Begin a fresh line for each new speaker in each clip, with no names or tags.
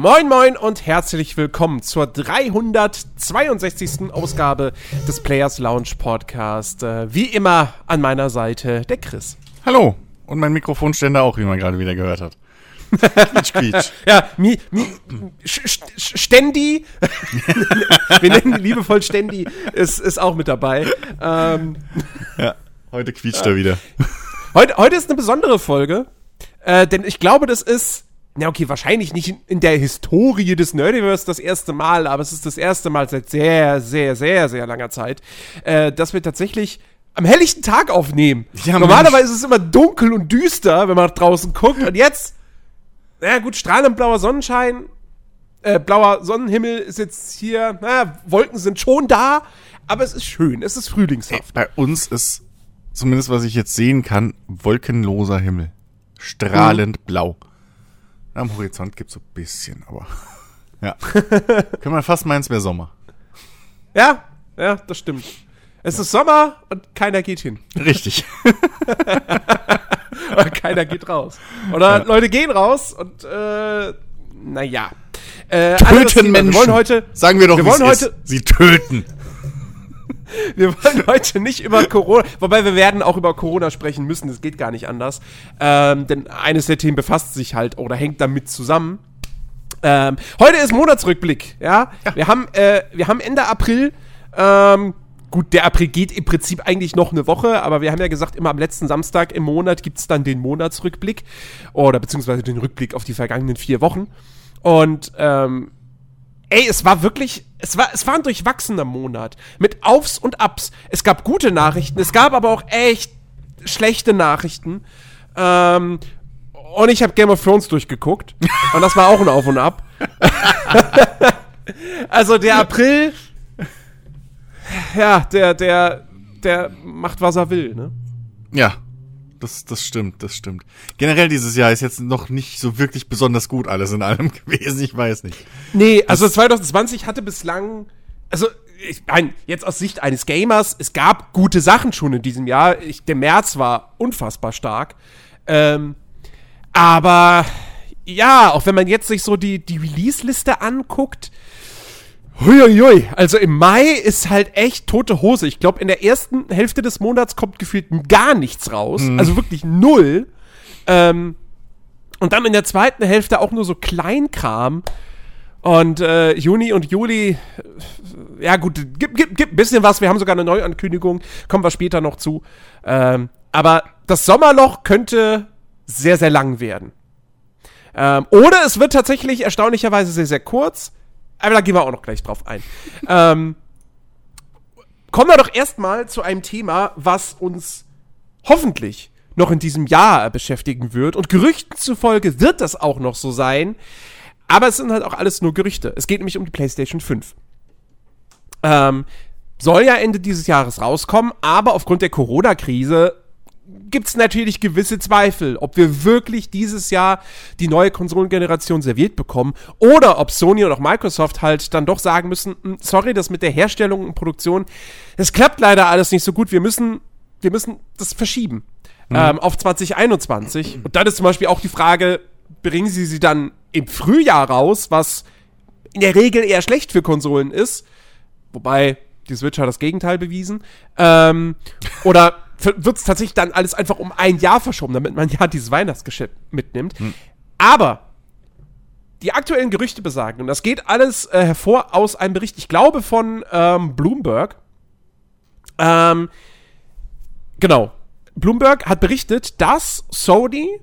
Moin Moin und herzlich willkommen zur 362. Ausgabe des Players Lounge Podcast. Äh, wie immer an meiner Seite der Chris.
Hallo. Und mein Mikrofonständer auch, wie man gerade wieder gehört hat.
quietsch, quietsch. Ja, mi, mi, Stendi, wir nennen ihn liebevoll Stendi, ist, ist auch mit dabei. Ähm,
ja, heute quietscht er wieder.
Heute, heute ist eine besondere Folge, äh, denn ich glaube, das ist na okay, wahrscheinlich nicht in, der Historie des Nerdiverse das erste Mal, aber es ist das erste Mal seit sehr, sehr, sehr, sehr langer Zeit, äh, dass wir tatsächlich am helllichten Tag aufnehmen. Ja, Normalerweise ist es immer dunkel und düster, wenn man nach draußen guckt. Und jetzt, na gut, strahlend blauer Sonnenschein, äh, blauer Sonnenhimmel ist jetzt hier, na, Wolken sind schon da, aber es ist schön, es ist frühlingshaft.
Bei uns ist, zumindest was ich jetzt sehen kann, wolkenloser Himmel. Strahlend mhm. blau. Am Horizont gibt es so ein bisschen, aber ja. Können wir fast meinen, es wäre Sommer.
Ja, ja, das stimmt. Es ist Sommer und keiner geht hin.
Richtig.
Oder keiner geht raus. Oder ja. Leute gehen raus und äh, naja.
Äh, töten Menschen. Wir wollen heute,
Sagen wir doch,
wir wollen heute, ist. Sie töten.
Wir wollen heute nicht über Corona, wobei wir werden auch über Corona sprechen müssen, das geht gar nicht anders. Ähm, denn eines der Themen befasst sich halt oder hängt damit zusammen. Ähm, heute ist Monatsrückblick, ja. ja. Wir, haben, äh, wir haben Ende April. Ähm, gut, der April geht im Prinzip eigentlich noch eine Woche, aber wir haben ja gesagt, immer am letzten Samstag im Monat gibt es dann den Monatsrückblick oder beziehungsweise den Rückblick auf die vergangenen vier Wochen. Und ähm, ey, es war wirklich, es war, es war ein durchwachsener Monat mit Aufs und Abs. Es gab gute Nachrichten, es gab aber auch echt schlechte Nachrichten. Ähm, und ich habe Game of Thrones durchgeguckt und das war auch ein Auf und Ab. also der April, ja, der, der, der macht was er will, ne?
Ja, das, das stimmt, das stimmt. Generell dieses Jahr ist jetzt noch nicht so wirklich besonders gut alles in allem gewesen, ich weiß nicht.
Nee, also das 2020 hatte bislang, also ich meine, jetzt aus Sicht eines Gamers, es gab gute Sachen schon in diesem Jahr. Ich, der März war unfassbar stark. Ähm, aber ja, auch wenn man jetzt sich so die, die Release-Liste anguckt, Huiuiui, also im Mai ist halt echt tote Hose. Ich glaube, in der ersten Hälfte des Monats kommt gefühlt gar nichts raus. Mhm. Also wirklich null. Ähm, und dann in der zweiten Hälfte auch nur so Kleinkram. Und äh, Juni und Juli, äh, ja gut, gibt, gibt, gibt ein bisschen was. Wir haben sogar eine Neuankündigung. Kommen wir später noch zu. Ähm, aber das Sommerloch könnte sehr, sehr lang werden. Ähm, oder es wird tatsächlich erstaunlicherweise sehr, sehr kurz. Aber da gehen wir auch noch gleich drauf ein. ähm, kommen wir doch erstmal zu einem Thema, was uns hoffentlich noch in diesem Jahr beschäftigen wird. Und Gerüchten zufolge wird das auch noch so sein. Aber es sind halt auch alles nur Gerüchte. Es geht nämlich um die PlayStation 5. Ähm, soll ja Ende dieses Jahres rauskommen, aber aufgrund der Corona-Krise gibt es natürlich gewisse Zweifel, ob wir wirklich dieses Jahr die neue Konsolengeneration serviert bekommen oder ob Sony und auch Microsoft halt dann doch sagen müssen, hm, sorry, das mit der Herstellung und Produktion, das klappt leider alles nicht so gut, wir müssen, wir müssen das verschieben mhm. ähm, auf 2021. Und dann ist zum Beispiel auch die Frage, bringen sie sie dann im Frühjahr raus, was in der Regel eher schlecht für Konsolen ist, wobei die Switch hat das Gegenteil bewiesen, ähm, oder wird es tatsächlich dann alles einfach um ein Jahr verschoben, damit man ja dieses Weihnachtsgeschäft mitnimmt. Hm. Aber die aktuellen Gerüchte besagen, und das geht alles äh, hervor aus einem Bericht, ich glaube von ähm, Bloomberg. Ähm, genau. Bloomberg hat berichtet, dass Sony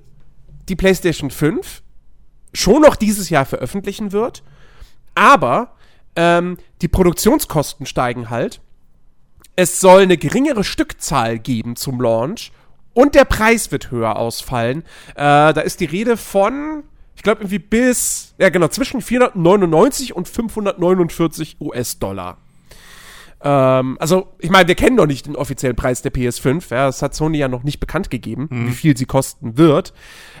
die PlayStation 5 schon noch dieses Jahr veröffentlichen wird, aber ähm, die Produktionskosten steigen halt es soll eine geringere Stückzahl geben zum Launch und der Preis wird höher ausfallen. Äh, da ist die Rede von, ich glaube irgendwie bis, ja genau, zwischen 499 und 549 US-Dollar. Ähm, also, ich meine, wir kennen noch nicht den offiziellen Preis der PS5. Ja, das hat Sony ja noch nicht bekannt gegeben, mhm. wie viel sie kosten wird.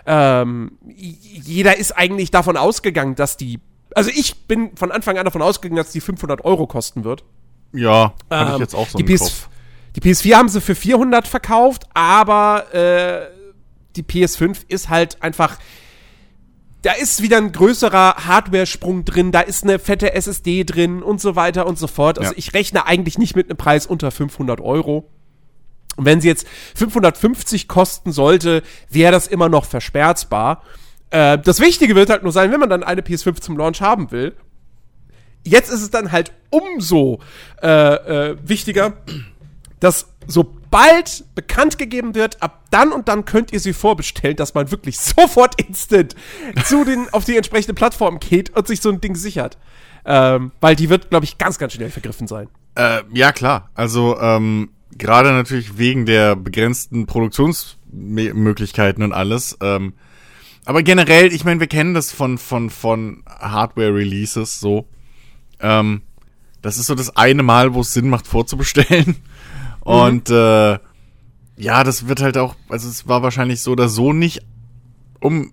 Ähm, jeder ist eigentlich davon ausgegangen, dass die, also ich bin von Anfang an davon ausgegangen, dass die 500 Euro kosten wird.
Ja, hatte ähm, ich jetzt auch so
die, PS, die PS4 haben sie für 400 verkauft, aber äh, die PS5 ist halt einfach da ist wieder ein größerer Hardware-Sprung drin, da ist eine fette SSD drin und so weiter und so fort. Also
Ja.
ich rechne eigentlich nicht mit einem Preis unter 500 Euro. Und wenn sie jetzt 550 kosten sollte, wäre das immer noch versperzbar. Äh, das Wichtige wird halt nur sein, wenn man dann eine PS5 zum Launch haben will. Jetzt ist es dann halt umso äh, äh, wichtiger, dass sobald bekannt gegeben wird, ab dann und dann könnt ihr sie vorbestellen, dass man wirklich sofort instant zu den, auf die entsprechende Plattform geht und sich so ein Ding sichert. Ähm, weil die wird, glaube ich, ganz, ganz schnell vergriffen sein.
Äh, ja, klar. Also ähm, gerade natürlich wegen der begrenzten Produktionsmöglichkeiten und alles. Ähm, aber generell, ich meine, wir kennen das von, von, von Hardware-Releases so. Ähm, das ist so das eine Mal, wo es Sinn macht, vorzubestellen. Und äh, ja, das wird halt auch, also es war wahrscheinlich so oder so nicht um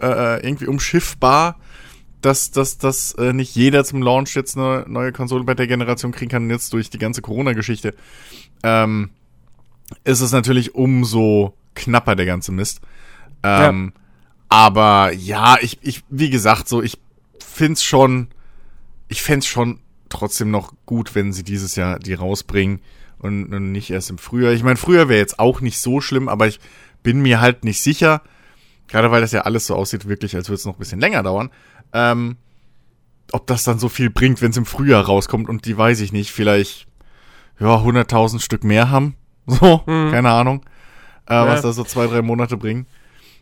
äh, irgendwie umschiffbar, dass, dass, dass äh, nicht jeder zum Launch jetzt eine neue Konsole bei der Generation kriegen kann, jetzt durch die ganze Corona-Geschichte, ähm, ist es natürlich umso knapper, der ganze Mist. Ähm, Aber ja, ich, ich, wie gesagt, so, ich find's schon, ich fänd's schon trotzdem noch gut, wenn sie dieses Jahr die rausbringen und, und nicht erst im Frühjahr. Ich meine, früher wäre jetzt auch nicht so schlimm, aber ich bin mir halt nicht sicher, gerade weil das ja alles so aussieht, wirklich, als würde es noch ein bisschen länger dauern, ähm, ob das dann so viel bringt, wenn es im Frühjahr rauskommt und die weiß ich nicht, vielleicht ja 100.000 Stück mehr haben, so, keine Ahnung, äh, was da so zwei, drei Monate bringen.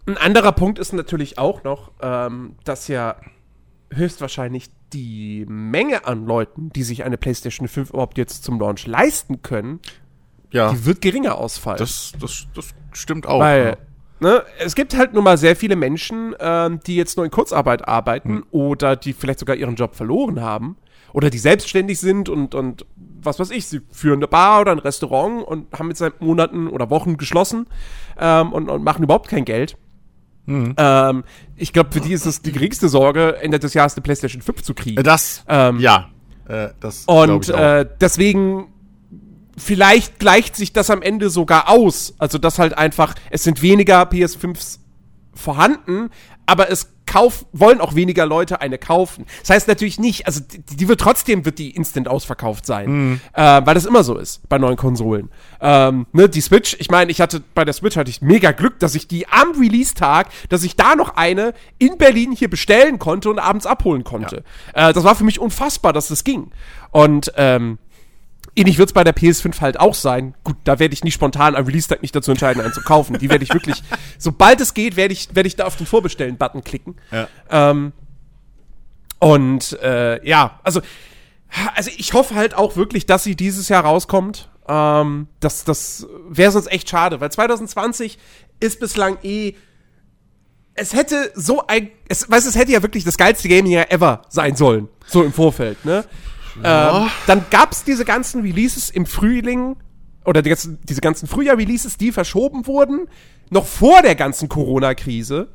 Ein anderer Punkt ist natürlich auch noch, ähm, dass ja höchstwahrscheinlich die Menge an Leuten, die sich eine PlayStation 5 überhaupt jetzt zum Launch leisten können,
Ja,
die wird geringer ausfallen.
das, das, das stimmt auch.
Weil, ne, es gibt halt nun mal sehr viele Menschen, ähm, die jetzt nur in Kurzarbeit arbeiten oder die vielleicht sogar ihren Job verloren haben oder die selbstständig sind und, und was weiß ich, sie führen eine Bar oder ein Restaurant und haben jetzt seit Monaten oder Wochen geschlossen ähm, und, und machen überhaupt kein Geld. Ähm, ich glaube, für die ist es die geringste Sorge, Ende des Jahres eine PlayStation 5 zu kriegen.
Das,
Ähm,
ja, äh, das
Und äh, deswegen, vielleicht gleicht sich das am Ende sogar aus. Also, dass halt einfach, es sind weniger PS5s vorhanden, aber es kauf, wollen auch weniger Leute eine kaufen. Das heißt natürlich nicht, also die, die wird trotzdem, wird die instant ausverkauft sein. Äh, weil das immer so ist bei neuen Konsolen. Ähm, ne, die Switch, ich meine, ich hatte, bei der Switch hatte ich mega Glück, dass ich die am Release-Tag, dass ich da noch eine in Berlin hier bestellen konnte und abends abholen konnte. Äh, das war für mich unfassbar, dass das ging. Und, ähm, Ähnlich wird es bei der PS5 halt auch sein. Gut, da werde ich nicht spontan am Release-Tag mich dazu entscheiden, einen zu kaufen. Die werde ich wirklich, sobald es geht, werde ich, werde ich da auf den Vorbestellen-Button klicken.
Ja.
Ähm, und äh, ja, also, also ich hoffe halt auch wirklich, dass sie dieses Jahr rauskommt. Ähm, das das wäre sonst echt schade, weil 2020 ist bislang eh. Es hätte so ein. Es, weißt, es hätte ja wirklich das geilste Game Year ever sein sollen. So im Vorfeld, ne? Ähm, dann gab's diese ganzen Releases im Frühling oder die ganzen, diese ganzen Frühjahr-Releases, die verschoben wurden, noch vor der ganzen Corona-Krise.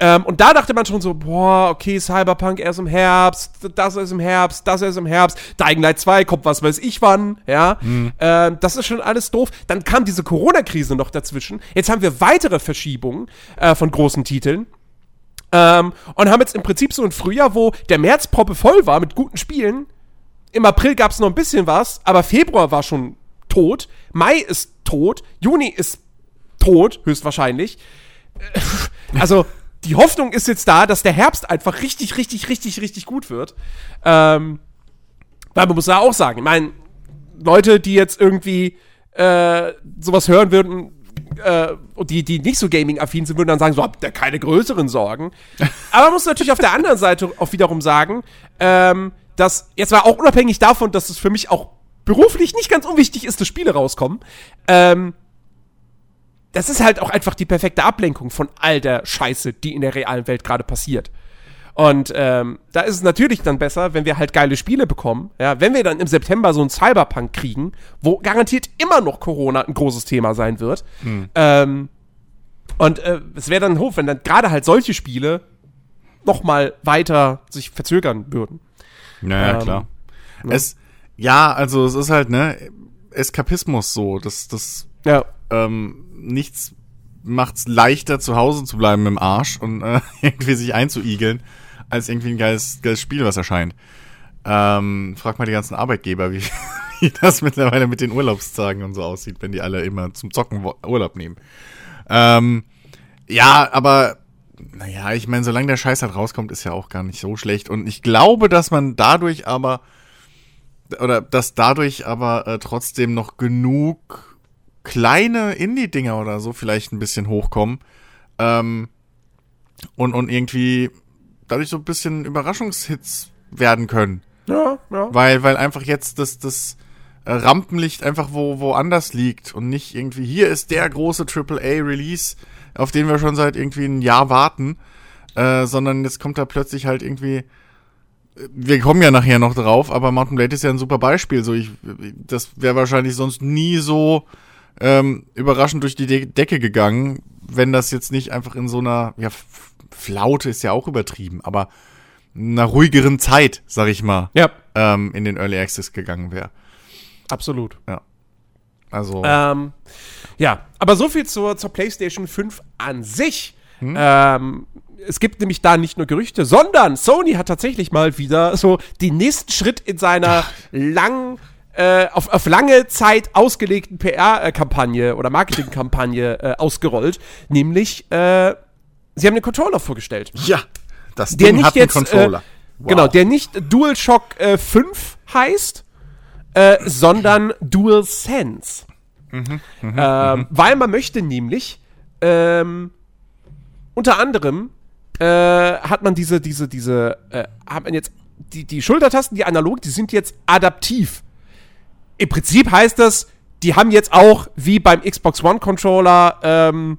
Ähm, und da dachte man schon so, boah, okay, Cyberpunk erst im Herbst, das ist im Herbst, das ist im Herbst, Dying Light 2 kommt was weiß ich wann, ja. Ähm, das ist schon alles doof. Dann kam diese Corona-Krise noch dazwischen. Jetzt haben wir weitere Verschiebungen äh, von großen Titeln. Ähm, und haben jetzt im Prinzip so ein Frühjahr, wo der März proppe voll war mit guten Spielen. Im April gab es noch ein bisschen was, aber Februar war schon tot. Mai ist tot. Juni ist tot, höchstwahrscheinlich. Äh, Also, die Hoffnung ist jetzt da, dass der Herbst einfach richtig, richtig, richtig, richtig gut wird. Ähm, weil man muss ja auch sagen, ich meine, Leute, die jetzt irgendwie äh, sowas hören würden, äh, die, die nicht so gaming-affin sind, würden dann sagen, so habt ihr keine größeren Sorgen. Aber man muss natürlich auf der anderen Seite auch wiederum sagen, ähm, dass jetzt mal auch unabhängig davon, dass es für mich auch beruflich nicht ganz unwichtig ist, dass Spiele rauskommen, ähm, das ist halt auch einfach die perfekte Ablenkung von all der Scheiße, die in der realen Welt gerade passiert. Und ähm, da ist es natürlich dann besser, wenn wir halt geile Spiele bekommen. Ja, wenn wir dann im September so einen Cyberpunk kriegen, wo garantiert immer noch Corona ein großes Thema sein wird. Ähm, und äh, es wäre dann hoch, wenn dann gerade halt solche Spiele noch mal weiter sich verzögern würden.
Naja,
Ähm,
klar. Es, ja, also es ist halt, ne, Eskapismus so, das, das,
Ja.
ähm, nichts macht's leichter, zu Hause zu bleiben im Arsch und äh, irgendwie sich einzuigeln, als irgendwie ein geiles, geiles Spiel, was erscheint. Ähm, frag mal die ganzen Arbeitgeber, wie, wie das mittlerweile mit den Urlaubstagen und so aussieht, wenn die alle immer zum Zocken Urlaub nehmen. Ähm, ja, aber naja, ich meine, solange der Scheiß halt rauskommt, ist ja auch gar nicht so schlecht. Und ich glaube, dass man dadurch aber, oder dass dadurch aber äh, trotzdem noch genug kleine Indie-Dinger oder so vielleicht ein bisschen hochkommen. Ähm, und, und irgendwie dadurch so ein bisschen Überraschungshits werden können.
Ja, ja.
Weil, weil einfach jetzt das, das äh, Rampenlicht einfach wo, woanders liegt und nicht irgendwie, hier ist der große AAA-Release, auf den wir schon seit irgendwie ein Jahr warten, äh, sondern jetzt kommt da plötzlich halt irgendwie, äh, wir kommen ja nachher noch drauf, aber Mountain Blade ist ja ein super Beispiel. So, ich, das wäre wahrscheinlich sonst nie so ähm, überraschend durch die De Decke gegangen, wenn das jetzt nicht einfach in so einer, ja, Flaute ist ja auch übertrieben, aber einer ruhigeren Zeit, sag ich mal,
Ja,
ähm, in den Early Access gegangen wäre.
absolut.
Also,
Ähm, ja, aber so viel zur, zur PlayStation 5 an sich. Ähm, es gibt nämlich da nicht nur Gerüchte, sondern Sony hat tatsächlich mal wieder so den nächsten Schritt in seiner lang, äh, auf, auf lange Zeit ausgelegten PR-Kampagne oder Marketingkampagne äh, ausgerollt. Nämlich, äh, sie haben den Controller vorgestellt.
ja, das
Der
Ding
nicht
hat einen
jetzt,
Controller.
Äh, Genau, der nicht DualShock äh, 5 heißt, äh, sondern DualSense. Ähm, weil man möchte nämlich ähm, unter anderem äh, hat man diese, diese, diese, äh, hat man jetzt die, die Schultertasten, die analog, die sind jetzt adaptiv. Im Prinzip heißt das, die haben jetzt auch wie beim Xbox One Controller ähm,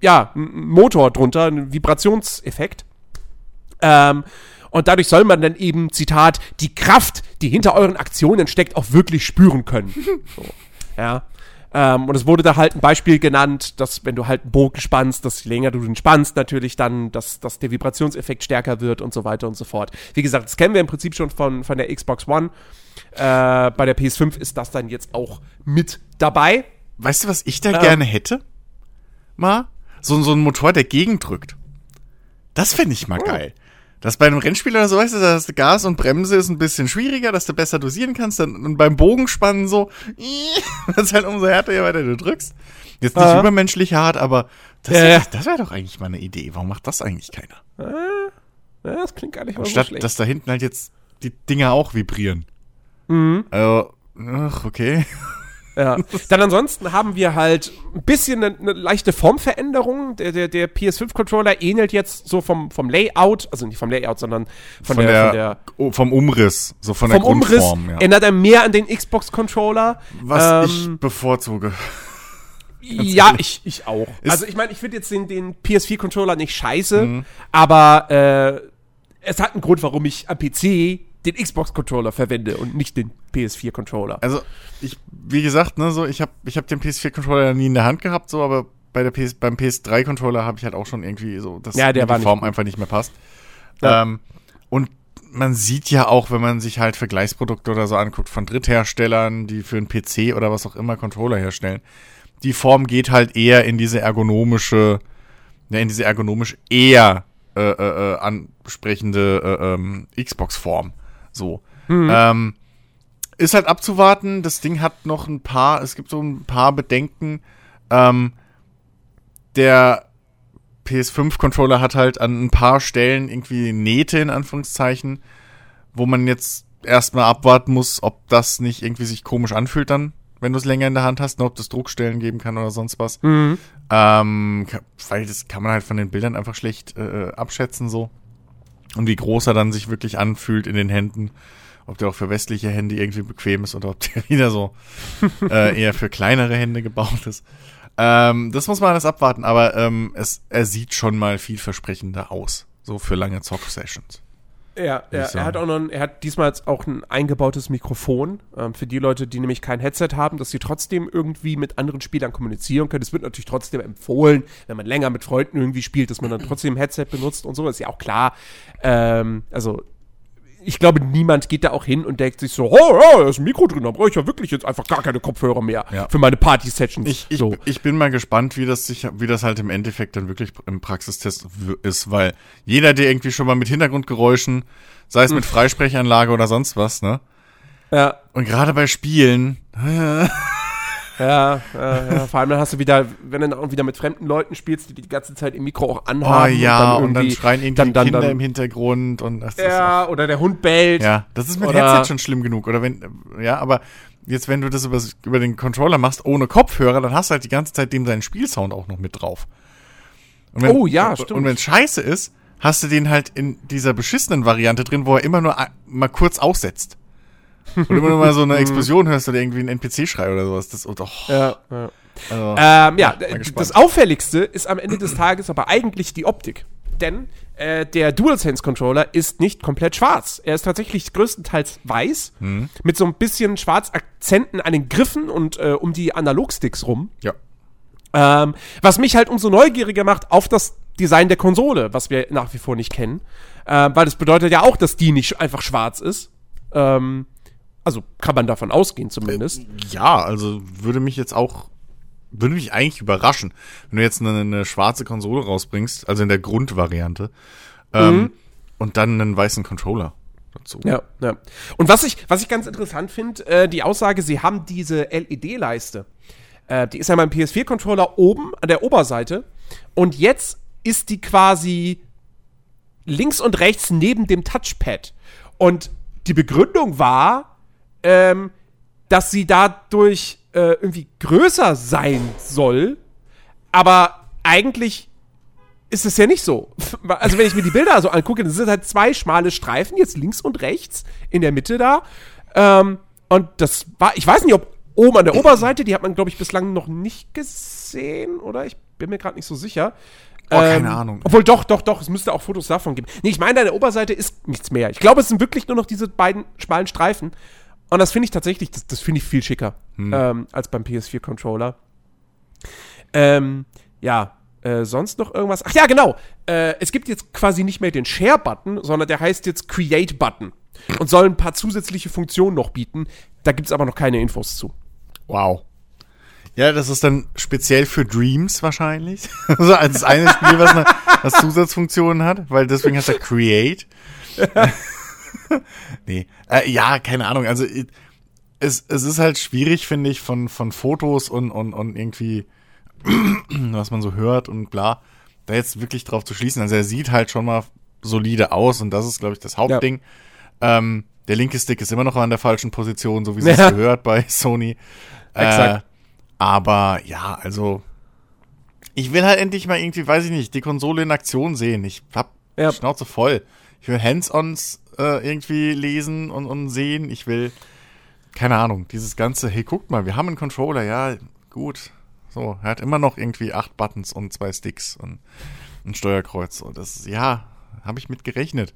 ja, einen Motor drunter, einen Vibrationseffekt. Ähm, und dadurch soll man dann eben, Zitat, die Kraft, die hinter euren Aktionen steckt, auch wirklich spüren können. so, ja. Ähm, und es wurde da halt ein Beispiel genannt, dass wenn du halt einen Bogen spannst, dass je länger du den spannst, natürlich dann, dass, dass der Vibrationseffekt stärker wird und so weiter und so fort. Wie gesagt, das kennen wir im Prinzip schon von, von der Xbox One. Äh, bei der PS5 ist das dann jetzt auch mit dabei.
Weißt du, was ich da
Ähm.
gerne hätte? Mal? So, so ein Motor, der gegendrückt. Das fände ich mal
Oh.
geil. Das bei einem Rennspiel oder so, weißt du, dass Gas und Bremse ist ein bisschen schwieriger, dass du besser dosieren kannst. Und beim Bogenspannen so, das ist halt umso härter, je weiter du drückst. Jetzt nicht
Aha.
übermenschlich hart, aber das,
Ja, ja.
das wäre doch eigentlich mal eine Idee. Warum macht das eigentlich keiner?
Ja, das klingt gar nicht mal so
Statt,
schlecht.
dass da hinten halt jetzt die Dinger auch vibrieren.
Mhm.
Also, ach, okay.
Ja. Dann ansonsten haben wir halt ein bisschen eine, eine leichte Formveränderung. Der, der, der PS5-Controller ähnelt jetzt so vom, vom Layout, also nicht vom Layout, sondern von,
Von,
der,
der,
von der
vom Umriss, so von
vom
der
Umriss
Grundform. Ja.
ändert er mehr an den Xbox-Controller.
Was
Ähm,
ich bevorzuge.
Ja, ich, ich auch.
Ist-
also ich meine, ich finde jetzt den, den PS4-Controller nicht scheiße,
Mhm.
aber äh, es hat einen Grund, warum ich am PC den Xbox-Controller verwende und nicht den PS4-Controller.
Also, ich, wie gesagt, ne, so, ich habe ich hab den PS4-Controller nie in der Hand gehabt, so, aber bei der PS, beim PS3-Controller habe ich halt auch schon irgendwie so, dass
Ja, der
die
nicht
Form
gut.
einfach nicht mehr passt.
Ja.
Ähm, und man sieht ja auch, wenn man sich halt Vergleichsprodukte oder so anguckt von Drittherstellern, die für einen PC oder was auch immer Controller herstellen, die Form geht halt eher in diese ergonomische, ja, in diese ergonomisch eher äh, äh, äh, ansprechende äh, ähm, Xbox-Form. So. Ähm, ist halt abzuwarten. Das Ding hat noch ein paar, es gibt so ein paar Bedenken. Ähm, der PS5-Controller hat halt an ein paar Stellen irgendwie Nähte in Anführungszeichen, wo man jetzt erstmal abwarten muss, ob das nicht irgendwie sich komisch anfühlt dann, wenn du es länger in der Hand hast, ne, ob das Druckstellen geben kann oder sonst was.
Mhm.
Ähm, weil das kann man halt von den Bildern einfach schlecht äh, abschätzen so. Und wie groß er dann sich wirklich anfühlt in den Händen. Ob der auch für westliche Hände irgendwie bequem ist oder ob der wieder so äh, eher für kleinere Hände gebaut ist. Ähm, das muss man alles abwarten, aber ähm, es, er sieht schon mal vielversprechender aus. So für lange Zock-Sessions.
Ja, er, er hat auch noch ein, er hat diesmal jetzt auch ein eingebautes Mikrofon ähm, für die Leute, die nämlich kein Headset haben, dass sie trotzdem irgendwie mit anderen Spielern kommunizieren können. Es wird natürlich trotzdem empfohlen, wenn man länger mit Freunden irgendwie spielt, dass man dann trotzdem ein Headset benutzt und so, ist ja auch klar. Ähm, also ich glaube, niemand geht da auch hin und denkt sich so, oh ja, da ist ein Mikro drin, da brauche ich ja wirklich jetzt einfach gar keine Kopfhörer mehr
Ja.
für meine Party-Sessions.
Ich, ich,
so.
ich bin mal gespannt, wie das sich, wie das halt im Endeffekt dann wirklich im Praxistest ist, weil jeder, der irgendwie schon mal mit Hintergrundgeräuschen, sei es
Hm.
mit Freisprechanlage oder sonst was, ne?
Ja,
Und gerade bei Spielen,
ja, ja, ja, vor allem dann hast du wieder, wenn du dann auch wieder mit fremden Leuten spielst, die die ganze Zeit im Mikro auch
oh
anhaben.
ja, und dann,
irgendwie-
schreien irgendwie
dann, dann,
Kinder
dann,
im Hintergrund und ist
Ja, oder der Hund bellt.
Ja, das ist mit
Oder-
Headset schon schlimm genug. Oder wenn, ja, aber jetzt, wenn du das über, über den Controller machst, ohne Kopfhörer, dann hast du halt die ganze Zeit dem seinen Spielsound auch noch mit drauf. Und wenn,
Oh ja,
und,
stimmt.
Und wenn scheiße ist, hast du den halt in dieser beschissenen Variante drin, wo er immer nur mal kurz aussetzt. Und immer nur mal so eine Explosion hörst oder irgendwie ein NPC-Schrei oder sowas. Das, oh, doch,
Ja, ja.
also,
Ähm, ja, das Auffälligste ist am Ende des Tages aber eigentlich die Optik. Denn äh, der DualSense-Controller ist nicht komplett schwarz. Er ist tatsächlich größtenteils weiß,
Mhm.
mit so ein bisschen Schwarzakzenten an den Griffen und äh, um die Analogsticks rum.
ja.
Ähm, was mich halt umso neugieriger macht auf das Design der Konsole, was wir nach wie vor nicht kennen. Ähm, weil das bedeutet ja auch, dass die nicht einfach schwarz ist. Ähm, also kann man davon ausgehen zumindest.
Ja, also würde mich jetzt auch, würde mich eigentlich überraschen, wenn du jetzt eine, eine schwarze Konsole rausbringst, also in der Grundvariante, ähm, und dann einen weißen Controller dazu.
Ja, ja. Und was ich, was ich ganz interessant finde, äh, die Aussage, sie haben diese LED-Leiste. Äh, die ist ja beim PS4-Controller oben an der Oberseite. Und jetzt ist die quasi links und rechts neben dem Touchpad. Und die Begründung war, ähm, dass sie dadurch äh, irgendwie größer sein soll. Aber eigentlich ist es ja nicht so. Also wenn ich mir die Bilder so angucke, dann sind halt zwei schmale Streifen, jetzt links und rechts, in der Mitte da. Ähm, und das war, ich weiß nicht, ob oben an der Oberseite, die hat man, glaube ich, bislang noch nicht gesehen, oder? Ich bin mir gerade nicht so sicher.
Oh, keine Ahnung.
Obwohl, doch, doch, doch, es müsste auch Fotos davon geben. Nee, ich meine, an der Oberseite ist nichts mehr. Ich glaube, es sind wirklich nur noch diese beiden schmalen Streifen. Und das finde ich tatsächlich, das, das finde ich viel schicker ähm, als beim PS4-Controller. Ähm, ja, äh, sonst noch irgendwas? Ach ja, genau. Äh, es gibt jetzt quasi nicht mehr den Share-Button, sondern der heißt jetzt Create-Button und soll ein paar zusätzliche Funktionen noch bieten. Da gibt es aber noch keine Infos zu.
Wow. Ja, das ist dann speziell für Dreams wahrscheinlich. also als das eine Spiel, was, eine, was Zusatzfunktionen hat, weil deswegen heißt er Create. nee. Äh, ja, keine Ahnung. Also es, es ist halt schwierig, finde ich, von, von Fotos und, und, und irgendwie, was man so hört und bla, da jetzt wirklich drauf zu schließen. Also er sieht halt schon mal solide aus und das ist, glaube ich, das Hauptding. Ähm, der linke Stick ist immer noch an der falschen Position, so wie es
Ja.
gehört bei Sony.
Exakt.
Äh, aber ja, also ich will halt endlich mal irgendwie, weiß ich nicht, die Konsole in Aktion sehen. Ich hab
Ja.
Schnauze voll. Ich will Hands-ons äh, irgendwie lesen und, und sehen. Ich will, keine Ahnung, dieses ganze, hey, guckt mal, wir haben einen Controller, ja, gut. So, er hat immer noch irgendwie acht Buttons und zwei Sticks und ein Steuerkreuz. Und das, ja, habe ich mit gerechnet.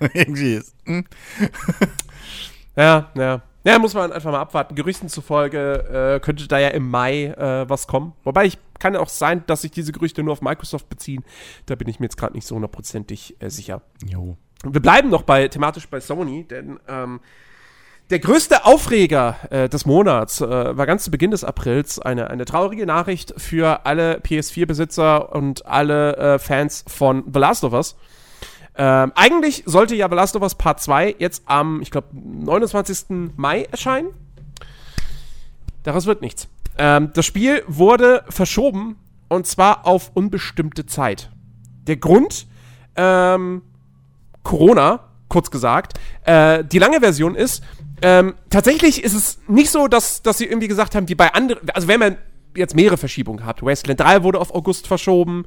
irgendwie ist, hm.
Ja, ja. Ja, muss man einfach mal abwarten. Gerüchten zufolge äh, könnte da ja im Mai äh, was kommen. Wobei ich kann ja auch sein, dass sich diese Gerüchte nur auf Microsoft beziehen. Da bin ich mir jetzt gerade nicht so hundertprozentig äh, sicher.
Jo.
Wir bleiben noch bei thematisch bei Sony, denn ähm, der größte Aufreger äh, des Monats äh, war ganz zu Beginn des Aprils eine, eine traurige Nachricht für alle PS4-Besitzer und alle äh, Fans von The Last of Us. Ähm, eigentlich sollte ja The Last of Us Part 2 jetzt am, ich glaube, 29. Mai erscheinen. Daraus wird nichts. Ähm, das Spiel wurde verschoben und zwar auf unbestimmte Zeit. Der Grund, ähm, Corona, kurz gesagt. Äh, die lange Version ist, ähm, tatsächlich ist es nicht so, dass, dass sie irgendwie gesagt haben, wie bei anderen, also wenn man jetzt mehrere Verschiebungen gehabt. Wasteland 3 wurde auf August verschoben.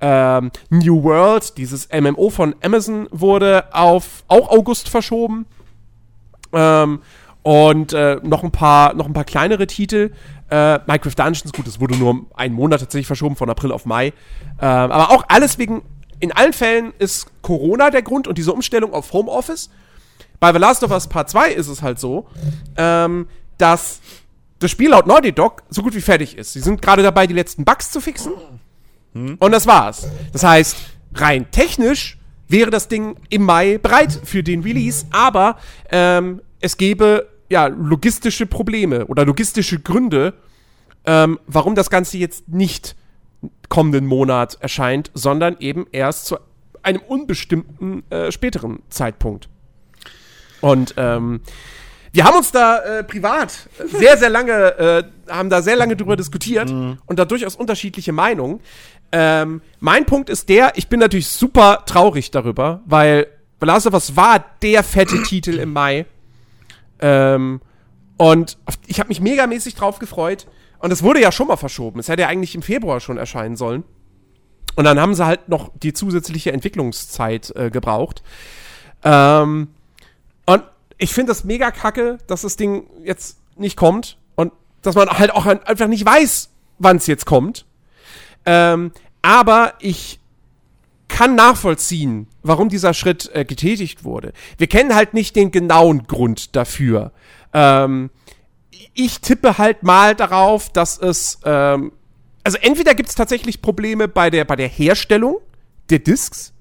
Ähm, New World, dieses MMO von Amazon, wurde auf auch August verschoben. Ähm, und äh, noch ein paar noch ein paar kleinere Titel. Äh, Minecraft Dungeons, gut, das wurde nur einen Monat tatsächlich verschoben, von April auf Mai. Ähm, aber auch alles wegen, in allen Fällen ist Corona der Grund und diese Umstellung auf Homeoffice. Bei The Last of Us Part 2 ist es halt so, ähm, dass das Spiel laut Naughty Dog so gut wie fertig ist. Sie sind gerade dabei, die letzten Bugs zu fixen. Und das war's. Das heißt, rein technisch wäre das Ding im Mai bereit für den Release, aber ähm, es gäbe ja logistische Probleme oder logistische Gründe, ähm, warum das Ganze jetzt nicht kommenden Monat erscheint, sondern eben erst zu einem unbestimmten äh, späteren Zeitpunkt. Und ähm, wir haben uns da äh, privat sehr, sehr lange, äh, haben da sehr lange drüber diskutiert mhm. und da durchaus unterschiedliche Meinungen. Ähm, mein Punkt ist der, ich bin natürlich super traurig darüber, weil The Last of Us war der fette Titel im Mai. Ähm, und ich habe mich megamäßig drauf gefreut. Und es wurde ja schon mal verschoben. Es hätte ja eigentlich im Februar schon erscheinen sollen. Und dann haben sie halt noch die zusätzliche Entwicklungszeit äh, gebraucht. Ähm, und ich finde das mega kacke, dass das Ding jetzt nicht kommt und dass man halt auch einfach nicht weiß, wann es jetzt kommt. Ähm, aber ich kann nachvollziehen, warum dieser Schritt äh, getätigt wurde. Wir kennen halt nicht den genauen Grund dafür. Ähm, ich tippe halt mal darauf, dass es, ähm, also entweder gibt es tatsächlich Probleme bei der, bei der Herstellung der Discs,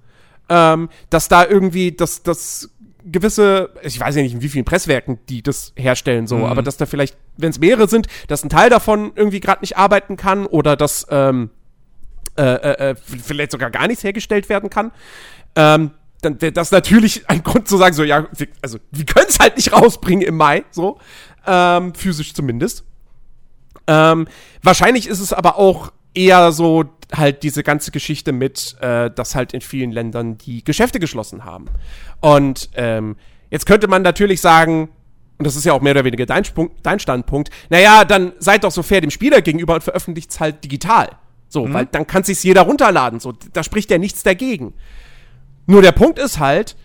ähm, dass da irgendwie das, das gewisse, ich weiß ja nicht, in wie vielen Presswerken die das herstellen, so, mhm. aber dass da vielleicht, wenn es mehrere sind, dass ein Teil davon irgendwie gerade nicht arbeiten kann oder dass ähm, äh, äh, äh vielleicht sogar gar nichts hergestellt werden kann. Ähm, dann wäre das natürlich ein Grund zu sagen, so, ja, wir, also wir können es halt nicht rausbringen im Mai, so ähm, physisch zumindest. Ähm, wahrscheinlich ist es aber auch eher so halt diese ganze Geschichte mit, äh, dass halt in vielen Ländern die Geschäfte geschlossen haben. Und ähm, jetzt könnte man natürlich sagen, und das ist ja auch mehr oder weniger dein, dein Standpunkt, naja, dann seid doch so fair dem Spieler gegenüber und veröffentlicht es halt digital. So, mhm. weil dann kann sich jeder runterladen. So, da spricht ja nichts dagegen. Nur der Punkt ist halt,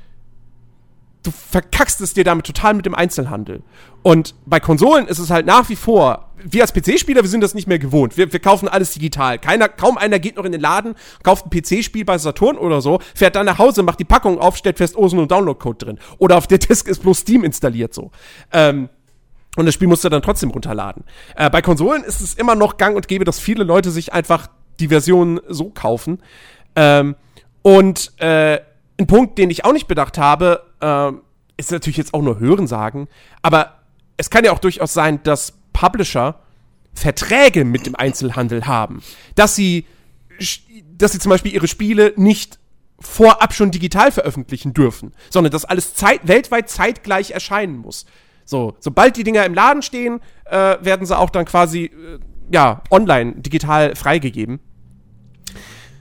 du verkackst es dir damit total mit dem Einzelhandel. Und bei Konsolen ist es halt nach wie vor, wir als PC-Spieler, wir sind das nicht mehr gewohnt. Wir, wir kaufen alles digital. Keiner, kaum einer geht noch in den Laden, kauft ein PC-Spiel bei Saturn oder so, fährt dann nach Hause, macht die Packung auf, stellt fest, oh, so ein Download-Code drin. Oder auf der Disk ist bloß Steam installiert so. Ähm, und das Spiel musst du dann trotzdem runterladen. Äh, bei Konsolen ist es immer noch gang und gäbe, dass viele Leute sich einfach die Version so kaufen. Ähm, und äh, ein Punkt, den ich auch nicht bedacht habe, äh, ist natürlich jetzt auch nur Hörensagen, aber es kann ja auch durchaus sein, dass Publisher Verträge mit dem Einzelhandel haben, dass sie, dass sie zum Beispiel ihre Spiele nicht vorab schon digital veröffentlichen dürfen, sondern dass alles zeit weltweit zeitgleich erscheinen muss. So, sobald die Dinger im Laden stehen, äh, werden sie auch dann quasi äh, ja online digital freigegeben.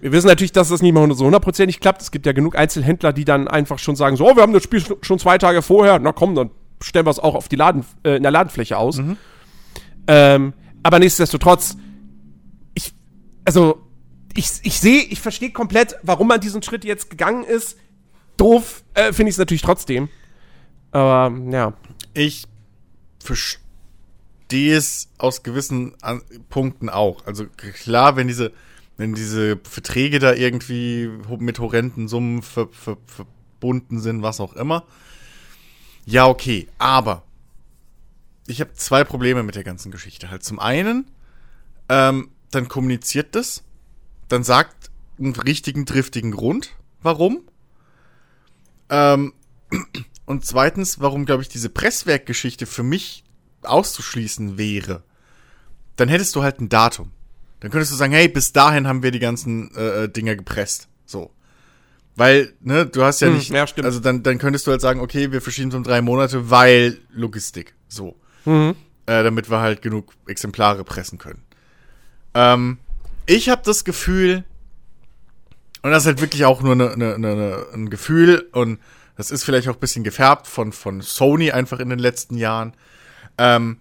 Wir wissen natürlich, dass das nicht mal so hundertprozentig klappt. Es gibt ja genug Einzelhändler, die dann einfach schon sagen, so, oh, wir haben das Spiel schon zwei Tage vorher. Na komm, dann stellen wir es auch auf die Laden, äh, in der Ladenfläche aus. Mhm. Ähm, aber nichtsdestotrotz, ich, also, ich, ich sehe, ich verstehe komplett, warum man diesen Schritt jetzt gegangen ist. Doof äh, finde ich es natürlich trotzdem. Aber, ja.
Ich verstehe es aus gewissen Punkten auch. Also klar, wenn diese wenn diese Verträge da irgendwie mit horrenden Summen ver, ver, verbunden sind, was auch immer. Ja, okay, aber ich habe zwei Probleme mit der ganzen Geschichte. Halt zum einen, ähm, dann kommuniziert das, dann sagt einen richtigen, driftigen Grund, warum. Ähm, und zweitens, warum, glaube ich, diese Presswerkgeschichte für mich auszuschließen wäre. Dann hättest du halt ein Datum. Dann könntest du sagen, hey, bis dahin haben wir die ganzen äh, äh Dinger gepresst. So. Weil, ne, du hast ja hm, nicht. Ja, stimmt. Also dann, dann könntest du halt sagen, okay, wir verschieben es um drei Monate, weil Logistik. So. Mhm. Äh, damit wir halt genug Exemplare pressen können. Ähm, ich habe das Gefühl, und das ist halt wirklich auch nur ne, ne, ne, ne, ein Gefühl, und das ist vielleicht auch ein bisschen gefärbt von, von Sony einfach in den letzten Jahren. Ähm,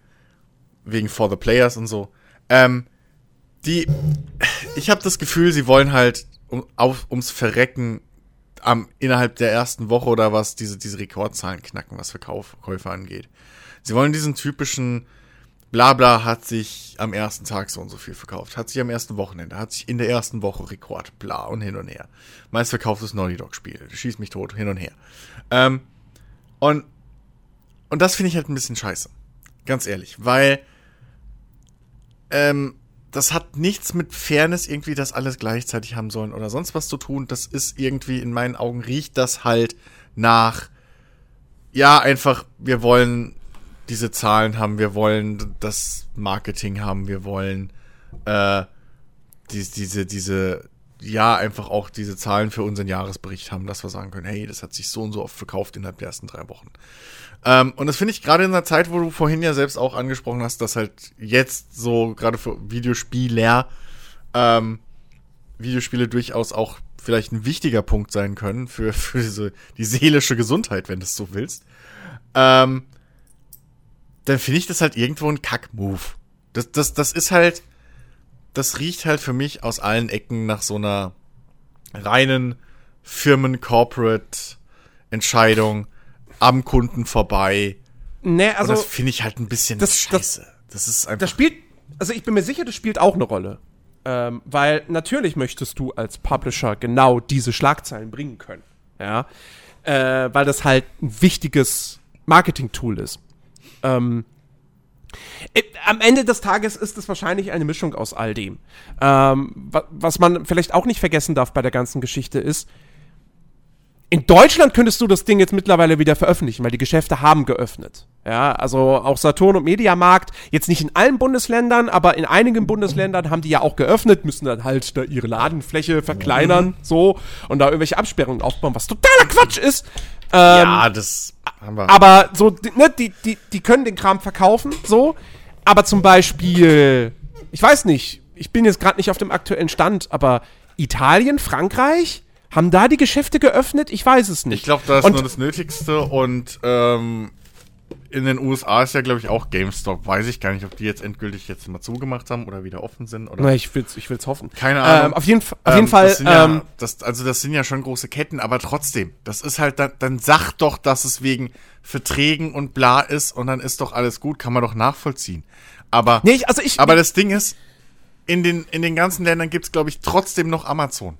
wegen For the Players und so. Ähm, die, ich habe das Gefühl, sie wollen halt um, auf, ums Verrecken am, innerhalb der ersten Woche oder was diese, diese Rekordzahlen knacken, was Verkäufe angeht. Sie wollen diesen typischen Blabla hat sich am ersten Tag so und so viel verkauft, hat sich am ersten Wochenende, hat sich in der ersten Woche Rekord, bla und hin und her. Meist verkauftes Naughty Dog Spiel, schießt mich tot, hin und her. Ähm, und, und das finde ich halt ein bisschen scheiße. Ganz ehrlich, weil, ähm, das hat nichts mit Fairness irgendwie, das alles gleichzeitig haben sollen oder sonst was zu tun. Das ist irgendwie, in meinen Augen riecht das halt nach, ja, einfach, wir wollen diese Zahlen haben, wir wollen das Marketing haben, wir wollen äh, die, diese, diese, ja, einfach auch diese Zahlen für unseren Jahresbericht haben, dass wir sagen können, hey, das hat sich so und so oft verkauft innerhalb der ersten drei Wochen. Ähm, und das finde ich gerade in einer Zeit, wo du vorhin ja selbst auch angesprochen hast, dass halt jetzt so gerade für Videospieler ähm, Videospiele durchaus auch vielleicht ein wichtiger Punkt sein können für, für diese, die seelische Gesundheit, wenn du es so willst. Ähm, dann finde ich das halt irgendwo ein Kack-Move. Das, das, das ist halt, das riecht halt für mich aus allen Ecken nach so einer reinen Firmen-Corporate-Entscheidung am Kunden vorbei.
Nee, also.
Und das finde ich halt ein bisschen
das,
scheiße.
Das,
das ist einfach.
Das spielt, also ich bin mir sicher, das spielt auch eine Rolle. Ähm, weil natürlich möchtest du als Publisher genau diese Schlagzeilen bringen können. Ja. Äh, weil das halt ein wichtiges Marketing-Tool ist. Ähm, äh, am Ende des Tages ist es wahrscheinlich eine Mischung aus all dem. Ähm, was man vielleicht auch nicht vergessen darf bei der ganzen Geschichte ist, in Deutschland könntest du das Ding jetzt mittlerweile wieder veröffentlichen, weil die Geschäfte haben geöffnet. Ja, also auch Saturn und Mediamarkt, jetzt nicht in allen Bundesländern, aber in einigen Bundesländern haben die ja auch geöffnet, müssen dann halt da ihre Ladenfläche verkleinern, mhm. so, und da irgendwelche Absperrungen aufbauen, was totaler Quatsch ist.
Ähm, ja, das haben wir.
Aber so, ne, die, die, die können den Kram verkaufen, so. Aber zum Beispiel, ich weiß nicht, ich bin jetzt gerade nicht auf dem aktuellen Stand, aber Italien, Frankreich, haben da die Geschäfte geöffnet? Ich weiß es nicht.
Ich glaube, da ist und nur das Nötigste und ähm, in den USA ist ja, glaube ich, auch GameStop. Weiß ich gar nicht, ob die jetzt endgültig jetzt mal zugemacht haben oder wieder offen sind. Oder
Na, ich will's, ich will's hoffen.
Keine Ahnung.
Ähm, auf jeden, auf jeden ähm, Fall.
Das ja, ähm, das, also das sind ja schon große Ketten, aber trotzdem, das ist halt, dann, dann sag doch, dass es wegen Verträgen und bla ist und dann ist doch alles gut, kann man doch nachvollziehen. Aber,
nee, ich, also ich,
aber das Ding ist, in den, in den ganzen Ländern gibt's glaube ich, trotzdem noch Amazon.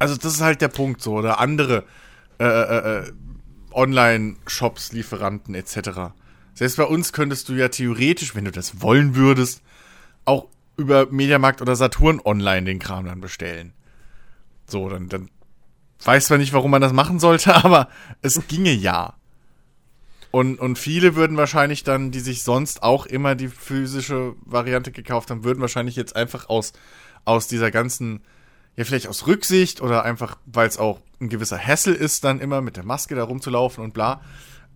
Also das ist halt der Punkt so. Oder andere äh, äh, äh, Online-Shops, Lieferanten etc. Selbst bei uns könntest du ja theoretisch, wenn du das wollen würdest, auch über Mediamarkt oder Saturn online den Kram dann bestellen. So, dann, dann weiß zwar nicht, warum man das machen sollte, aber es ginge ja. Und, und viele würden wahrscheinlich dann, die sich sonst auch immer die physische Variante gekauft haben, würden wahrscheinlich jetzt einfach aus, aus dieser ganzen ja vielleicht aus Rücksicht oder einfach, weil es auch ein gewisser Hassel ist, dann immer mit der Maske da rumzulaufen und bla,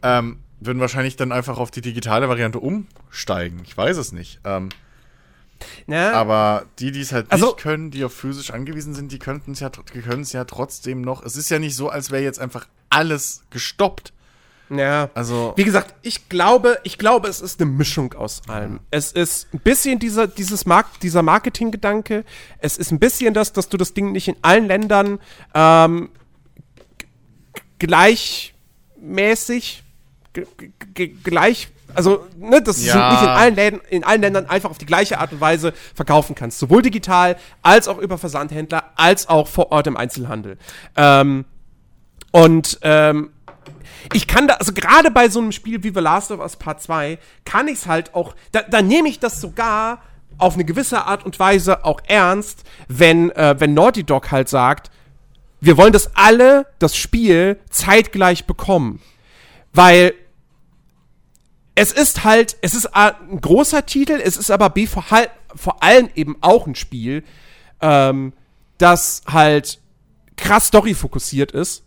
ähm, würden wahrscheinlich dann einfach auf die digitale Variante umsteigen. Ich weiß es nicht. Ähm, Na, aber die, die es halt also, nicht können, die auf physisch angewiesen sind, die könnten es ja, können es ja trotzdem noch. Es ist ja nicht so, als wäre jetzt einfach alles gestoppt.
Ja. Also. Wie gesagt, ich glaube, ich glaube, es ist eine Mischung aus allem. Es ist ein bisschen dieser, dieses Mark dieser Marketinggedanke. Es ist ein bisschen das, dass du das Ding nicht in allen Ländern ähm, gleichmäßig, gleich, also, ne, dass ja. du nicht in allen, Läden, in allen Ländern einfach auf die gleiche Art und Weise verkaufen kannst. Sowohl digital, als auch über Versandhändler, als auch vor Ort im Einzelhandel. Ähm, und ähm, ich kann da, also gerade bei so einem Spiel wie The Last of Us Part 2, kann ich es halt auch, da, da nehme ich das sogar auf eine gewisse Art und Weise auch ernst, wenn, äh, wenn Naughty Dog halt sagt, wir wollen, dass alle das Spiel zeitgleich bekommen. Weil es ist halt, es ist ein großer Titel, es ist aber B vor, vor allem eben auch ein Spiel, ähm, das halt krass Story fokussiert ist.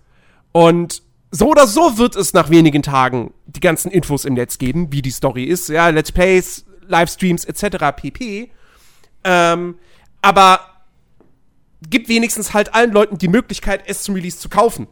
Und so oder so wird es nach wenigen Tagen die ganzen Infos im Netz geben, wie die Story ist, ja, Let's Plays, Livestreams etc. pp. Ähm, aber gibt wenigstens halt allen Leuten die Möglichkeit, es zum Release zu kaufen.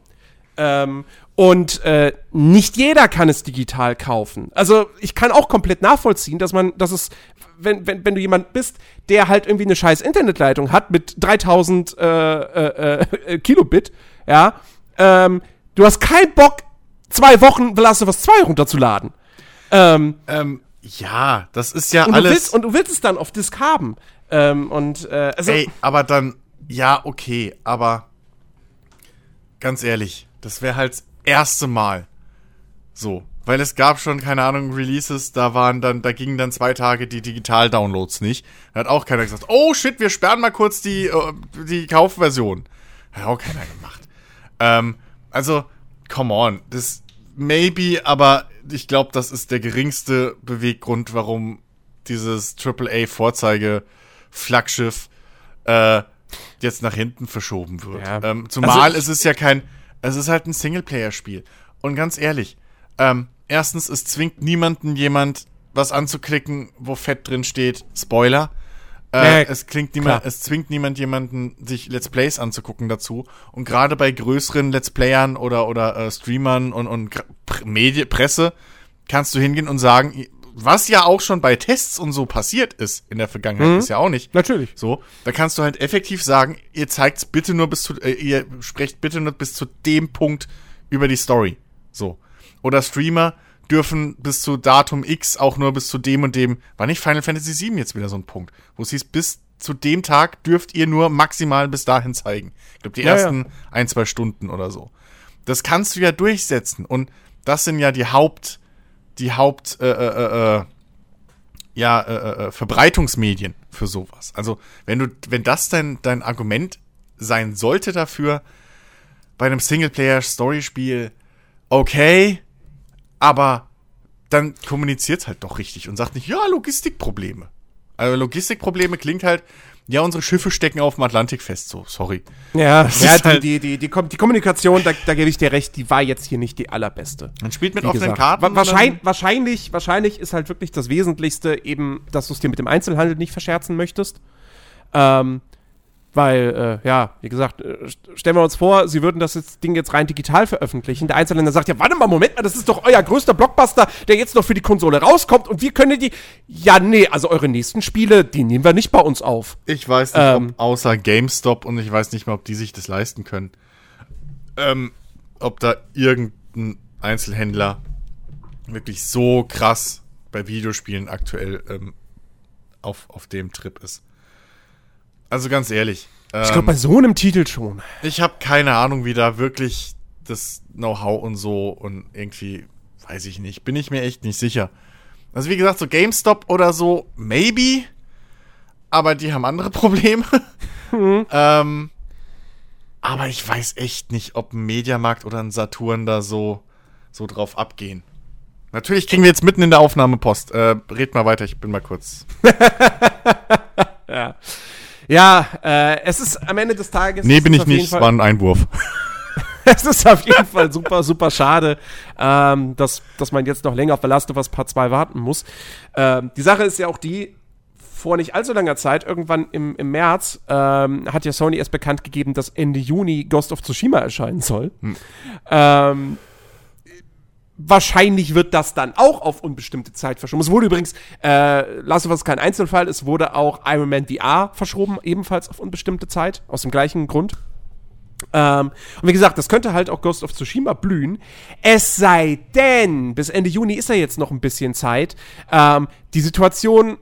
Ähm, und äh, nicht jeder kann es digital kaufen. Also ich kann auch komplett nachvollziehen, dass man, dass es, wenn, wenn, wenn du jemand bist, der halt irgendwie eine scheiß Internetleitung hat mit 3000 äh, äh, äh, Kilobit, ja, ähm, Du hast keinen Bock, zwei Wochen The Last of Us 2 runterzuladen.
Ähm, ähm, ja, das ist ja
und
alles.
Du willst, und du willst es dann auf Disk haben. Ähm, und, äh,
also Ey, aber dann, ja, okay, aber ganz ehrlich, das wäre halt das erste Mal so, weil es gab schon, keine Ahnung, Releases, da waren dann, da gingen dann zwei Tage die Digital-Downloads nicht. Da hat auch keiner gesagt, oh shit, wir sperren mal kurz die, äh, die Kaufversion. Hat auch keiner gemacht. Ähm, also, come on, das maybe, aber ich glaube, das ist der geringste Beweggrund, warum dieses AAA-Vorzeige-Flaggschiff äh, jetzt nach hinten verschoben wird. Ja. Ähm, zumal also es ist ja kein, es ist halt ein Singleplayer-Spiel. Und ganz ehrlich, ähm, erstens, es zwingt niemanden jemand was anzuklicken, wo fett drin steht, Spoiler. Äh, ja, es, klingt niemand, es zwingt niemand jemanden, sich Let's Plays anzugucken dazu. Und gerade bei größeren Let's Playern oder, oder äh, Streamern und, und Medien, Presse kannst du hingehen und sagen, was ja auch schon bei Tests und so passiert ist in der Vergangenheit, mhm. ist ja auch nicht.
Natürlich.
So, da kannst du halt effektiv sagen, ihr zeigt's bitte nur bis zu, äh, ihr sprecht bitte nur bis zu dem Punkt über die Story. So. Oder Streamer dürfen bis zu Datum X auch nur bis zu dem und dem, war nicht Final Fantasy VII jetzt wieder so ein Punkt, wo es hieß, bis zu dem Tag dürft ihr nur maximal bis dahin zeigen. Ich glaube, die ja, ersten ja. ein, zwei Stunden oder so. Das kannst du ja durchsetzen. Und das sind ja die Haupt, die Haupt, äh, äh, äh, äh ja, äh, äh, äh, Verbreitungsmedien für sowas. Also, wenn du, wenn das dein, dein Argument sein sollte dafür, bei einem Singleplayer-Story-Spiel, okay, aber dann kommuniziert halt doch richtig und sagt nicht, ja, Logistikprobleme. Also Logistikprobleme klingt halt, ja, unsere Schiffe stecken auf dem Atlantik fest, so, sorry.
Ja, ja die, halt die, die, die, die, Kommunikation, da, da gebe ich dir recht, die war jetzt hier nicht die allerbeste.
Man spielt mit offenen Karten.
Wahrscheinlich, wahrscheinlich, wahrscheinlich ist halt wirklich das Wesentlichste eben, dass du es dir mit dem Einzelhandel nicht verscherzen möchtest. Ähm, weil, äh, ja, wie gesagt, äh, stellen wir uns vor, sie würden das jetzt, Ding jetzt rein digital veröffentlichen. Der Einzelländer sagt, ja, warte mal, Moment mal, das ist doch euer größter Blockbuster, der jetzt noch für die Konsole rauskommt und wir können die. Ja, nee, also eure nächsten Spiele, die nehmen wir nicht bei uns auf.
Ich weiß nicht, ähm, ob außer GameStop und ich weiß nicht mal, ob die sich das leisten können. Ähm, ob da irgendein Einzelhändler wirklich so krass bei Videospielen aktuell ähm, auf, auf dem Trip ist. Also ganz ehrlich.
Ähm, ich glaube, bei so einem Titel schon.
Ich habe keine Ahnung, wie da wirklich das Know-how und so und irgendwie, weiß ich nicht, bin ich mir echt nicht sicher. Also wie gesagt, so GameStop oder so, maybe. Aber die haben andere Probleme. Mhm. ähm, aber ich weiß echt nicht, ob ein Mediamarkt oder ein Saturn da so, so drauf abgehen. Natürlich kriegen wir jetzt mitten in der Aufnahme Post. Äh, red mal weiter, ich bin mal kurz.
ja. Ja, äh, es ist am Ende des Tages.
Nee, bin ich nicht, es war ein Einwurf.
es ist auf jeden Fall super, super schade, ähm, dass, dass man jetzt noch länger auf The Last of Us Part 2 warten muss. Ähm, die Sache ist ja auch die, vor nicht allzu langer Zeit, irgendwann im, im März, ähm, hat ja Sony erst bekannt gegeben, dass Ende Juni Ghost of Tsushima erscheinen soll. Hm. Ähm, Wahrscheinlich wird das dann auch auf unbestimmte Zeit verschoben. Es wurde übrigens, äh, Last of Us kein Einzelfall, es wurde auch Iron Man VR verschoben, ebenfalls auf unbestimmte Zeit, aus dem gleichen Grund. Ähm, und wie gesagt, das könnte halt auch Ghost of Tsushima blühen. Es sei denn, bis Ende Juni ist ja jetzt noch ein bisschen Zeit. Ähm, die Situation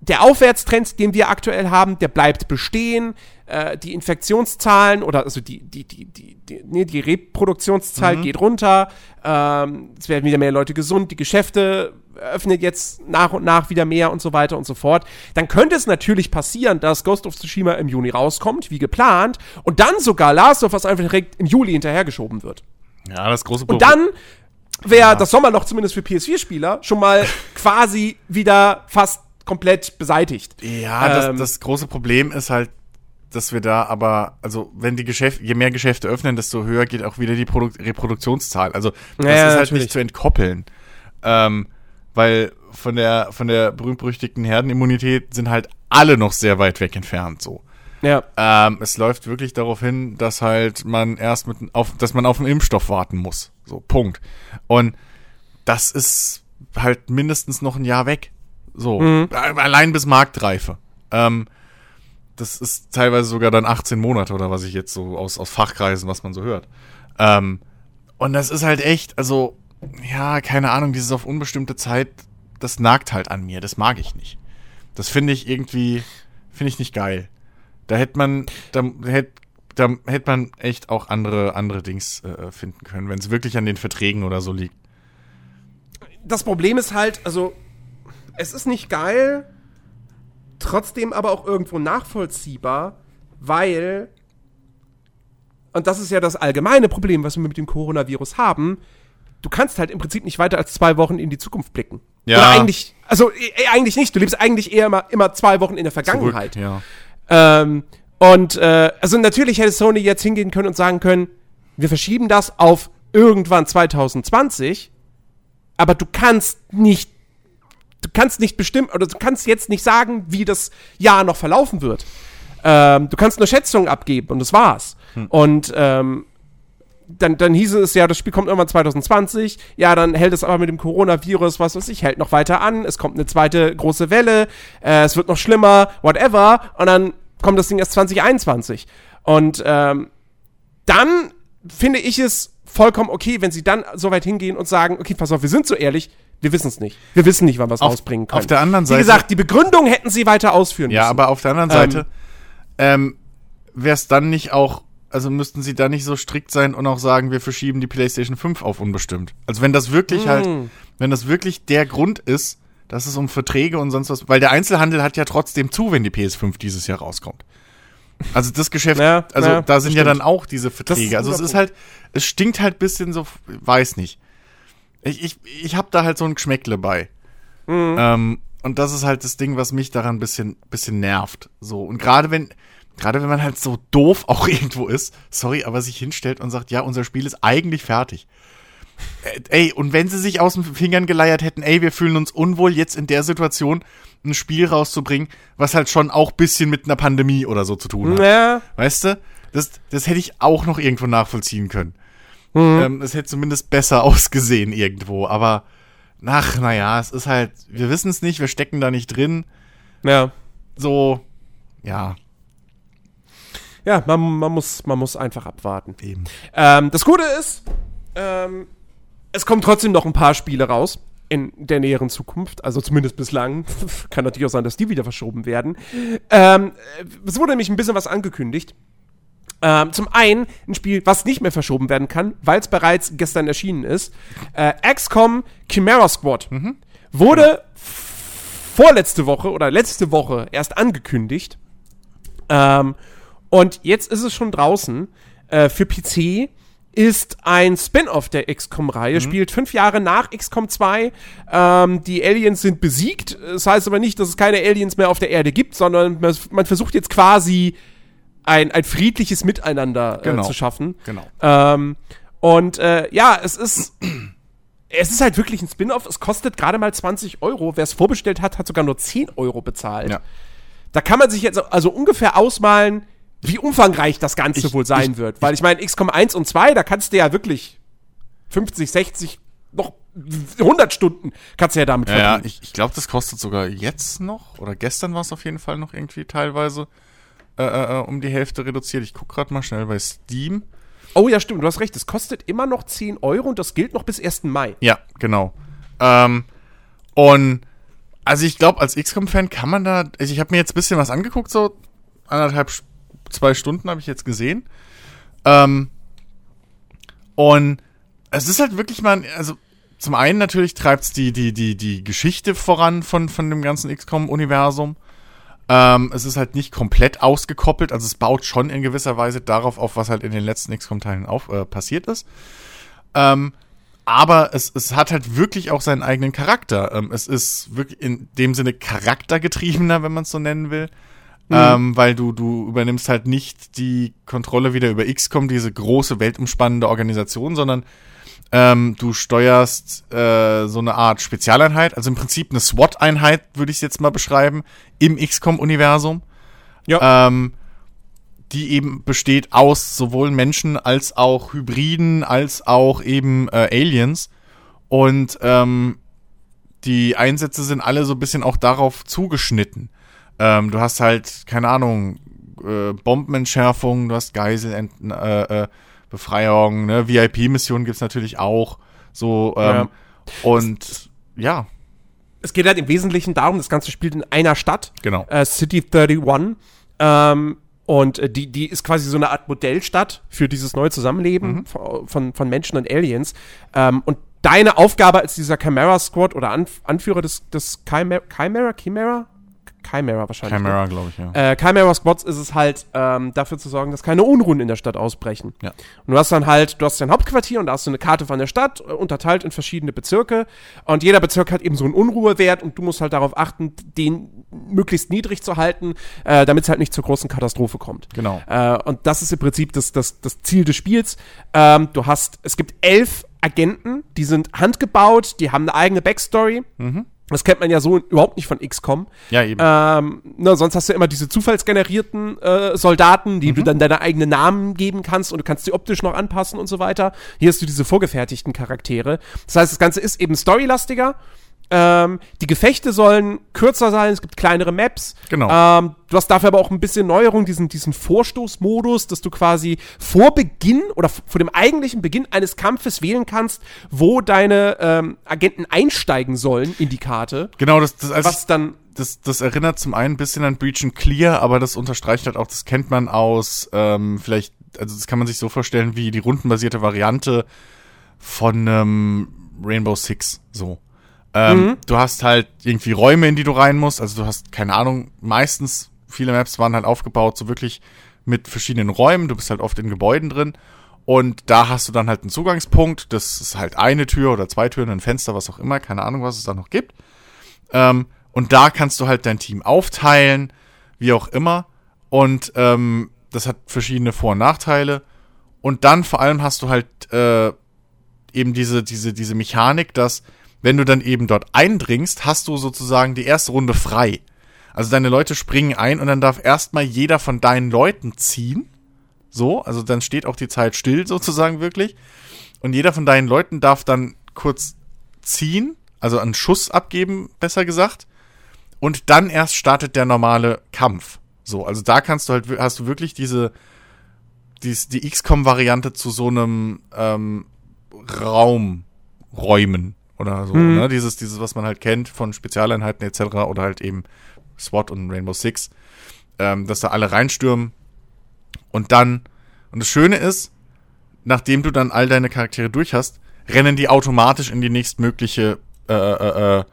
der Aufwärtstrend, den wir aktuell haben, der bleibt bestehen. Äh, die Infektionszahlen oder also die, die, die, die, die, nee, die Reproduktionszahl mhm. geht runter. Ähm, es werden wieder mehr Leute gesund, die Geschäfte öffnen jetzt nach und nach wieder mehr und so weiter und so fort. Dann könnte es natürlich passieren, dass Ghost of Tsushima im Juni rauskommt, wie geplant, und dann sogar Last of Us einfach direkt im Juli hinterhergeschoben wird.
Ja, das große
Problem. Und dann wäre ja. das Sommerloch zumindest für PS4-Spieler schon mal quasi wieder fast komplett beseitigt.
Ja, ähm, das, das große Problem ist halt, dass wir da aber, also wenn die Geschäfte, je mehr Geschäfte öffnen, desto höher geht auch wieder die Produ Reproduktionszahl. Also das ja, ist halt natürlich. nicht zu entkoppeln. Ähm, weil von der, von der berühmt-berüchtigten Herdenimmunität sind halt alle noch sehr weit weg entfernt, so.
Ja.
Ähm, es läuft wirklich darauf hin, dass halt man erst mit, auf, dass man auf einen Impfstoff warten muss. So, Punkt. Und das ist halt mindestens noch ein Jahr weg. So, mhm. allein bis Marktreife. Ähm, das ist teilweise sogar dann 18 Monate oder was ich jetzt so aus, aus Fachkreisen, was man so hört. Ähm, und das ist halt echt, also, ja, keine Ahnung, dieses auf unbestimmte Zeit, das nagt halt an mir, das mag ich nicht. Das finde ich irgendwie, finde ich nicht geil. Da hätte man, da hätte da hätte man echt auch andere, andere Dings äh, finden können, wenn es wirklich an den Verträgen oder so liegt.
das Problem ist halt, also, es ist nicht geil, trotzdem aber auch irgendwo nachvollziehbar, weil, und das ist ja das allgemeine Problem, was wir mit dem Coronavirus haben, du kannst halt im Prinzip nicht weiter als zwei Wochen in die Zukunft blicken.
Ja.
Oder eigentlich, also äh, eigentlich nicht. Du lebst eigentlich eher immer, immer zwei Wochen in der Vergangenheit.
Zurück, ja.
Ähm, und äh, also natürlich hätte Sony jetzt hingehen können und sagen können, wir verschieben das auf irgendwann 2020, aber du kannst nicht, du kannst nicht bestimmen, oder du kannst jetzt nicht sagen, wie das Jahr noch verlaufen wird. Ähm, du kannst nur Schätzungen abgeben und das war's. Und ähm, dann, dann hieß es ja, das Spiel kommt irgendwann 2020. Ja, dann hält es aber mit dem Coronavirus, was weiß ich, hält noch weiter an. Es kommt eine zweite große Welle. Äh, es wird noch schlimmer, whatever. Und dann kommt das Ding erst 2021. Und ähm, dann finde ich es vollkommen okay, wenn sie dann so weit hingehen und sagen, okay, pass auf, wir sind so ehrlich, wir wissen es nicht. Wir wissen nicht, wann wir es rausbringen können.
auf der anderen
Wie
Seite-
gesagt, die Begründung hätten sie weiter ausführen
Ja,
müssen.
aber auf der anderen
Ähm,
Seite ähm, wäre es dann nicht auch, also müssten sie da nicht so strikt sein und auch sagen, wir verschieben die PlayStation 5 auf unbestimmt. Also wenn das wirklich halt,
Hm.
wenn das wirklich der Grund ist, dass es um Verträge und sonst was, weil der Einzelhandel hat ja trotzdem zu, wenn die PS5 dieses Jahr rauskommt. Also das Geschäft,
Ja,
also
ja,
da sind ja dann auch diese Verträge. Also es ist halt, es stinkt halt bisschen so, weiß nicht. Ich, ich, ich habe da halt so ein Geschmäckle bei.
Mhm.
Ähm, und das ist halt das Ding, was mich daran ein bisschen, bisschen nervt. So. Und gerade wenn, gerade wenn man halt so doof auch irgendwo ist, sorry, aber sich hinstellt und sagt, ja, unser Spiel ist eigentlich fertig. Äh, Ey, und wenn sie sich aus den Fingern geleiert hätten, ey, wir fühlen uns unwohl, jetzt in der Situation ein Spiel rauszubringen, was halt schon auch bisschen mit einer Pandemie oder so zu tun hat.
Ja,
Weißt du? Das, das hätte ich auch noch irgendwo nachvollziehen können.
Mhm.
Ähm, es hätte zumindest besser ausgesehen irgendwo, aber ach, naja, es ist halt, wir wissen es nicht, wir stecken da nicht drin.
ja.
So, ja,
Ja, man, man, muss, man muss einfach abwarten.
eben.
Ähm, das Gute ist, ähm, es kommen trotzdem noch ein paar Spiele raus in der näheren Zukunft, also zumindest bislang. Kann natürlich auch sein, dass die wieder verschoben werden. Ähm, äh, es wurde nämlich ein bisschen was angekündigt. Ähm, zum einen ein Spiel, was nicht mehr verschoben werden kann, weil es bereits gestern erschienen ist. Äh, XCOM Chimera Squad wurde vorletzte Woche oder letzte Woche erst angekündigt. Ähm, und jetzt ist es schon draußen. Äh, für PC ist ein Spin-off der XCOM-Reihe, spielt fünf Jahre nach XCOM 2. Ähm, die Aliens sind besiegt. Das heißt aber nicht, dass es keine Aliens mehr auf der Erde gibt, sondern man, man versucht jetzt quasi ein, ein friedliches Miteinander äh,
Genau.
zu schaffen.
Genau.
Ähm, und äh, ja, es ist. Es ist halt wirklich ein Spin-off. Es kostet gerade mal 20 Euro. Wer es vorbestellt hat, hat sogar nur 10 Euro bezahlt.
Ja.
Da kann man sich jetzt also ungefähr ausmalen, wie umfangreich das Ganze
Ich-
wohl sein
ich-
wird. Weil ich meine, XCOM 1 und 2, da kannst du ja wirklich 50, 60, noch 100 Stunden kannst du ja damit
Ja, ja
verdienen.
ich, ich glaube, das kostet sogar jetzt noch, oder gestern war es auf jeden Fall noch irgendwie teilweise äh, äh, um die Hälfte reduziert. Ich gucke gerade mal schnell bei Steam.
Oh ja, stimmt, du hast recht. Es kostet immer noch 10 Euro und das gilt noch bis 1. Mai.
Ja, genau. Ähm, und also ich glaube, als XCOM-Fan kann man da, also ich habe mir jetzt ein bisschen was angeguckt, so anderthalb, zwei Stunden habe ich jetzt gesehen. Ähm, und es ist halt wirklich mal, also zum einen natürlich treibt's die, die, die, die Geschichte voran von, von dem ganzen XCOM-Universum. Ähm, es ist halt nicht komplett ausgekoppelt, also es baut schon in gewisser Weise darauf auf, was halt in den letzten XCOM-Teilen auf, äh, passiert ist. Ähm, aber es, es hat halt wirklich auch seinen eigenen Charakter. Ähm, es ist wirklich in dem Sinne charaktergetriebener, wenn man es so nennen will. Ähm, weil du, du übernimmst halt nicht die Kontrolle wieder über XCOM, diese große, weltumspannende Organisation, sondern ähm, du steuerst äh, so eine Art Spezialeinheit, also im Prinzip eine SWAT-Einheit, würde ich es jetzt mal beschreiben, im XCOM-Universum.
Ja.
Ähm, die eben besteht aus sowohl Menschen als auch Hybriden, als auch eben äh, Aliens. Und ähm, die Einsätze sind alle so ein bisschen auch darauf zugeschnitten. Ähm, du hast halt, keine Ahnung, äh, Bombenentschärfung, du hast Geiselbefreiung, äh, äh, Befreiung, ne? VIP-Missionen gibt's natürlich auch. So, ähm,
Ja.
und ja,
Es geht halt im Wesentlichen darum, das Ganze spielt in einer Stadt.
genau.
äh, City 31. Ähm, und äh, die, die ist quasi so eine Art Modellstadt für dieses neue Zusammenleben von, von, von Menschen und Aliens. Ähm, und deine Aufgabe als dieser Chimera Squad oder Anf Anführer des, des Chimera, Chimera, Chimera? Chimera wahrscheinlich. ne?
Chimera, glaube ich, ja.
Äh, Chimera Squads ist es halt, ähm, dafür zu sorgen, dass keine Unruhen in der Stadt ausbrechen.
Ja.
Und du hast dann halt, du hast dein Hauptquartier und da hast du eine Karte von der Stadt, äh, unterteilt in verschiedene Bezirke. Und jeder Bezirk hat eben so einen Unruhewert und du musst halt darauf achten, den möglichst niedrig zu halten, äh, damit es halt nicht zur großen Katastrophe kommt.
Genau.
Äh, und das ist im Prinzip das, das, das Ziel des Spiels. Ähm, du hast, es gibt elf Agenten, die sind handgebaut, die haben eine eigene Backstory. Das kennt man ja so überhaupt nicht von XCOM.
Ja, eben.
Ähm, ne, sonst hast du immer diese zufallsgenerierten äh, Soldaten, die du dann deine eigenen Namen geben kannst und du kannst sie optisch noch anpassen und so weiter. Hier hast du diese vorgefertigten Charaktere. Das heißt, das Ganze ist eben storylastiger. Ähm, die Gefechte sollen kürzer sein, es gibt kleinere Maps.
Genau.
Ähm, du hast dafür aber auch ein bisschen Neuerung, diesen, diesen Vorstoßmodus, dass du quasi vor Beginn oder vor dem eigentlichen Beginn eines Kampfes wählen kannst, wo deine ähm, Agenten einsteigen sollen in die Karte.
Genau, das, das, also
Was dann
das, das erinnert zum einen ein bisschen an Breach and Clear, aber das unterstreicht halt auch, das kennt man aus, ähm, vielleicht, also das kann man sich so vorstellen wie die rundenbasierte Variante von ähm, Rainbow Six, so. Ähm, Du hast halt irgendwie Räume, in die du rein musst, also du hast, keine Ahnung, meistens, viele Maps waren halt aufgebaut, so wirklich mit verschiedenen Räumen, du bist halt oft in Gebäuden drin und da hast du dann halt einen Zugangspunkt, das ist halt eine Tür oder zwei Türen, ein Fenster, was auch immer, keine Ahnung, was es da noch gibt. Ähm, und da kannst du halt dein Team aufteilen, wie auch immer. Und ähm, das hat verschiedene Vor- und Nachteile. Und dann vor allem hast du halt äh, eben diese, diese, diese Mechanik, dass wenn du dann eben dort eindringst, hast du sozusagen die erste Runde frei. Also deine Leute springen ein und dann darf erstmal jeder von deinen Leuten ziehen. So, also dann steht auch die Zeit still sozusagen wirklich. Und jeder von deinen Leuten darf dann kurz ziehen, also einen Schuss abgeben, besser gesagt. Und dann erst startet der normale Kampf. So, also da kannst du halt, hast du wirklich diese, dies, die XCOM-Variante zu so einem ähm, Raum räumen oder so, ne? Dieses, dieses, was man halt kennt von Spezialeinheiten etc. oder halt eben SWAT und Rainbow Six, ähm, dass da alle reinstürmen und dann, und das Schöne ist, nachdem du dann all deine Charaktere durch hast, rennen die automatisch in die nächstmögliche äh, äh, äh,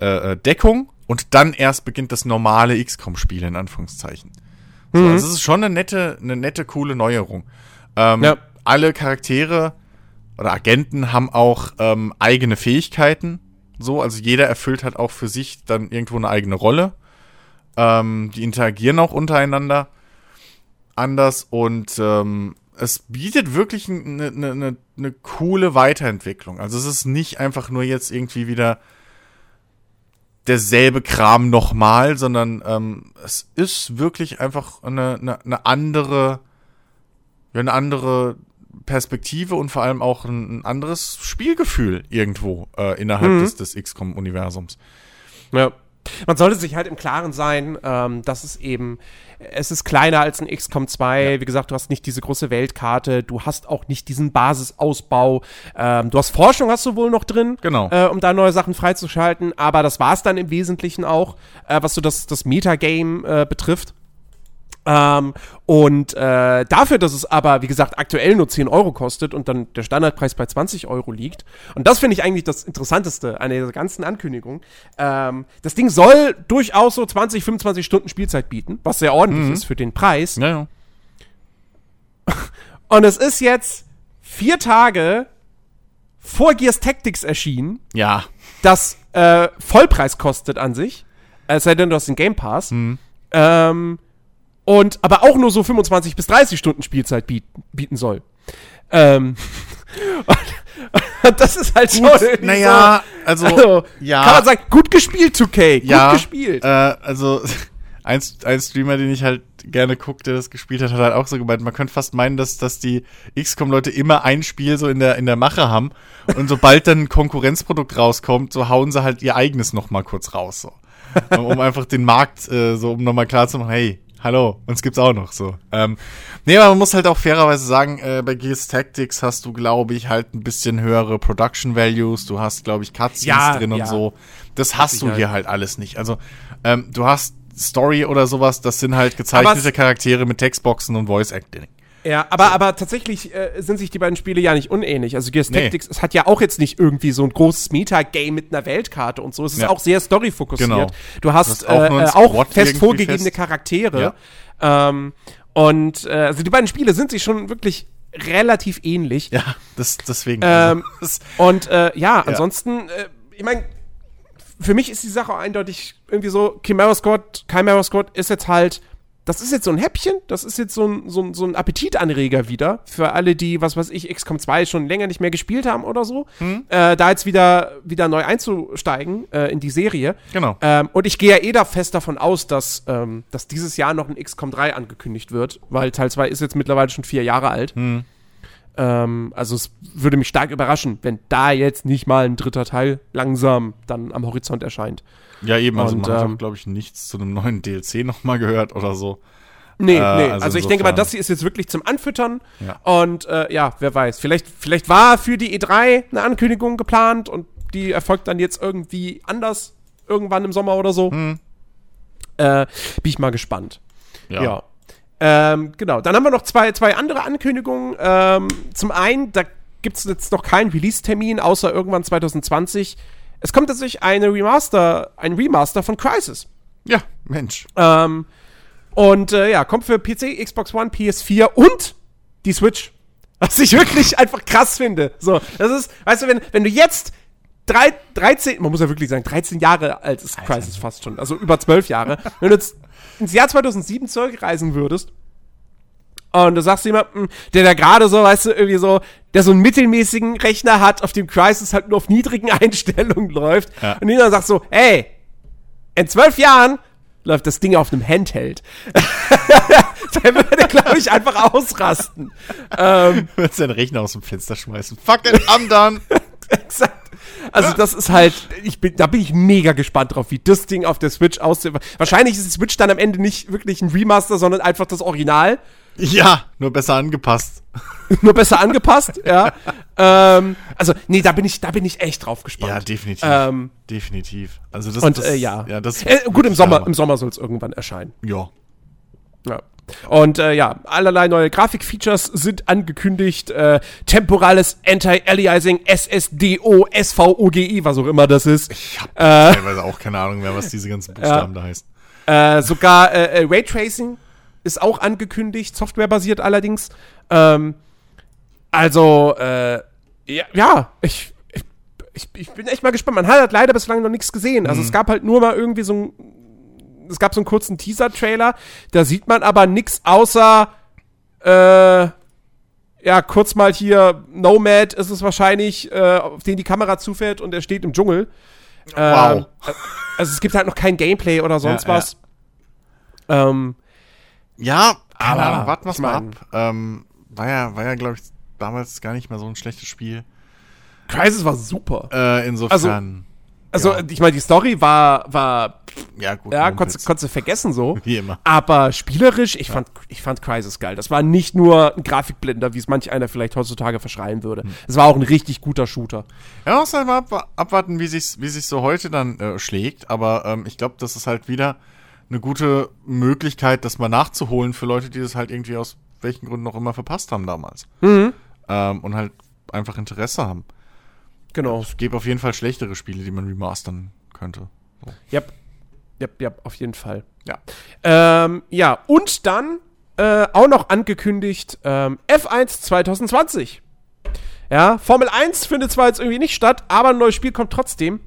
äh, äh, Deckung und dann erst beginnt das normale XCOM-Spiel in Anführungszeichen. So, also es ist schon eine nette, eine nette, coole Neuerung. Ähm,
Ja.
Alle Charaktere oder Agenten haben auch ähm, eigene Fähigkeiten. So, also jeder erfüllt halt auch für sich dann irgendwo eine eigene Rolle. Ähm, die interagieren auch untereinander anders und ähm, es bietet wirklich eine, eine, eine, coole Weiterentwicklung. Also es ist nicht einfach nur jetzt irgendwie wieder derselbe Kram nochmal, sondern ähm, es ist wirklich einfach eine, eine, eine andere, eine andere Perspektive und vor allem auch ein, anderes Spielgefühl irgendwo äh, innerhalb des, des XCOM-Universums.
Ja. Man sollte sich halt im Klaren sein, ähm, dass es eben, es ist kleiner als ein XCOM 2. Wie gesagt, du hast nicht diese große Weltkarte, du hast auch nicht diesen Basisausbau. Ähm, du hast Forschung, hast du wohl noch drin,
Genau.
äh, um da neue Sachen freizuschalten. Aber das war es dann im Wesentlichen auch, äh, was so das, das Metagame äh, betrifft. Ähm, und äh, dafür, dass es aber, wie gesagt, aktuell nur 10 Euro kostet und dann der Standardpreis bei 20 Euro liegt. Und das finde ich eigentlich das Interessanteste an dieser ganzen Ankündigung. Ähm, das Ding soll durchaus so 20, 25 Stunden Spielzeit bieten, was sehr ordentlich ist für den Preis.
Ja, ja.
Und es ist jetzt vier Tage vor Gears Tactics erschienen,
Ja.
das äh, Vollpreis kostet an sich. Es sei denn, du hast den Game Pass. Ähm, und aber auch nur so 25 bis 30 Stunden Spielzeit bieten, bieten soll. Ähm, das ist halt schon. irgendwie
Naja, also,
so, also,
ja.
Kann man sagen, gut gespielt, 2K. Gut
ja,
gespielt.
Äh, also ein, ein Streamer, den ich halt gerne gucke, der das gespielt hat, hat halt auch so gemeint, man könnte fast meinen, dass, dass die XCOM-Leute immer ein Spiel so in der, in der Mache haben und sobald dann ein Konkurrenzprodukt rauskommt, so hauen sie halt ihr eigenes noch mal kurz raus, so. um, um einfach den Markt, äh, so um nochmal klar zu machen, hey, hallo, uns gibt's auch noch, so. Ähm, nee, aber man muss halt auch fairerweise sagen, äh, bei Gears Tactics hast du, glaube ich, halt ein bisschen höhere Production Values, du hast, glaube ich, Cutscenes
Ja,
drin und
ja.
so. Das hast du
Sicherheit.
hier halt alles nicht. Also, ähm, du hast Story oder sowas, das sind halt gezeichnete Charaktere mit Textboxen und Voice Acting.
Ja, aber, aber tatsächlich äh, sind sich die beiden Spiele ja nicht unähnlich. Also Gears
Nee.
Tactics, es hat ja auch jetzt nicht irgendwie so ein großes Metagame mit einer Weltkarte und so. Es ist
Ja.
auch sehr storyfokussiert.
Genau.
Du hast,
auch
äh, äh, auch fest vorgegebene
fest.
Charaktere. Ähm, und äh, also die beiden Spiele sind sich schon wirklich relativ ähnlich.
Ja, das, deswegen.
Ähm, Und äh, ja, ansonsten, äh, ich meine, für mich ist die Sache eindeutig irgendwie so, Chimera Squad, Chimera Squad ist jetzt halt, das ist jetzt so ein Häppchen, das ist jetzt so ein, so ein, so ein Appetitanreger wieder für alle, die, was weiß ich, XCOM 2 schon länger nicht mehr gespielt haben oder so, äh, da jetzt wieder, wieder neu einzusteigen äh, in die Serie.
Genau.
Ähm, und ich gehe ja eh da fest davon aus, dass, ähm, dass dieses Jahr noch ein XCOM 3 angekündigt wird, weil Teil 2 ist jetzt mittlerweile schon vier Jahre alt. Ähm, also es würde mich stark überraschen, wenn da jetzt nicht mal ein dritter Teil langsam dann am Horizont erscheint.
ja, eben. Also
und,
man hat
ähm,
auch, glaube ich, nichts zu einem neuen DLC nochmal gehört oder so.
Nee,
Äh,
nee.
also
Also, ich denke mal, das hier ist jetzt wirklich zum Anfüttern.
Ja.
Und äh, ja, wer weiß. Vielleicht, vielleicht war für die E3 eine Ankündigung geplant und die erfolgt dann jetzt irgendwie anders, irgendwann im Sommer oder so.
Hm.
Äh, bin ich mal gespannt.
Ja.
Ja. Ähm, genau. Dann haben wir noch zwei, zwei andere Ankündigungen. Ähm, zum einen, da gibt es jetzt noch keinen Release-Termin, außer irgendwann 2020. Es kommt tatsächlich eine Remaster, ein Remaster von Crisis.
Ja, Mensch.
Ähm, und äh, ja, kommt für PC, Xbox One, PS4 und die Switch. Was ich wirklich einfach krass finde. So, das ist, weißt du, wenn, wenn du jetzt drei, 13, man muss ja wirklich sagen, 13 Jahre alt ist Crisis fast schon, also über 12 Jahre, wenn du jetzt ins Jahr 2007 zurückreisen würdest und du sagst jemandem, der da gerade so, weißt du, irgendwie so, der so einen mittelmäßigen Rechner hat, auf dem Crisis halt nur auf niedrigen Einstellungen läuft
Ja.
und jeder sagt so, ey, in zwölf Jahren läuft das Ding auf einem Handheld. der würde, glaube ich, einfach ausrasten. ähm,
Du willst deinen Rechner aus dem Fenster schmeißen. Fuck it, I'm done.
exakt. Also das ist halt, ich bin, da bin ich mega gespannt drauf, wie das Ding auf der Switch aussieht. Wahrscheinlich ist die Switch dann am Ende nicht wirklich ein Remaster, sondern einfach das Original,
ja, nur besser angepasst.
nur besser angepasst. ja. Ähm, also nee, da bin ich, da bin ich echt drauf gespannt.
Ja, definitiv.
Ähm,
definitiv. Also das,
und
das,
äh, ja,
ja das
äh, gut im Sommer,
Hammer.
im Sommer soll es irgendwann erscheinen.
Ja.
Ja. Und äh, ja, allerlei neue Grafikfeatures sind angekündigt. Äh, temporales Anti-Aliasing, SSDO, SVOGI, was auch immer das ist.
Ich habe
Äh,
teilweise auch keine Ahnung mehr, was diese ganzen Buchstaben da heißen.
Äh, sogar äh, äh, Raytracing ist auch angekündigt, softwarebasiert allerdings. Ähm, also, äh, ja, ja ich, ich, ich, bin echt mal gespannt. Man hat halt leider bislang noch nichts gesehen. Also es gab halt nur mal irgendwie so ein, es gab so einen kurzen Teaser-Trailer. Da sieht man aber nichts außer, äh, ja, kurz mal hier, Nomad ist es wahrscheinlich, äh, auf den die Kamera zufährt und er steht im Dschungel.
Wow.
Ähm, also es gibt halt noch kein Gameplay oder sonst
Ja, ja.
was. Ähm,
Ja,
Keine
aber
Ahnung.
warten wir
Ich
mal ab. Ähm, war ja, war ja glaube ich, damals gar nicht mehr so ein schlechtes Spiel.
Crisis war super.
Äh, insofern,
Also,
ja.
ich meine, die Story war, war
ja gut.
ja, konntest, konntest du vergessen so.
Wie immer.
Aber spielerisch, ich, fand, ich fand Crisis geil. Das war nicht nur ein Grafikblender, wie es manch einer vielleicht heutzutage verschreien würde.
Hm.
Es war auch ein richtig guter Shooter.
Ja, muss halt mal ab, abwarten, wie sich's, wie sich's so heute dann äh, schlägt. Aber ähm, ich glaube, das ist halt wieder eine gute Möglichkeit, das mal nachzuholen für Leute, die das halt irgendwie aus welchen Gründen noch immer verpasst haben damals.
Mhm.
Ähm, und halt einfach Interesse haben.
Genau.
Es gäbe auf jeden Fall schlechtere Spiele, die man remastern könnte. So.
Yep. Yep, yep, auf jeden Fall.
Ja.
Ähm, ja, und dann äh, auch noch angekündigt ähm, F1 2020. Ja, Formel 1 findet zwar jetzt irgendwie nicht statt, aber ein neues Spiel kommt trotzdem.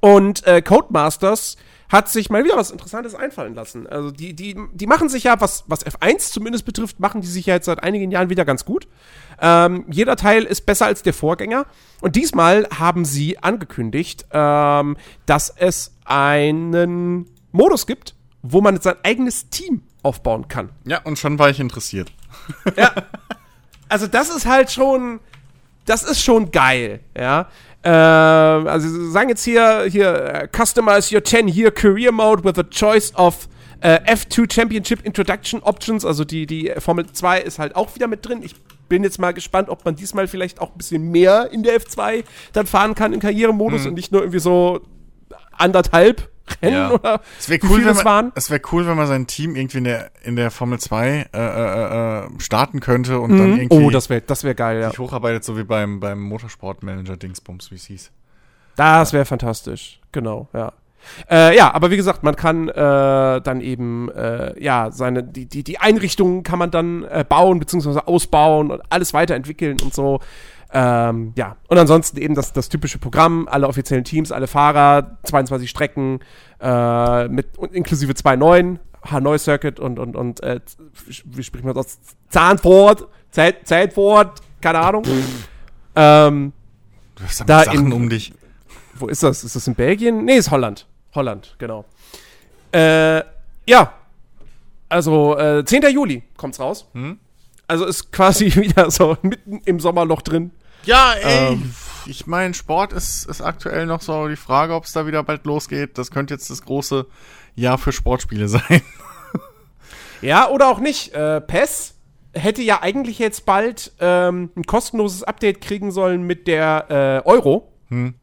Und äh, Codemasters hat sich mal wieder was Interessantes einfallen lassen. Also die, die, die machen sich ja, was, was F1 zumindest betrifft, machen die sich ja jetzt seit einigen Jahren wieder ganz gut. Ähm, jeder Teil ist besser als der Vorgänger. Und diesmal haben sie angekündigt, ähm, dass es einen Modus gibt, wo man sein eigenes Team aufbauen kann.
Ja, und schon war ich interessiert.
Ja. Also das ist halt schon, das ist schon geil, ja. Ähm, also sie sagen jetzt hier, hier, äh, customize your 10-year career mode with a choice of äh, F2 Championship Introduction Options. Also die, die Formel 2 ist halt auch wieder mit drin. Ich bin jetzt mal gespannt, ob man diesmal vielleicht auch ein bisschen mehr in der F2 dann fahren kann im Karrieremodus und nicht nur irgendwie so anderthalb Rennen
Ja.
oder
Es wäre
wie
cool,
viele
wenn
es
man,
waren.
es wäre cool, wenn man sein Team irgendwie in der, in der Formel 2 äh, äh, äh, starten könnte und dann irgendwie
Oh, das wäre das wär geil, ja.
sich hocharbeiten, so wie beim, beim Motorsportmanager Dingsbums, wie es hieß.
Das wäre fantastisch, genau, ja. Äh, ja, aber wie gesagt, man kann äh, dann eben, äh, ja, seine, die, die, die Einrichtungen kann man dann äh, bauen, beziehungsweise ausbauen und alles weiterentwickeln und so. Ähm, ja, und ansonsten eben das, das typische Programm, alle offiziellen Teams, alle Fahrer, 22 Strecken, äh, mit und inklusive zwei neuen, Hanoi Circuit und, und, und äh, wie spricht man das? Zahnfurt, Zeit, Zeitfurt, keine Ahnung. ähm,
Du hast
Da
Sachen
in-
um dich.
wo ist das? Ist das in Belgien? Nee, ist Holland. Holland, genau. Äh, ja. Also, äh, 10. Juli kommt's raus.
Hm?
Also ist quasi wieder so mitten im Sommerloch drin.
Ja, ey.
Ähm.
ich meine, Sport ist, ist aktuell noch so die Frage, ob es da wieder bald losgeht. Das könnte jetzt das große Jahr für Sportspiele sein.
Ja, oder auch nicht. Äh, PES hätte ja eigentlich jetzt bald ähm, ein kostenloses Update kriegen sollen mit der äh, Euro.
Hm.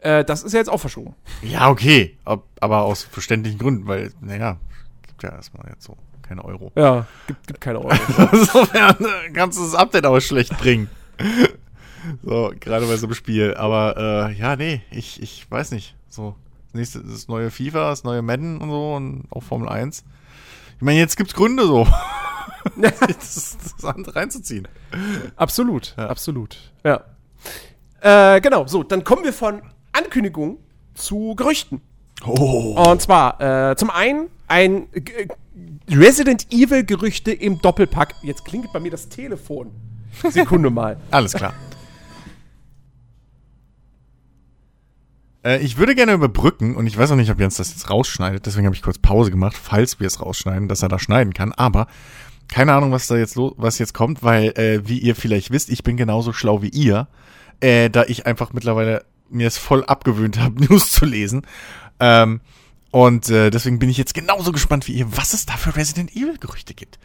Äh, das ist ja jetzt auch verschoben.
Ja, okay. Ab- Aber aus verständlichen Gründen, weil, naja, gibt ja erstmal jetzt so keine Euro.
Ja, gibt, gibt keine Euro.
Insofern äh, kannst du das Update auch schlecht bringen. So, gerade bei so einem Spiel. Aber äh, ja, nee, ich, ich weiß nicht. So, das nächste das neue FIFA, das neue Madden und so und auch Formel 1. Ich meine, jetzt gibt's Gründe so. das, das andere reinzuziehen.
Absolut, absolut. Ja. Äh, genau, so, dann kommen wir von Ankündigungen zu Gerüchten.
Oh.
Und zwar, äh, zum einen ein Resident Evil Gerüchte im Doppelpack. Jetzt klingelt bei mir das Telefon. Sekunde mal.
Alles klar. Äh, ich würde gerne überbrücken, und ich weiß auch nicht, ob Jens das jetzt rausschneidet, deswegen habe ich kurz Pause gemacht, falls wir es rausschneiden, dass er da schneiden kann, aber keine Ahnung, was da jetzt los, was jetzt kommt, weil, äh, wie ihr vielleicht wisst, ich bin genauso schlau wie ihr, äh, da ich einfach mittlerweile mir es voll abgewöhnt habe, News zu lesen. Ähm, und äh, deswegen bin ich jetzt genauso gespannt wie ihr, was es da für Resident Evil Gerüchte gibt.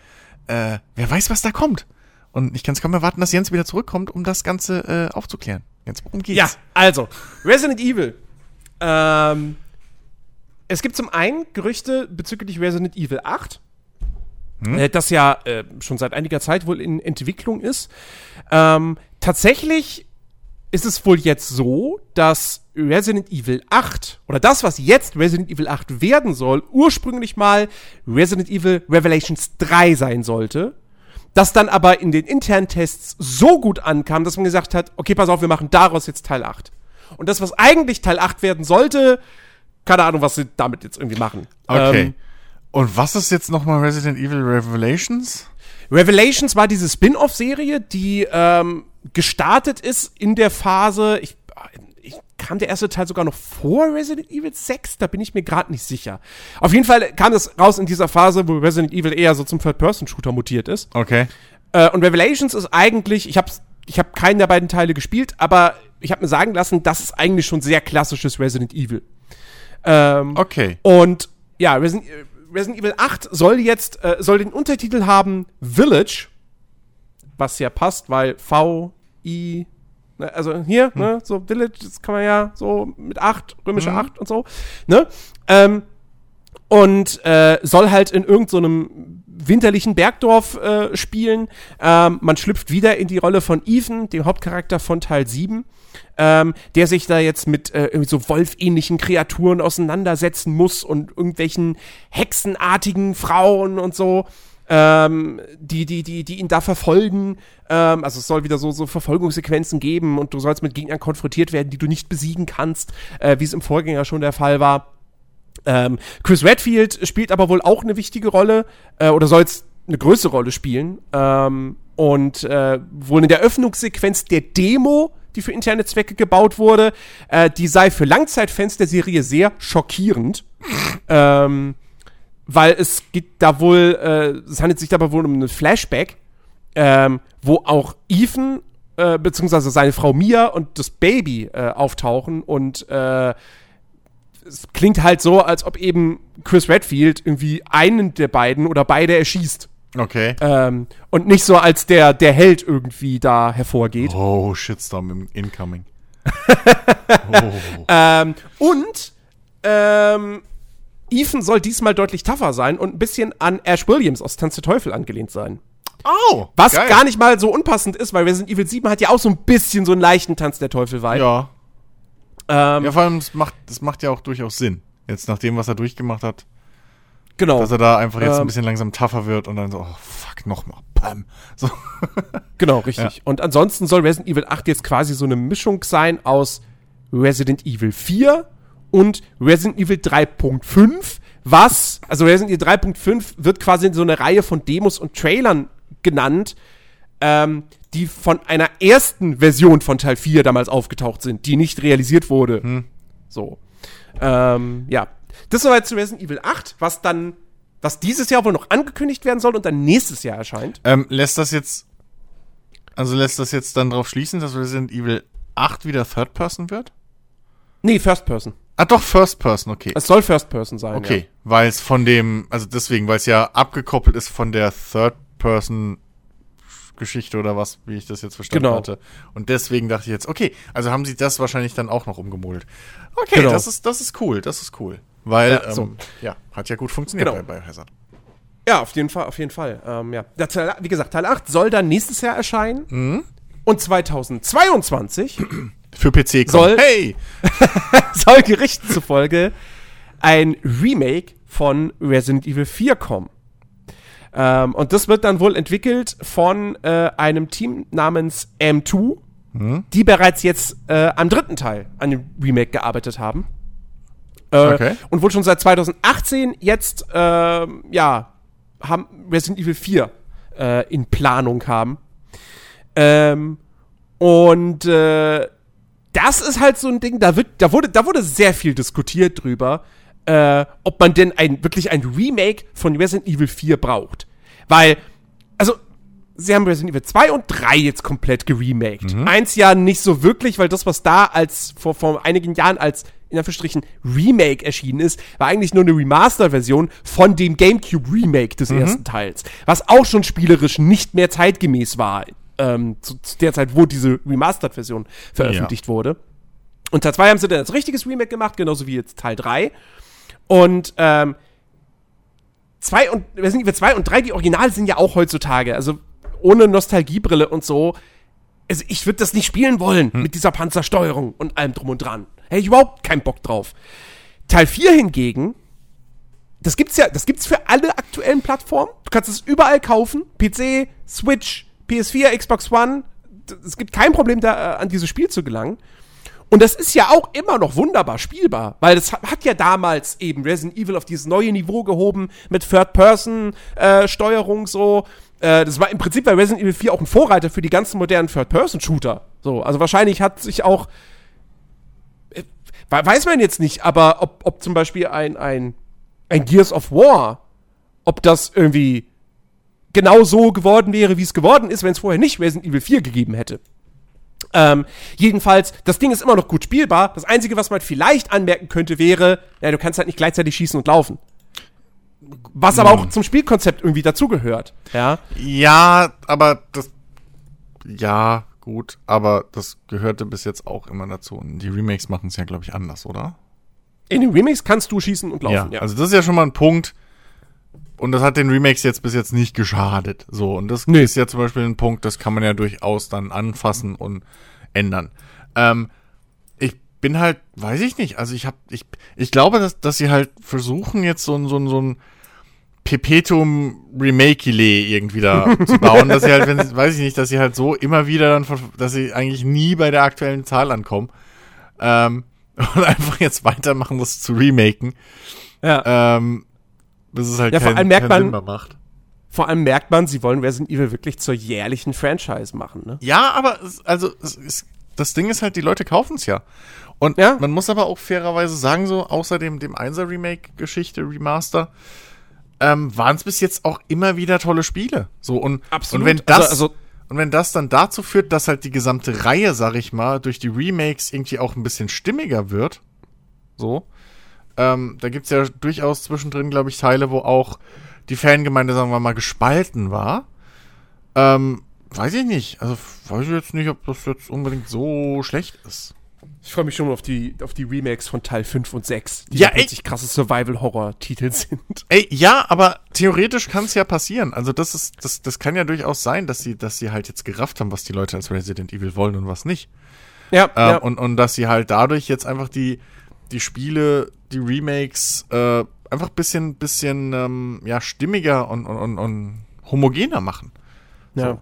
Äh, wer weiß, was da kommt. Und ich kann es kaum erwarten, dass Jens wieder zurückkommt, um das Ganze äh, aufzuklären. Jens, worum geht's?
Ja, also, Resident Evil. Ähm, es gibt zum einen Gerüchte bezüglich Resident Evil 8. Äh, das ja äh, schon seit einiger Zeit wohl in Entwicklung ist. Ähm, tatsächlich ist es wohl jetzt so, dass Resident Evil 8 oder das, was jetzt Resident Evil 8 werden soll, ursprünglich mal Resident Evil Revelations 3 sein sollte. Das dann aber in den internen Tests so gut ankam, dass man gesagt hat, okay, pass auf, wir machen daraus jetzt Teil 8. Und das, was eigentlich Teil 8 werden sollte, keine Ahnung, was sie damit jetzt irgendwie machen.
Okay.
Ähm,
Und was ist jetzt nochmal Resident Evil Revelations?
Revelations war diese Spin-off-Serie, die ähm, gestartet ist in der Phase, ich, ich kam der erste Teil sogar noch vor Resident Evil 6, da bin ich mir gerade nicht sicher. Auf jeden Fall kam das raus in dieser Phase, wo Resident Evil eher so zum Third-Person-Shooter mutiert ist.
Okay.
Äh, und Revelations ist eigentlich, ich habe ich hab keinen der beiden Teile gespielt, aber ich habe mir sagen lassen, das ist eigentlich schon sehr klassisches Resident Evil. Ähm,
Okay.
und ja, Resident, äh, Resident Evil 8 soll jetzt, äh, soll den Untertitel haben Village, was ja passt, weil V, I, ne, also hier, ne, so Village, das kann man ja so mit 8, römische 8 und so, ne? Ähm, und äh, soll halt in irgendeinem winterlichen Bergdorf äh, spielen. Ähm, man schlüpft wieder in die Rolle von Ethan, dem Hauptcharakter von Teil 7, ähm, der sich da jetzt mit äh, irgendwie so wolfähnlichen Kreaturen auseinandersetzen muss und irgendwelchen hexenartigen Frauen und so. Ähm, die, die, die, die ihn da verfolgen. Ähm, also es soll wieder so, so Verfolgungssequenzen geben und du sollst mit Gegnern konfrontiert werden, die du nicht besiegen kannst, äh, wie es im Vorgänger schon der Fall war. Ähm, Chris Redfield spielt aber wohl auch eine wichtige Rolle äh, oder soll jetzt eine größere Rolle spielen. Ähm, und äh, wohl in der Öffnungssequenz der Demo, die für interne Zwecke gebaut wurde, äh, die sei für Langzeitfans der Serie sehr schockierend. ähm, weil es geht da wohl, äh, es handelt sich dabei wohl um einen Flashback, ähm, wo auch Ethan äh, beziehungsweise seine Frau Mia und das Baby äh, auftauchen und äh, es klingt halt so, als ob eben Chris Redfield irgendwie einen der beiden oder beide erschießt.
Okay.
Ähm, und nicht so als der, der Held irgendwie da hervorgeht.
Oh, Shitstorm im Incoming. oh.
Ähm, und ähm, Ethan soll diesmal deutlich tougher sein und ein bisschen an Ash Williams aus Tanz der Teufel angelehnt sein.
Oh,
Was gar nicht mal so unpassend ist, weil Resident Evil 7 hat ja auch so ein bisschen so einen leichten Tanz der Teufel-Vibe.
Ja.
Ähm,
Ja, vor allem, das macht, das macht ja auch durchaus Sinn. Jetzt nach dem, was er durchgemacht hat,
genau.
dass er da einfach jetzt
Ähm.
ein bisschen langsam tougher wird und dann so, oh fuck, nochmal. Bam. So.
Genau, richtig. Und ansonsten soll Resident Evil 8 jetzt quasi so eine Mischung sein aus Resident Evil 4 und Resident Evil 3.5, was, also Resident Evil 3.5 wird quasi in so eine Reihe von Demos und Trailern genannt, ähm, die von einer ersten Version von Teil 4 damals aufgetaucht sind, die nicht realisiert wurde. So. Ähm, ja. Das soweit zu Resident Evil 8, was dann, was dieses Jahr wohl noch angekündigt werden soll und dann nächstes Jahr erscheint.
Ähm, lässt das jetzt, also lässt das jetzt dann drauf schließen, dass Resident Evil 8 wieder Third Person wird?
Nee, First Person.
Ah, doch, First Person, okay.
Es soll First Person sein.
Okay, weil es von dem, also deswegen, weil es ja abgekoppelt ist von der Third Person Geschichte oder was, wie ich das jetzt verstanden
Genau.
hatte. Und deswegen dachte ich jetzt, okay, also haben sie das wahrscheinlich dann auch noch umgemodelt. Okay,
Genau.
das ist das ist cool, das ist cool, weil
Ja,
ähm,
so.
ja, hat ja gut funktioniert
Genau.
bei Biohazard.
Ja. auf jeden Fall, auf jeden Fall. Ähm, ja. Der Teil, wie gesagt, Teil 8 soll dann nächstes Jahr erscheinen.
Mhm.
Und 2022
Für PC kommt.
Soll-
hey,
soll Gerichten zufolge ein Remake von Resident Evil 4 kommen. Ähm, und das wird dann wohl entwickelt von äh, einem Team namens M2, die bereits jetzt äh, am dritten Teil an dem Remake gearbeitet haben. Äh,
Okay.
Und wohl schon seit 2018 jetzt, ähm, ja, haben Resident Evil 4 äh, in Planung haben. Ähm, und äh, das ist halt so ein Ding, da, wird, da, wurde, da wurde sehr viel diskutiert drüber, äh, ob man denn ein, wirklich ein Remake von Resident Evil 4 braucht. Weil, also, sie haben Resident Evil 2 und 3 jetzt komplett geremaked. Eins ja nicht so wirklich, weil das, was da als vor, vor einigen Jahren als in Anführungsstrichen Remake erschienen ist, war eigentlich nur eine Remaster-Version von dem GameCube Remake des ersten Teils. Was auch schon spielerisch nicht mehr zeitgemäß war, ähm, zu, zu der Zeit, wo diese Remastered-Version veröffentlicht wurde. Und Teil 2 haben sie dann als richtiges Remake gemacht, genauso wie jetzt Teil 3. Und ähm, 2 und Evil 2 und 3, die Originale sind ja auch heutzutage, also ohne Nostalgiebrille und so. Also ich würde das nicht spielen wollen mit dieser Panzersteuerung und allem drum und dran. Hätte ich überhaupt keinen Bock drauf. Teil 4 hingegen, das gibt's ja, das gibt's für alle aktuellen Plattformen. Du kannst es überall kaufen. PC, Switch, PS4, Xbox One. Es gibt kein Problem, da äh, an dieses Spiel zu gelangen. Und das ist ja auch immer noch wunderbar spielbar, weil das hat, ja damals eben Resident Evil auf dieses neue Niveau gehoben mit Third-Person-Steuerung so. Äh, das war im Prinzip bei Resident Evil 4 auch ein Vorreiter für die ganzen modernen Third-Person-Shooter. So, also wahrscheinlich hat sich auch äh, weiß man jetzt nicht, aber ob, ob zum Beispiel ein, ein, ein Gears of War, ob das irgendwie genau so geworden wäre, wie es geworden ist, wenn es vorher nicht Resident Evil 4 gegeben hätte. Ähm, jedenfalls, das Ding ist immer noch gut spielbar. Das Einzige, was man vielleicht anmerken könnte, wäre, ja, du kannst halt nicht gleichzeitig schießen und laufen. Was aber auch zum Spielkonzept irgendwie dazugehört. Ja.
Ja, aber das. Ja, gut, aber das gehörte bis jetzt auch immer dazu. Und die Remakes machen es ja, glaube ich, anders, oder?
In den Remakes kannst du schießen und laufen, ja.
Also das ist ja schon mal ein Punkt. Und das hat den Remakes jetzt bis jetzt nicht geschadet. So, und das
Nee.
ist ja zum Beispiel ein Punkt, das kann man ja durchaus dann anfassen und ändern. Ähm, ich bin halt, weiß ich nicht, also ich habe, ich, ich glaube, dass, dass sie halt versuchen jetzt so ein, so ein, so ein Perpetuum Remakele irgendwie da zu bauen, dass sie halt, wenn sie, weiß ich nicht, dass sie halt so immer wieder dann, ver- dass sie eigentlich nie bei der aktuellen Zahl ankommen. Ähm, und einfach jetzt weitermachen, das zu remaken.
ja.
Ähm, bis es halt
Ja, vor
keinen
allem merkt man-
Sinn mehr macht.
Vor allem merkt man, sie wollen Resident Evil wirklich zur jährlichen Franchise machen, ne?
Ja, aber es, also es, es, das Ding ist halt, die Leute kaufen es ja. Und
Ja.
man muss aber auch fairerweise sagen, so außer dem, dem 1er Remake-Geschichte, Remaster, ähm, waren es bis jetzt auch immer wieder tolle Spiele. So und,
Absolut.
und wenn das
Also- also-
und wenn das dann dazu führt, dass halt die gesamte Reihe, sag ich mal, durch die Remakes irgendwie auch ein bisschen stimmiger wird, so, ähm, da gibt's ja durchaus zwischendrin, glaube ich, Teile, wo auch die Fangemeinde, sagen wir mal, gespalten war. Ähm, weiß ich nicht. Also weiß ich jetzt nicht, ob das jetzt unbedingt so schlecht ist.
Ich freue mich schon auf die, auf die Remakes von Teil 5 und 6, die
Ja,
plötzlich krasse Survival-Horror-Titel sind.
Ey, ja, aber theoretisch kann es ja passieren. Also das ist, das, das kann ja durchaus sein, dass sie, dass sie halt jetzt gerafft haben, was die Leute als Resident Evil wollen und was nicht.
Ja,
Äh,
ja.
und, und dass sie halt dadurch jetzt einfach die, die Spiele, die Remakes, äh, einfach bisschen, bisschen, ähm, ja, stimmiger und, und, und, und homogener machen.
Ja.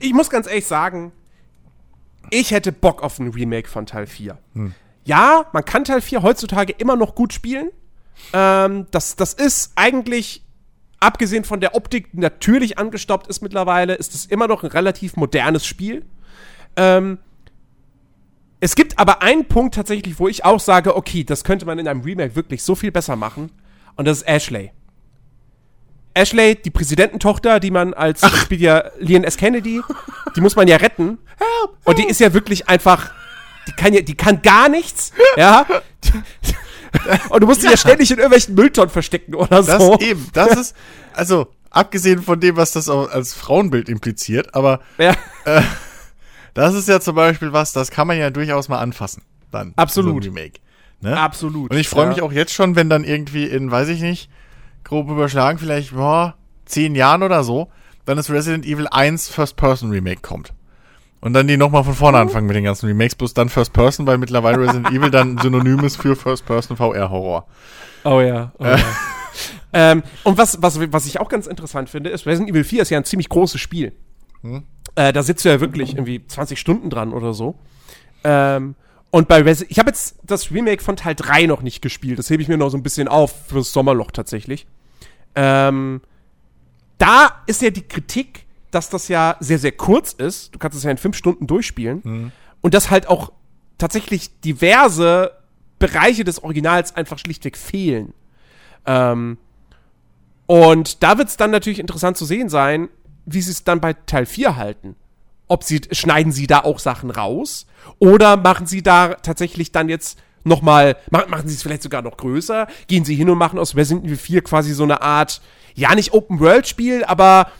Ich muss ganz ehrlich sagen, ich hätte Bock auf ein Remake von Teil 4. Ja, man kann Teil 4 heutzutage immer noch gut spielen. Ähm, das, das ist eigentlich, abgesehen von der Optik, die natürlich angestaubt ist mittlerweile, ist es immer noch ein relativ modernes Spiel. Ähm, es gibt aber einen Punkt tatsächlich, wo ich auch sage, okay, das könnte man in einem Remake wirklich so viel besser machen. Und das ist Ashley. Ashley, die Präsidententochter, die man als spielt ja Leon S. Kennedy, die muss man ja retten. Und die ist ja wirklich einfach, die kann ja, die kann gar nichts, ja. Und du musst sie ja ständig in irgendwelchen Mülltonnen verstecken oder
Das
so.
eben, das ist, also, abgesehen von dem, was das auch als Frauenbild impliziert, aber
Ja,
das ist ja zum Beispiel was, das kann man ja durchaus mal anfassen. Dann.
Absolut.
So Remake. Ne?
absolut.
Und ich freue
ja.
mich auch jetzt schon, wenn dann irgendwie in, weiß ich nicht, grob überschlagen, vielleicht, boah, zehn Jahren oder so, dann das Resident Evil 1 First-Person-Remake kommt. Und dann die nochmal von vorne anfangen mit den ganzen Remakes, bloß dann First-Person, weil mittlerweile Resident Evil dann synonym ist für First-Person VR-Horror.
Oh ja. Oh ja. ähm, und was, was, was ich auch ganz interessant finde, ist, Resident Evil 4 ist ja ein ziemlich großes Spiel. Äh, da sitzt du ja wirklich irgendwie 20 Stunden dran oder so. Ähm, und bei Resident ich habe jetzt das Remake von Teil 3 noch nicht gespielt. Das hebe ich mir noch so ein bisschen auf fürs Sommerloch tatsächlich. Ähm, da ist ja die Kritik, dass das ja sehr, sehr kurz ist. Du kannst es ja in fünf Stunden durchspielen. Und dass halt auch tatsächlich diverse Bereiche des Originals einfach schlichtweg fehlen. Ähm, und da wird es dann natürlich interessant zu sehen sein, wie sie es dann bei Teil 4 halten. Ob sie, schneiden sie da auch Sachen raus? Oder machen sie da tatsächlich dann jetzt nochmal, machen, machen sie es vielleicht sogar noch größer? Gehen sie hin und machen aus Resident Evil 4 quasi so eine Art, ja, nicht Open-World-Spiel, aber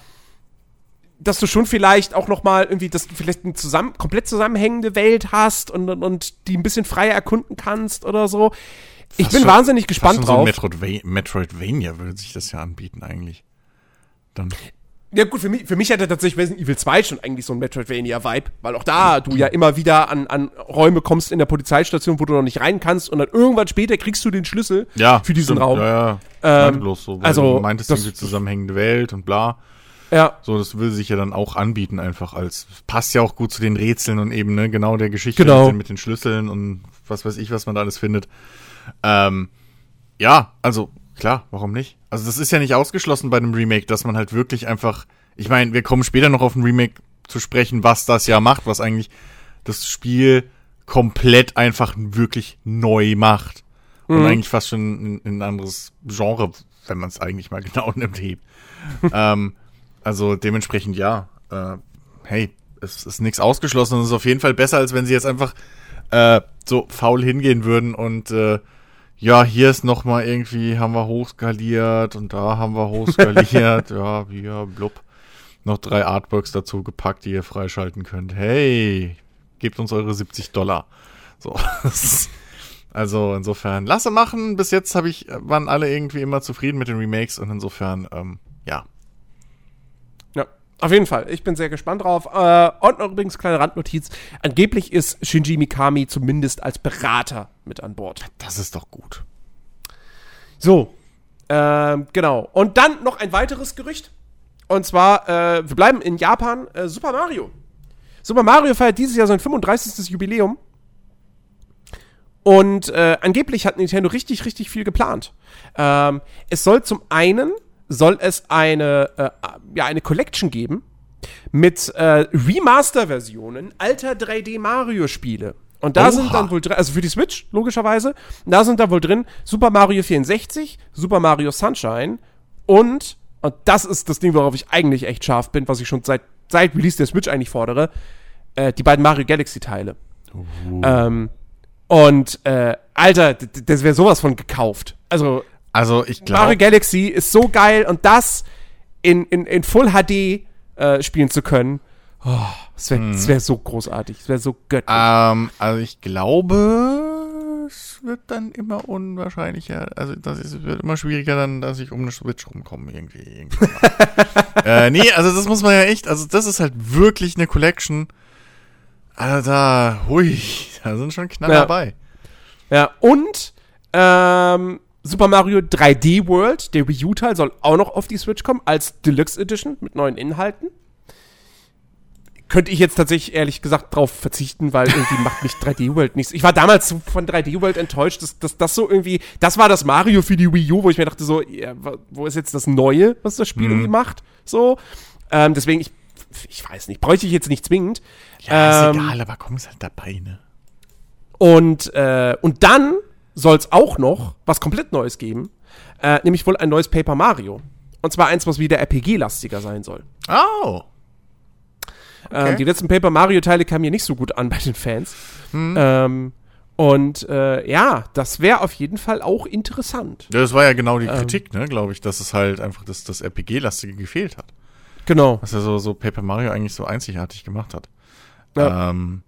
dass du schon vielleicht auch noch mal irgendwie, dass du vielleicht eine zusammen, komplett zusammenhängende Welt hast und, und, und die ein bisschen freier erkunden kannst oder so. Ich bin
schon-
wahnsinnig gespannt drauf.
So Metroidvania würde sich das ja anbieten eigentlich. Dann.
Ja gut, für mich, für mich hätte tatsächlich Resident Evil 2 schon eigentlich so ein Metroidvania-Vibe, weil auch da du ja immer wieder an, an Räume kommst in der Polizeistation, wo du noch nicht rein kannst und dann irgendwann später kriegst du den Schlüssel
Ja,
für diesen
stimmt.
Raum.
Ja, ja.
Ähm,
bloß so, weil
also,
du meintest
das-
irgendwie zusammenhängende Welt und bla.
Ja,
So, das will sich ja dann auch anbieten, einfach als passt ja auch gut zu den Rätseln und eben, ne, genau der Geschichte
Genau.
mit den- mit den Schlüsseln und was weiß ich, was man da alles findet. Ähm, ja, also klar, warum nicht? Also das ist ja nicht ausgeschlossen bei einem Remake, dass man halt wirklich einfach, ich meine, wir kommen später noch auf ein Remake zu sprechen, was das ja macht, was eigentlich das Spiel komplett einfach wirklich neu macht. Und eigentlich fast schon in, in ein anderes Genre, wenn man es eigentlich mal genau nimmt, hebt. ähm, also dementsprechend ja. Äh, hey, es ist nichts ausgeschlossen und es ist auf jeden Fall besser, als wenn sie jetzt einfach äh, so faul hingehen würden und äh, ja, hier ist noch mal irgendwie, haben wir hochskaliert und da haben wir hochskaliert, ja, hier, blub. Noch drei Artworks dazu gepackt, die ihr freischalten könnt. Hey, gebt uns eure 70 Dollar. So, also insofern, lasse machen. Bis jetzt habe ich, waren alle irgendwie immer zufrieden mit den Remakes und insofern, ähm, ja.
Auf jeden Fall. Ich bin sehr gespannt drauf. Äh, und noch übrigens kleine Randnotiz. Angeblich ist Shinji Mikami zumindest als Berater mit an Bord.
Das ist doch gut.
So, ähm, genau. Und dann noch ein weiteres Gerücht. Und zwar, äh, wir bleiben in Japan, äh, Super Mario. Super Mario feiert dieses Jahr sein 35. Jubiläum. Und äh, angeblich hat Nintendo richtig, richtig viel geplant. Ähm, es soll zum einen, soll es eine, äh, ja, eine Collection geben mit äh, Remaster-Versionen alter 3D-Mario-Spiele. Und da
Oha.
sind dann wohl drin, also für die Switch, logischerweise, da sind da wohl drin Super Mario 64, Super Mario Sunshine und, und das ist das Ding, worauf ich eigentlich echt scharf bin, was ich schon seit, seit Release der Switch eigentlich fordere, äh, die beiden Mario Galaxy-Teile. Ähm, und, äh, Alter, das wäre sowas von gekauft. Also,
Also ich
Mario
glaube,
Galaxy ist so geil und das in, in, in Full HD äh, spielen zu können. Oh, es wäre
Hm.
wär so großartig. Es wäre so göttlich.
Ähm, also ich glaube, es wird dann immer unwahrscheinlicher. Also das ist, wird immer schwieriger dann, dass ich um eine Switch rumkomme irgendwie. irgendwie. äh, nee, also das muss man ja echt, also das ist halt wirklich eine Collection. Also da, hui, da sind schon Knaller
Ja.
dabei.
Ja, und ähm, Super Mario 3D World, der Wii U-Teil, soll auch noch auf die Switch kommen, als Deluxe Edition mit neuen Inhalten. Könnte ich jetzt tatsächlich ehrlich gesagt drauf verzichten, weil irgendwie macht mich 3D World nichts. Ich war damals von 3D World enttäuscht, dass, dass das so irgendwie, das war das Mario für die Wii U, wo ich mir dachte so, ja, wo ist jetzt das Neue, was das Spiel irgendwie macht? So. Ähm, deswegen, ich, ich weiß nicht, bräuchte ich jetzt nicht zwingend.
Ja, ist
Ähm,
egal, aber komm, ist halt dabei, ne?
Und, äh, und dann soll es auch noch was komplett Neues geben, äh, nämlich wohl ein neues Paper Mario. Und zwar eins, was wieder RPG-lastiger sein soll.
Oh.
Ähm, die letzten Paper Mario-Teile kamen hier nicht so gut an bei den Fans. Ähm, und äh, ja, das wäre auf jeden Fall auch interessant.
Ja, das war ja genau
Ähm.
die Kritik, ne, glaube ich, dass es halt einfach das, das RPG-lastige gefehlt hat.
Genau.
Was er so, so Paper Mario eigentlich so einzigartig gemacht hat.
Ja.
Ähm,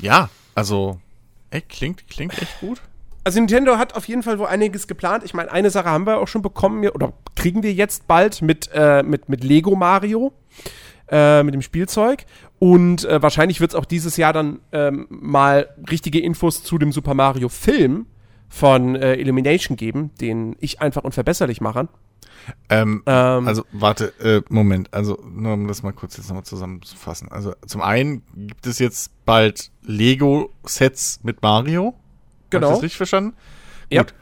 ja, also, ey, klingt, klingt echt gut.
Also Nintendo hat auf jeden Fall wohl einiges geplant. Ich meine, eine Sache haben wir auch schon bekommen, oder kriegen wir jetzt bald mit, äh, mit, mit Lego Mario, äh, mit dem Spielzeug. Und äh, wahrscheinlich wird es auch dieses Jahr dann ähm, mal richtige Infos zu dem Super Mario Film von äh, Illumination geben, den ich einfach unverbesserlich mache.
Ähm,
Ähm,
also, warte, äh, Moment, also, nur um das mal kurz jetzt nochmal zusammenzufassen. Also, zum einen gibt es jetzt bald Lego-Sets mit Mario. Hab ich
Genau.
das richtig verstanden?
Ja.
Gut.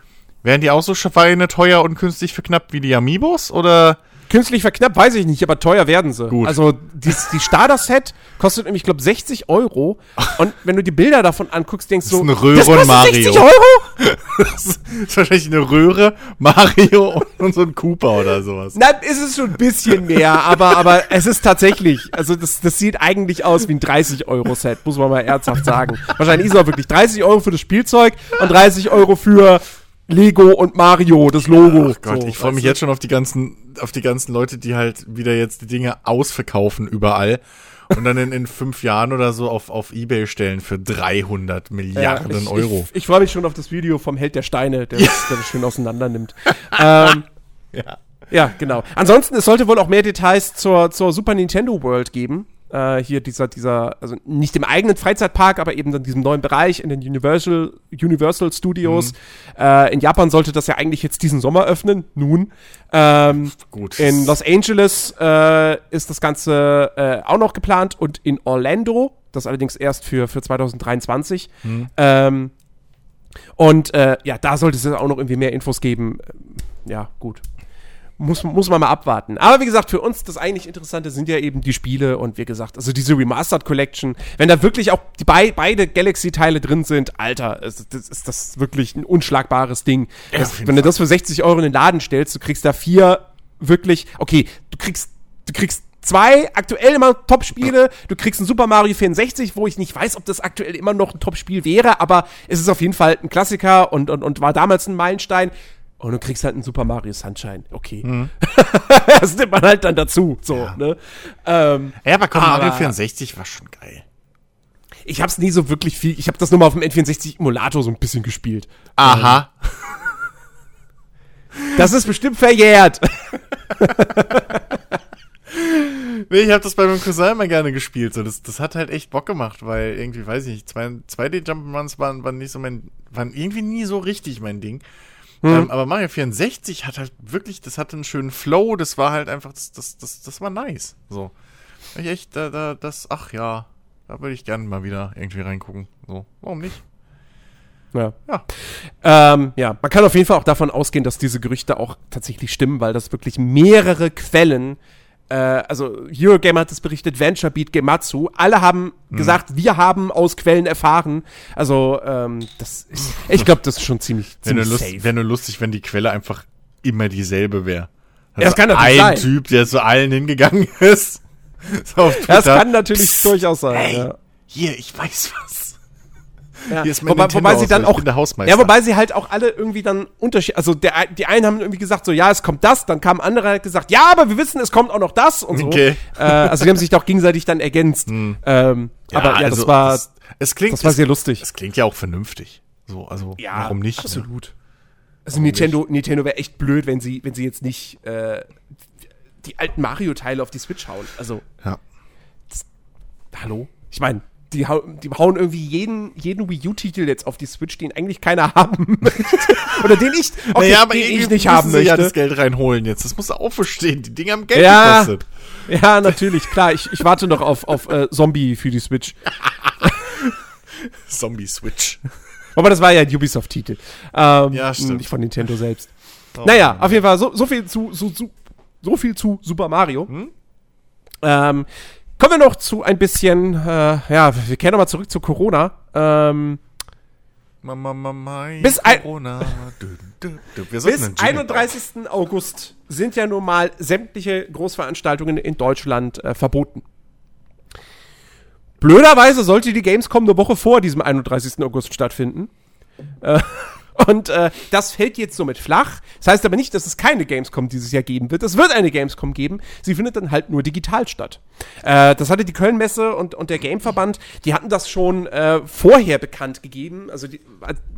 Werden die auch so Schweine teuer und künstlich verknappt wie die Amiibos? Oder?
Künstlich verknappt, weiß ich nicht, aber teuer werden sie.
Gut.
Also die, die Starter-Set kostet nämlich, ich glaube, 60 Euro. Und wenn du die Bilder davon anguckst, denkst
Das ist
du,
ein Röhren
das kostet
Mario.
60 Euro?
Das ist wahrscheinlich eine Röhre, Mario und so ein Cooper oder sowas.
Nein, ist es schon ein bisschen mehr, aber, aber es ist tatsächlich, also das, das sieht eigentlich aus wie ein 30-Euro-Set, muss man mal ernsthaft sagen. Wahrscheinlich ist es auch wirklich 30 Euro für das Spielzeug und 30 Euro für Lego und Mario, das Logo.
Ach Gott,
So,
ich freue mich
du?
jetzt schon auf die ganzen, auf die ganzen Leute, die halt wieder jetzt die Dinge ausverkaufen überall und dann in, in fünf Jahren oder so auf, auf Ebay stellen für 300
Ja,
Milliarden
ich,
Euro.
Ich, ich freue mich schon auf das Video vom Held der Steine, der, das, der das schön auseinander nimmt. ähm,
ja.
Ja, genau. Ansonsten, es sollte wohl auch mehr Details zur, zur Super Nintendo World geben. Äh, hier dieser, dieser, also nicht im eigenen Freizeitpark, aber eben in diesem neuen Bereich in den Universal, Universal Studios. Äh, in Japan sollte das ja eigentlich jetzt diesen Sommer öffnen. Nun. Ähm,
Gut.
in Los Angeles äh, ist das Ganze äh, auch noch geplant und in Orlando, das allerdings erst für, für 2023. Ähm, und äh, ja, da sollte es auch noch irgendwie mehr Infos geben. Ähm, Ja, gut. Muss, muss man mal abwarten. Aber wie gesagt, für uns das eigentlich Interessante sind ja eben die Spiele und wie gesagt, also diese Remastered Collection, wenn da wirklich auch die bei, beide Galaxy-Teile drin sind, Alter, ist, das ist das wirklich ein unschlagbares Ding.
Ja,
das, wenn du das für 60 Euro in den Laden stellst, du kriegst da vier wirklich, okay, du kriegst, du kriegst zwei aktuell immer Top-Spiele, du kriegst ein Super Mario 64, wo ich nicht weiß, ob das aktuell immer noch ein Top-Spiel wäre, aber es ist auf jeden Fall ein Klassiker und, und, und war damals ein Meilenstein. Und du kriegst halt einen Super Mario Sunshine. Okay. das nimmt man halt dann dazu. So,
Ja.
ne? Ähm,
Ja, aber komm,
Aber-
Mario 64 war schon geil.
ich hab's nie so wirklich viel. Ich habe das nur mal auf dem N64 Emulator so ein bisschen gespielt.
Aha.
Das ist bestimmt verjährt.
Nee, ich habe das bei meinem Cousin immer gerne gespielt. So, das, das hat halt echt Bock gemacht, weil irgendwie, weiß ich nicht, zwei- 2D-Jump'n'Runs waren, waren nicht so mein, waren irgendwie nie so richtig mein Ding. Ähm, aber Mario 64 hat halt wirklich, das hatte einen schönen Flow, das war halt einfach, das, das, das, das war nice. So. Ich echt, da, da, das, ach ja, da würde ich gerne mal wieder irgendwie reingucken. So, warum nicht?
Ja.
Ja.
Ähm, ja, man kann auf jeden Fall auch davon ausgehen, dass diese Gerüchte auch tatsächlich stimmen, weil das wirklich mehrere Quellen, äh, also Eurogamer hat es berichtet, VentureBeat, Gematsu, alle haben
Mhm.
gesagt, wir haben aus Quellen erfahren. Also, ähm, das ist, ich glaube, das ist schon ziemlich,
Wäre nur,
ziemlich
lust,
safe.
wär nur lustig, wenn die Quelle einfach immer dieselbe wäre.
Ja, das kann natürlich
ein
sein.
Typ, der zu allen hingegangen ist. So
Das kann natürlich
Psst,
durchaus sein.
Ey,
Ja.
hier, ich weiß was.
Ja. Wobei, wobei sie dann auch, ja, wobei sie halt auch alle irgendwie dann Unterschied, also der, die einen haben irgendwie gesagt so, ja, es kommt das, dann kam und hat gesagt, ja, aber wir wissen, es kommt auch noch das und so.
Okay.
Äh, also die haben sich doch gegenseitig dann ergänzt. Ähm, aber ja, das
also,
war,
Das, es klingt,
das war sehr lustig.
Es klingt ja auch vernünftig. So, also warum nicht? Ne?
Absolut. Also Nintendo, Nintendo wäre echt blöd, wenn sie, wenn sie jetzt nicht äh, die alten Mario-Teile auf die Switch hauen. Also,
Ja.
hallo? Ich meine, die, die hauen irgendwie jeden, jeden Wii U-Titel jetzt auf die Switch, den eigentlich keiner haben möchte. Oder den ich, okay,
naja, aber
den ich nicht haben
sie ja das
möchte.
Geld reinholen jetzt. Das muss auch verstehen. Die Dinge haben Geld
Ja.
gekostet.
Ja, natürlich, klar. Ich, ich warte noch auf, auf äh, Zombie für die Switch.
Zombie Switch.
Aber das war ja ein Ubisoft-Titel. Ähm,
Ja, stimmt.
Nicht von Nintendo selbst.
Oh,
naja, auf jeden Fall so, so viel zu so, so, so viel zu Super Mario.
Hm?
Ähm, kommen wir noch zu ein bisschen, äh, ja, wir kehren nochmal zurück zu Corona. Ähm,
Mama, Mama,
Bis
Corona.
Bis
einen Jingle
31. August sind ja nun mal sämtliche Großveranstaltungen in Deutschland äh, verboten. Blöderweise sollte die Gamescom eine Woche vor diesem 31. August stattfinden. Äh, und äh, das fällt jetzt somit flach. Das heißt aber nicht, dass es keine Gamescom dieses Jahr geben wird. Es wird eine Gamescom geben. Sie findet dann halt nur digital statt. Äh, das hatte die Kölnmesse und, und der Gameverband, die hatten das schon äh, vorher bekannt gegeben. Also die,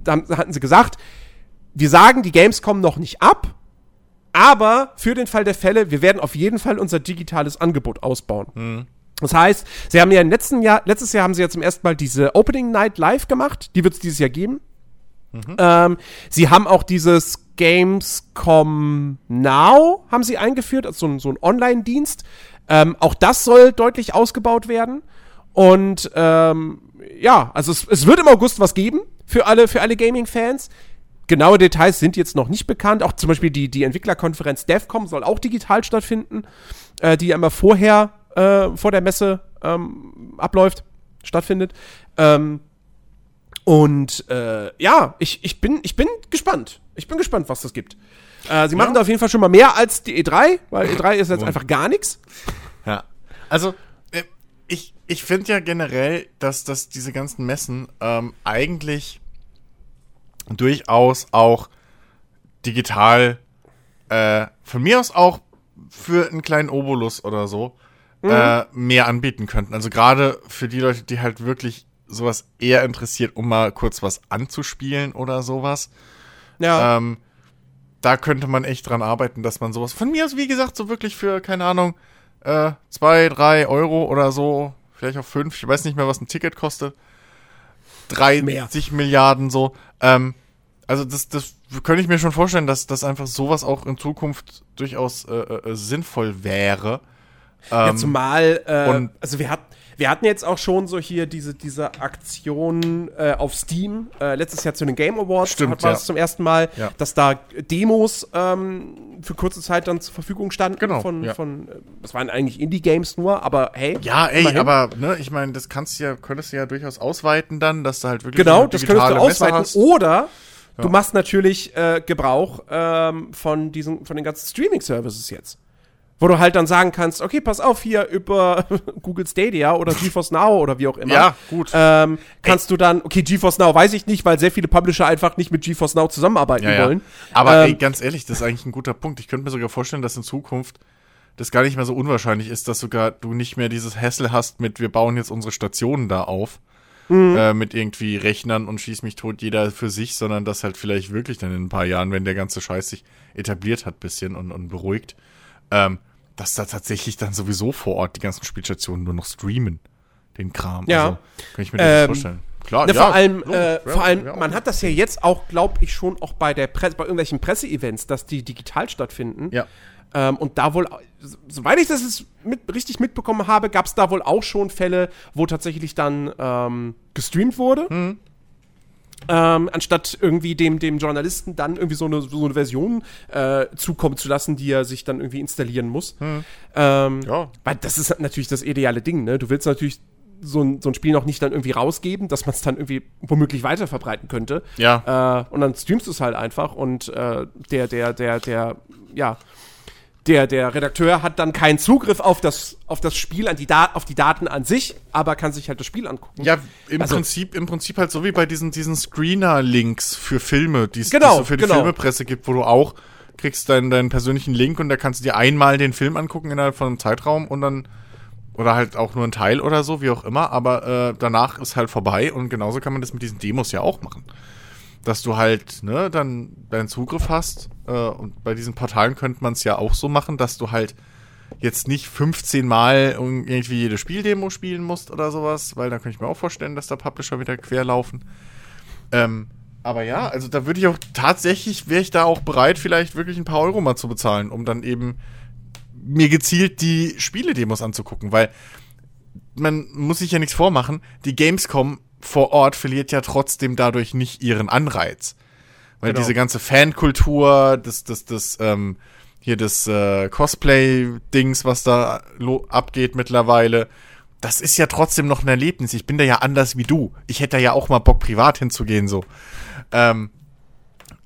da hatten sie gesagt, wir sagen die Gamescom noch nicht ab, aber für den Fall der Fälle, wir werden auf jeden Fall unser digitales Angebot ausbauen. Das heißt, sie haben ja im letzten Jahr, letztes Jahr haben sie ja zum ersten Mal diese Opening Night live gemacht. Die wird es dieses Jahr geben. Ähm, sie haben auch dieses Gamescom Now haben sie eingeführt, also so ein, so ein Online-Dienst. Ähm, auch das soll deutlich ausgebaut werden. Und ähm, ja, also es, es wird im August was geben für alle, für alle Gaming-Fans. Genaue Details sind jetzt noch nicht bekannt. Auch zum Beispiel die, die Entwicklerkonferenz DevCom soll auch digital stattfinden, äh, die ja immer vorher, äh, vor der Messe ähm, abläuft, stattfindet. Ähm, und äh, ja, ich, ich, bin, ich bin gespannt. Ich bin gespannt, was das gibt. Äh, sie machen da auf jeden Fall schon mal mehr als die E3, weil E3 ist jetzt einfach gar nichts.
Ja. Also, äh, ich, ich finde ja generell, dass, dass diese ganzen Messen ähm, eigentlich durchaus auch digital äh, von mir aus auch für einen kleinen Obolus oder so äh, mehr anbieten könnten. Also gerade für die Leute, die halt wirklich sowas eher interessiert, um mal kurz was anzuspielen oder sowas.
Ja.
Ähm, da könnte man echt dran arbeiten, dass man sowas von mir aus, wie gesagt, so wirklich für, keine Ahnung, äh, zwei, drei Euro oder so, vielleicht auch fünf, ich weiß nicht mehr, was ein Ticket kostet. 30
Mehr.
Milliarden so. Ähm, also das, das könnte ich mir schon vorstellen, dass das einfach sowas auch in Zukunft durchaus äh, äh, sinnvoll wäre.
Ja,
Ähm,
zumal, äh,
und-
also wir, hat, wir hatten jetzt auch schon so hier diese, diese Aktion äh, auf Steam, äh, letztes Jahr zu den Game Awards,
Stimmt,
hat war
ja.
es zum ersten Mal,
Ja.
dass da Demos ähm, für kurze Zeit dann zur Verfügung standen
Genau,
von,
ja.
von äh, das waren eigentlich Indie-Games nur, aber hey.
Ja, ey,
immerhin.
aber ne, ich meine, das kannst du ja, könntest du ja durchaus ausweiten dann, dass du halt wirklich
Genau, das könntest du ausweiten. Oder du machst natürlich äh, Gebrauch ähm, von diesen, von den ganzen Streaming-Services jetzt. Wo du halt dann sagen kannst, okay, pass auf, hier über Google Stadia oder GeForce Now oder wie auch immer.
Ja, gut.
Ähm, kannst du dann, okay, GeForce Now weiß ich nicht, weil sehr viele Publisher einfach nicht mit GeForce Now zusammenarbeiten
Ja, ja.
wollen.
Aber
Ähm,
ey, ganz ehrlich, das ist eigentlich ein guter Punkt. Ich könnte mir sogar vorstellen, dass in Zukunft das gar nicht mehr so unwahrscheinlich ist, dass sogar du nicht mehr dieses Hassel hast mit, wir bauen jetzt unsere Stationen da auf.
Mhm.
Äh, mit irgendwie Rechnern und schieß mich tot, jeder für sich, sondern dass halt vielleicht wirklich dann in ein paar Jahren, wenn der ganze Scheiß sich etabliert hat, bisschen und, und beruhigt, ähm, dass da tatsächlich dann sowieso vor Ort die ganzen Spielstationen nur noch streamen, den Kram.
Ja.
Also, kann ich mir das
Ähm,
vorstellen. Klar,
Ne,
ja,
vor allem, äh,
ja,
vor allem,
ja,
man hat das ja jetzt auch, glaube ich, schon auch bei der Presse, bei irgendwelchen Presseevents, dass die digital stattfinden.
Ja.
Ähm, und da wohl, soweit ich das jetzt mit, richtig mitbekommen habe, gab es da wohl auch schon Fälle, wo tatsächlich dann ähm, gestreamt wurde.
Mhm.
Ähm, anstatt irgendwie dem, dem Journalisten dann irgendwie so eine, so eine Version äh, zukommen zu lassen, die er sich dann irgendwie installieren muss. Ähm,
Mhm. Ja.
Weil das ist natürlich das ideale Ding, ne? Du willst natürlich so ein, so ein Spiel noch nicht dann irgendwie rausgeben, dass man es dann irgendwie womöglich weiter verbreiten könnte.
Ja.
Äh, und dann streamst du es halt einfach und äh, der, der, der, der, ja, der, der Redakteur hat dann keinen Zugriff auf das, auf das Spiel, an die da auf die Daten an sich, aber kann sich halt das Spiel angucken.
Ja, im,
Also-
Prinzip, im Prinzip halt so wie bei diesen, diesen Screener-Links für Filme, die es
Genau,
so für die
genau.
Filmepresse gibt, wo du auch kriegst deinen, deinen persönlichen Link und da kannst du dir einmal den Film angucken innerhalb von einem Zeitraum und dann oder halt auch nur ein Teil oder so, wie auch immer, aber äh, danach ist halt vorbei und genauso kann man das mit diesen Demos ja auch machen. Dass du halt, ne, dann deinen Zugriff hast äh, und bei diesen Portalen könnte man es ja auch so machen, dass du halt jetzt nicht 15 Mal irgendwie jede Spieldemo spielen musst oder sowas, weil da könnte ich mir auch vorstellen, dass da Publisher wieder querlaufen. Ähm, aber ja, also da würde ich auch tatsächlich, wäre ich da auch bereit, vielleicht wirklich ein paar Euro mal zu bezahlen, um dann eben mir gezielt die Spiele-Demos anzugucken, weil man muss sich ja nichts vormachen, die Gamescom vor Ort verliert ja trotzdem dadurch nicht ihren Anreiz. Weil
Genau.
diese ganze Fankultur, das, das, das, ähm, hier das äh, Cosplay-Dings, was da abgeht mittlerweile, das ist ja trotzdem noch ein Erlebnis. Ich bin da ja anders wie du. Ich hätte da ja auch mal Bock, privat hinzugehen, so. Ähm,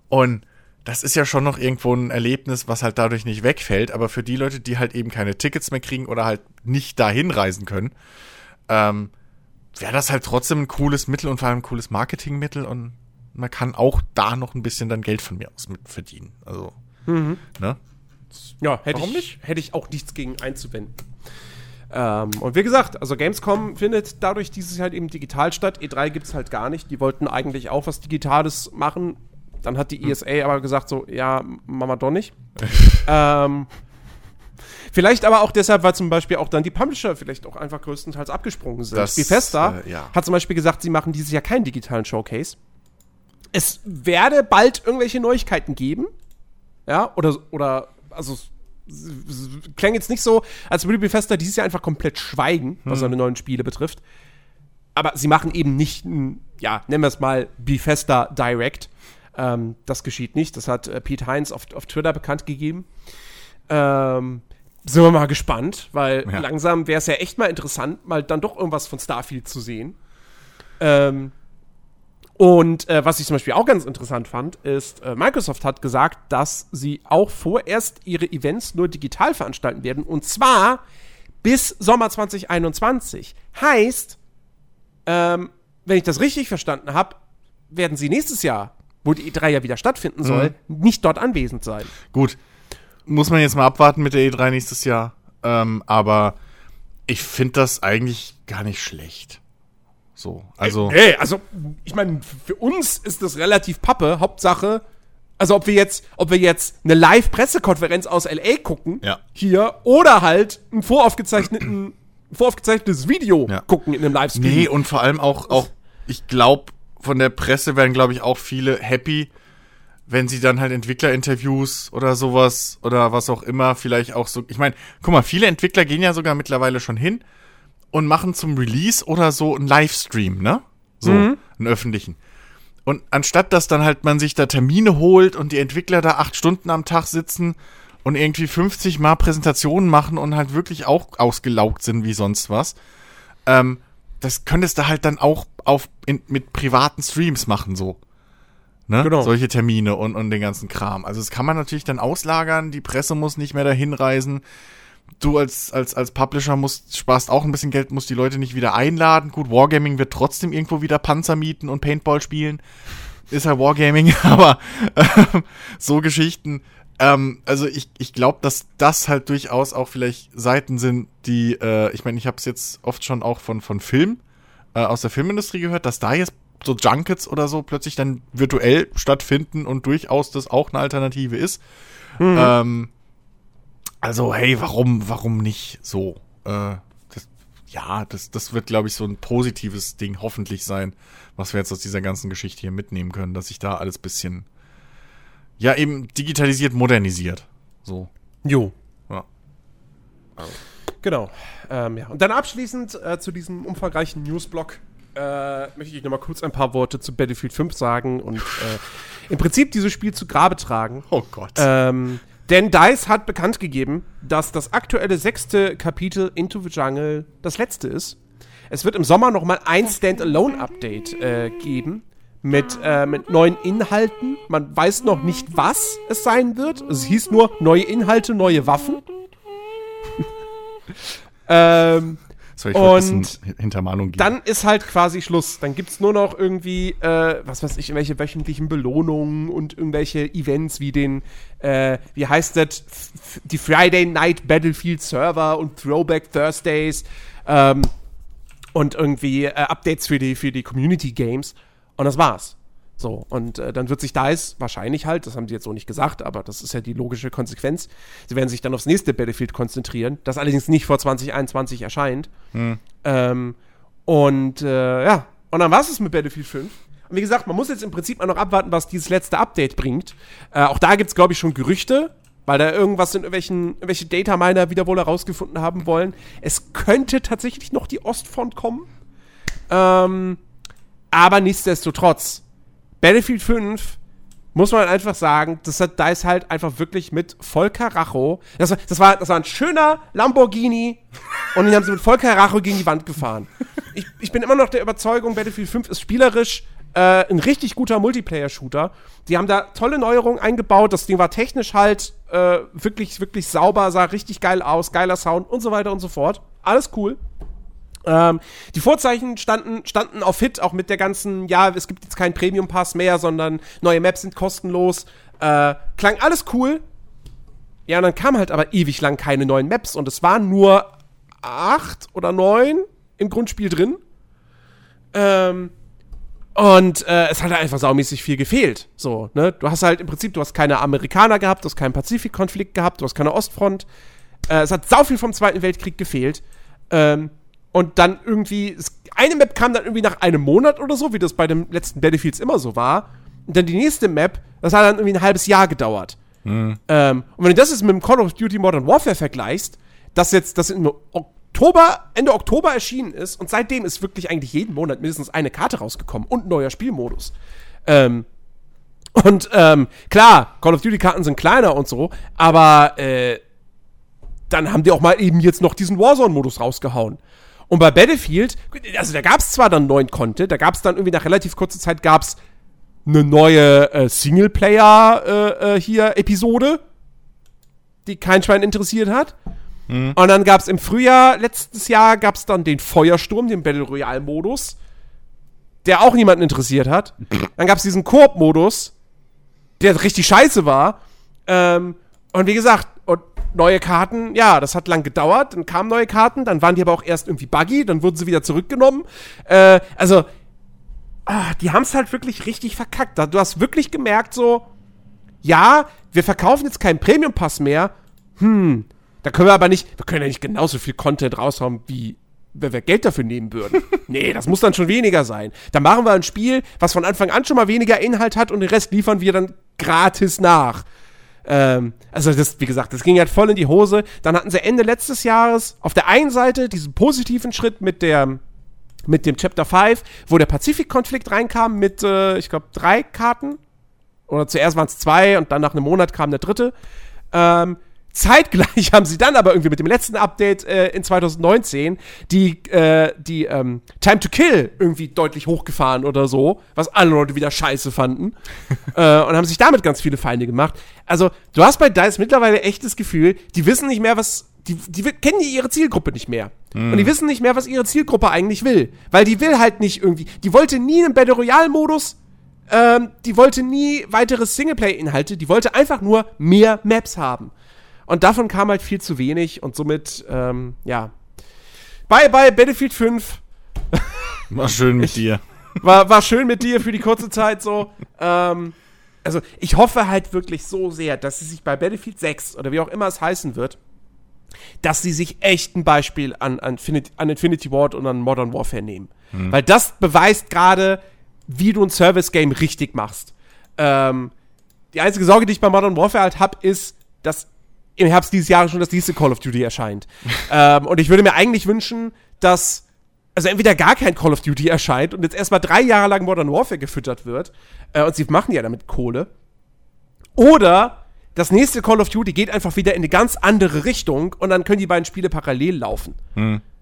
und das ist ja schon noch irgendwo ein Erlebnis, was halt dadurch nicht wegfällt. Aber für die Leute, die halt eben keine Tickets mehr kriegen oder halt nicht dahin reisen können, ähm, wäre das halt trotzdem ein cooles Mittel und vor allem ein cooles Marketingmittel und man kann auch da noch ein bisschen dann Geld von mir aus mit verdienen. Also, ne?
Ja, hätte
Warum
ich, hätte ich auch nichts gegen einzuwenden. Ähm, und wie gesagt, also Gamescom findet dadurch dieses Jahr halt eben digital statt. E3 gibt es halt gar nicht. Die wollten eigentlich auch was Digitales machen. Dann hat die ESA aber gesagt so, ja, machen wir doch nicht. ähm, vielleicht aber auch deshalb, weil zum Beispiel auch dann die Publisher vielleicht auch einfach größtenteils abgesprungen sind.
Das,
Bethesda
äh, ja.
hat zum Beispiel gesagt, sie machen dieses Jahr keinen digitalen Showcase. Es werde bald irgendwelche Neuigkeiten geben. Ja, oder, oder, also, klang jetzt nicht so, als würde Bethesda dieses Jahr einfach komplett schweigen, was seine neuen Spiele betrifft. Aber sie machen eben nicht, ja, nennen wir es mal Bethesda Direct. Ähm, das geschieht nicht. Das hat äh, Pete Heinz auf, auf Twitter bekannt gegeben. Ähm, sind wir mal gespannt, weil
Ja.
langsam wäre es ja echt mal interessant, mal dann doch irgendwas von Starfield zu sehen. Ähm, und äh, was ich zum Beispiel auch ganz interessant fand, ist, äh, Microsoft hat gesagt, dass sie auch vorerst ihre Events nur digital veranstalten werden. Und zwar bis Sommer 2021. Heißt, ähm, wenn ich das richtig verstanden habe, werden sie nächstes Jahr, wo die E3 ja wieder stattfinden soll, nicht dort anwesend sein.
Gut, muss man jetzt mal abwarten mit der E3 nächstes Jahr. Ähm, aber ich finde das eigentlich gar nicht schlecht. So, also.
Hey, also, ich meine, für uns ist das relativ Pappe. Hauptsache, also ob wir jetzt, ob wir jetzt eine Live-Pressekonferenz aus LA gucken,
Ja.
hier, oder halt ein voraufgezeichneten, voraufgezeichnetes Video
Ja.
gucken in einem Livestream.
Nee, und vor allem auch, auch ich glaube, von der Presse werden, glaube ich, auch viele happy, wenn sie dann halt Entwicklerinterviews oder sowas oder was auch immer vielleicht auch so. Ich meine, guck mal, viele Entwickler gehen ja sogar mittlerweile schon hin und machen zum Release oder so einen Livestream, ne? So, einen öffentlichen. Und anstatt dass dann halt man sich da Termine holt und die Entwickler da acht Stunden am Tag sitzen und irgendwie 50 Mal Präsentationen machen und halt wirklich auch ausgelaugt sind wie sonst was, ähm, das könntest du halt dann auch auf, in, mit privaten Streams machen, so. Ne?
Genau.
Solche Termine und, und den ganzen Kram. Also das kann man natürlich dann auslagern, die Presse muss nicht mehr dahin reisen. Du als, als, als Publisher musst, sparst auch ein bisschen Geld, musst die Leute nicht wieder einladen. Gut, Wargaming wird trotzdem irgendwo wieder Panzer mieten und Paintball spielen. Ist ja Wargaming, aber ähm, so Geschichten. Ähm, also ich, ich glaube, dass das halt durchaus auch vielleicht Seiten sind, die, äh, ich meine, ich habe es jetzt oft schon auch von, von Film, äh, aus der Filmindustrie gehört, dass da jetzt so Junkets oder so plötzlich dann virtuell stattfinden und durchaus das auch eine Alternative ist. Ähm, also, hey, warum, warum nicht so? Äh, das, ja, das, das wird, glaube ich, so ein positives Ding hoffentlich sein, was wir jetzt aus dieser ganzen Geschichte hier mitnehmen können, dass sich da alles bisschen, ja, eben digitalisiert, modernisiert. So,
Jo.
ja.
Genau. Ähm, ja. Und dann abschließend äh, zu diesem umfangreichen Newsblock äh, möchte ich noch mal kurz ein paar Worte zu Battlefield 5 sagen und äh, im Prinzip dieses Spiel zu Grabe tragen.
Oh Gott.
Ähm, denn DICE hat bekannt gegeben, dass das aktuelle sechste Kapitel Into the Jungle das letzte ist. Es wird im Sommer noch mal ein Standalone-Update äh, geben mit, äh, mit neuen Inhalten. Man weiß noch nicht, was es sein wird. Es hieß nur neue Inhalte, neue Waffen. ähm,
Ein
Und
Hintermahnung geben?
dann ist halt quasi Schluss. Dann gibt's nur noch irgendwie, äh, was weiß ich, irgendwelche wöchentlichen Belohnungen und irgendwelche Events wie den, äh, wie heißt das, F- die Friday Night Battlefield Server und Throwback Thursdays ähm, und irgendwie äh, Updates für die, für die Community Games. Und das war's. So, und äh, dann wird sich DICE wahrscheinlich halt, das haben sie jetzt so nicht gesagt, aber das ist ja die logische Konsequenz, sie werden sich dann aufs nächste Battlefield konzentrieren, das allerdings nicht vor 2021 erscheint. Ähm, und äh, ja, und dann war es mit Battlefield 5. Und wie gesagt, man muss jetzt im Prinzip mal noch abwarten, was dieses letzte Update bringt. Äh, auch da gibt es, glaube ich, schon Gerüchte, weil da irgendwas in irgendwelchen, irgendwelche Data-Miner wieder wohl herausgefunden haben wollen. Es könnte tatsächlich noch die Ostfront kommen. Ähm, aber nichtsdestotrotz, Battlefield 5 muss man einfach sagen, das hat DICE halt einfach wirklich mit voll Karacho. Das war, das war, das war ein schöner Lamborghini und den haben sie mit voll Karacho gegen die Wand gefahren. Ich, ich bin immer noch der Überzeugung, Battlefield 5 ist spielerisch äh, ein richtig guter Multiplayer-Shooter. Die haben da tolle Neuerungen eingebaut. Das Ding war technisch halt äh, wirklich, wirklich sauber, sah richtig geil aus, geiler Sound und so weiter und so fort. Alles cool. Ähm, die Vorzeichen standen, standen auf Hit, auch mit der ganzen, ja, es gibt jetzt keinen Premium-Pass mehr, sondern neue Maps sind kostenlos. Äh, klang alles cool. Ja, und dann kam halt aber ewig lang keine neuen Maps und es waren nur acht oder neun im Grundspiel drin. Ähm, und äh, es hat halt einfach saumäßig viel gefehlt. So, ne? Du hast halt im Prinzip, du hast keine Amerikaner gehabt, du hast keinen Pazifikkonflikt gehabt, du hast keine Ostfront. Äh, es hat sau viel vom Zweiten Weltkrieg gefehlt. Ähm, und dann irgendwie, eine Map kam dann irgendwie nach einem Monat oder so, wie das bei dem letzten Battlefields immer so war. Und dann die nächste Map, das hat dann irgendwie ein halbes Jahr gedauert. Ähm, und wenn du das jetzt mit dem Call of Duty Modern Warfare vergleichst, das jetzt, das im Oktober, Ende Oktober erschienen ist und seitdem ist wirklich eigentlich jeden Monat mindestens eine Karte rausgekommen und ein neuer Spielmodus. Ähm, und ähm, klar, Call of Duty Karten sind kleiner und so, aber äh, dann haben die auch mal eben jetzt noch diesen Warzone-Modus rausgehauen. Und bei Battlefield, also da gab es zwar dann neuen Content, da gab es dann irgendwie nach relativ kurzer Zeit gab es eine neue äh, Singleplayer äh, äh, hier Episode, die kein Schwein interessiert hat. Und dann gab es im Frühjahr letztes Jahr gab es dann den Feuersturm, den Battle Royale Modus, der auch niemanden interessiert hat. Dann gab es diesen Koop-Modus, der richtig scheiße war. Ähm, und wie gesagt, und neue Karten, ja, das hat lang gedauert. Dann kamen neue Karten, dann waren die aber auch erst irgendwie buggy, dann wurden sie wieder zurückgenommen. Äh, also, ah, die haben es halt wirklich richtig verkackt. Du hast wirklich gemerkt, so, ja, wir verkaufen jetzt keinen Premium-Pass mehr. Hm, da können wir aber nicht, wir können ja nicht genauso viel Content raushauen, wie wenn wir Geld dafür nehmen würden. nee, das muss dann schon weniger sein. Dann machen wir ein Spiel, was von Anfang an schon mal weniger Inhalt hat und den Rest liefern wir dann gratis nach. Ähm, also das, wie gesagt, das ging halt voll in die Hose. Dann hatten sie Ende letztes Jahres auf der einen Seite diesen positiven Schritt mit der mit dem Chapter 5, wo der Pazifikkonflikt reinkam mit, äh, ich glaube, drei Karten. Oder zuerst waren es zwei und dann nach einem Monat kam der dritte. Ähm, zeitgleich haben sie dann aber irgendwie mit dem letzten Update äh, in 2019 die, äh, die ähm, Time to Kill irgendwie deutlich hochgefahren oder so, was alle Leute wieder scheiße fanden. äh, und haben sich damit ganz viele Feinde gemacht. Also, du hast bei DICE mittlerweile echt das Gefühl, die wissen nicht mehr, was. Die, die kennen die ihre Zielgruppe nicht mehr. Und die wissen nicht mehr, was ihre Zielgruppe eigentlich will. Weil die will halt nicht irgendwie. Die wollte nie einen Battle Royale-Modus. Ähm, die wollte nie weitere Singleplay-Inhalte. Die wollte einfach nur mehr Maps haben. Und davon kam halt viel zu wenig. Und somit, ähm, ja. Bye, bye, Battlefield 5.
War schön mit dir.
War, war schön mit dir für die kurze Zeit so. Ähm, also, ich hoffe halt wirklich so sehr, dass sie sich bei Battlefield 6 oder wie auch immer es heißen wird, dass sie sich echt ein Beispiel an, an, Infinity, an Infinity Ward und an Modern Warfare nehmen. Weil das beweist gerade, wie du ein Service-Game richtig machst. Ähm, die einzige Sorge, die ich bei Modern Warfare halt habe, ist, dass im Herbst dieses Jahres schon das nächste Call of Duty erscheint. ähm, und ich würde mir eigentlich wünschen, dass also entweder gar kein Call of Duty erscheint und jetzt erstmal drei Jahre lang Modern Warfare gefüttert wird, äh, und sie machen ja damit Kohle, oder das nächste Call of Duty geht einfach wieder in eine ganz andere Richtung und dann können die beiden Spiele parallel laufen.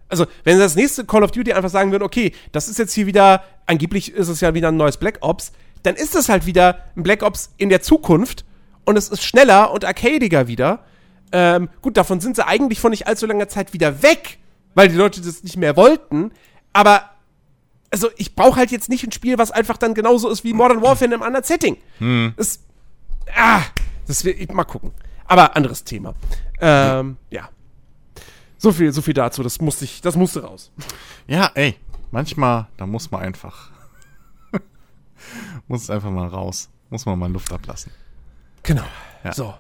Also, wenn das nächste Call of Duty einfach sagen würden, okay, das ist jetzt hier wieder, angeblich ist es ja wieder ein neues Black Ops, dann ist es halt wieder ein Black Ops in der Zukunft und es ist schneller und arcadiger wieder. Ähm, gut, davon sind sie eigentlich vor nicht allzu langer Zeit wieder weg, weil die Leute das nicht mehr wollten. Aber, also, ich brauche halt jetzt nicht ein Spiel, was einfach dann genauso ist wie Modern Warfare in einem anderen Setting. Hm. Das, ah, das will ich mal gucken. Aber anderes Thema. Ähm, ja. So viel, so viel dazu. Das musste ich, das musste raus.
Ja, ey, manchmal, da muss man einfach, muss es einfach mal raus. Muss man mal Luft ablassen.
Genau. Ja. So.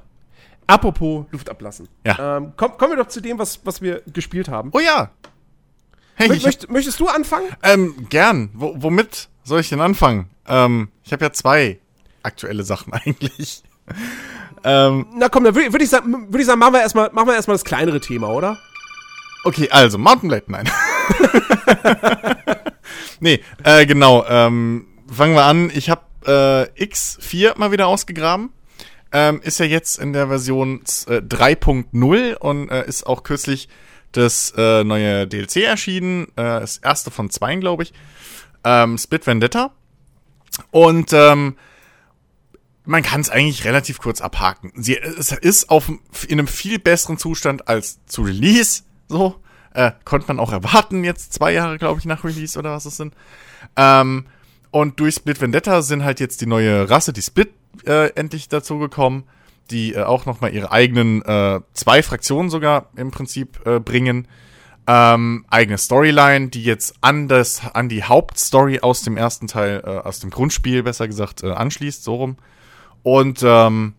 Apropos Luft ablassen.
Ja.
Ähm, komm, kommen wir doch zu dem, was, was wir gespielt haben.
Oh ja.
Hey, Mö möcht, möchtest du anfangen?
Ähm, gern. W womit soll ich denn anfangen? Ähm, ich habe ja zwei aktuelle Sachen eigentlich.
ähm, Na komm, dann würde würd ich, sagen, würd ich sagen, machen wir erstmal erst das kleinere Thema, oder?
Okay, also Mountain Blade, nein. nee, äh, genau. Ähm, fangen wir an. Ich habe äh, X4 mal wieder ausgegraben. Ähm, ist ja jetzt in der Version äh, 3.0 und äh, ist auch kürzlich das äh, neue DLC erschienen. Äh, das erste von zwei, glaube ich. Ähm, Split Vendetta. Und ähm, man kann es eigentlich relativ kurz abhaken. Sie, es ist auf, in einem viel besseren Zustand als zu Release. So. Äh, konnte man auch erwarten, jetzt zwei Jahre, glaube ich, nach Release oder was es sind. Ähm, und durch Split Vendetta sind halt jetzt die neue Rasse, die Split, äh, endlich dazu gekommen, die äh, auch nochmal ihre eigenen äh, zwei Fraktionen sogar im Prinzip äh, bringen. Ähm, eigene Storyline, die jetzt an das, an die Hauptstory aus dem ersten Teil, äh, aus dem Grundspiel besser gesagt, äh, anschließt, so rum. Und ähm,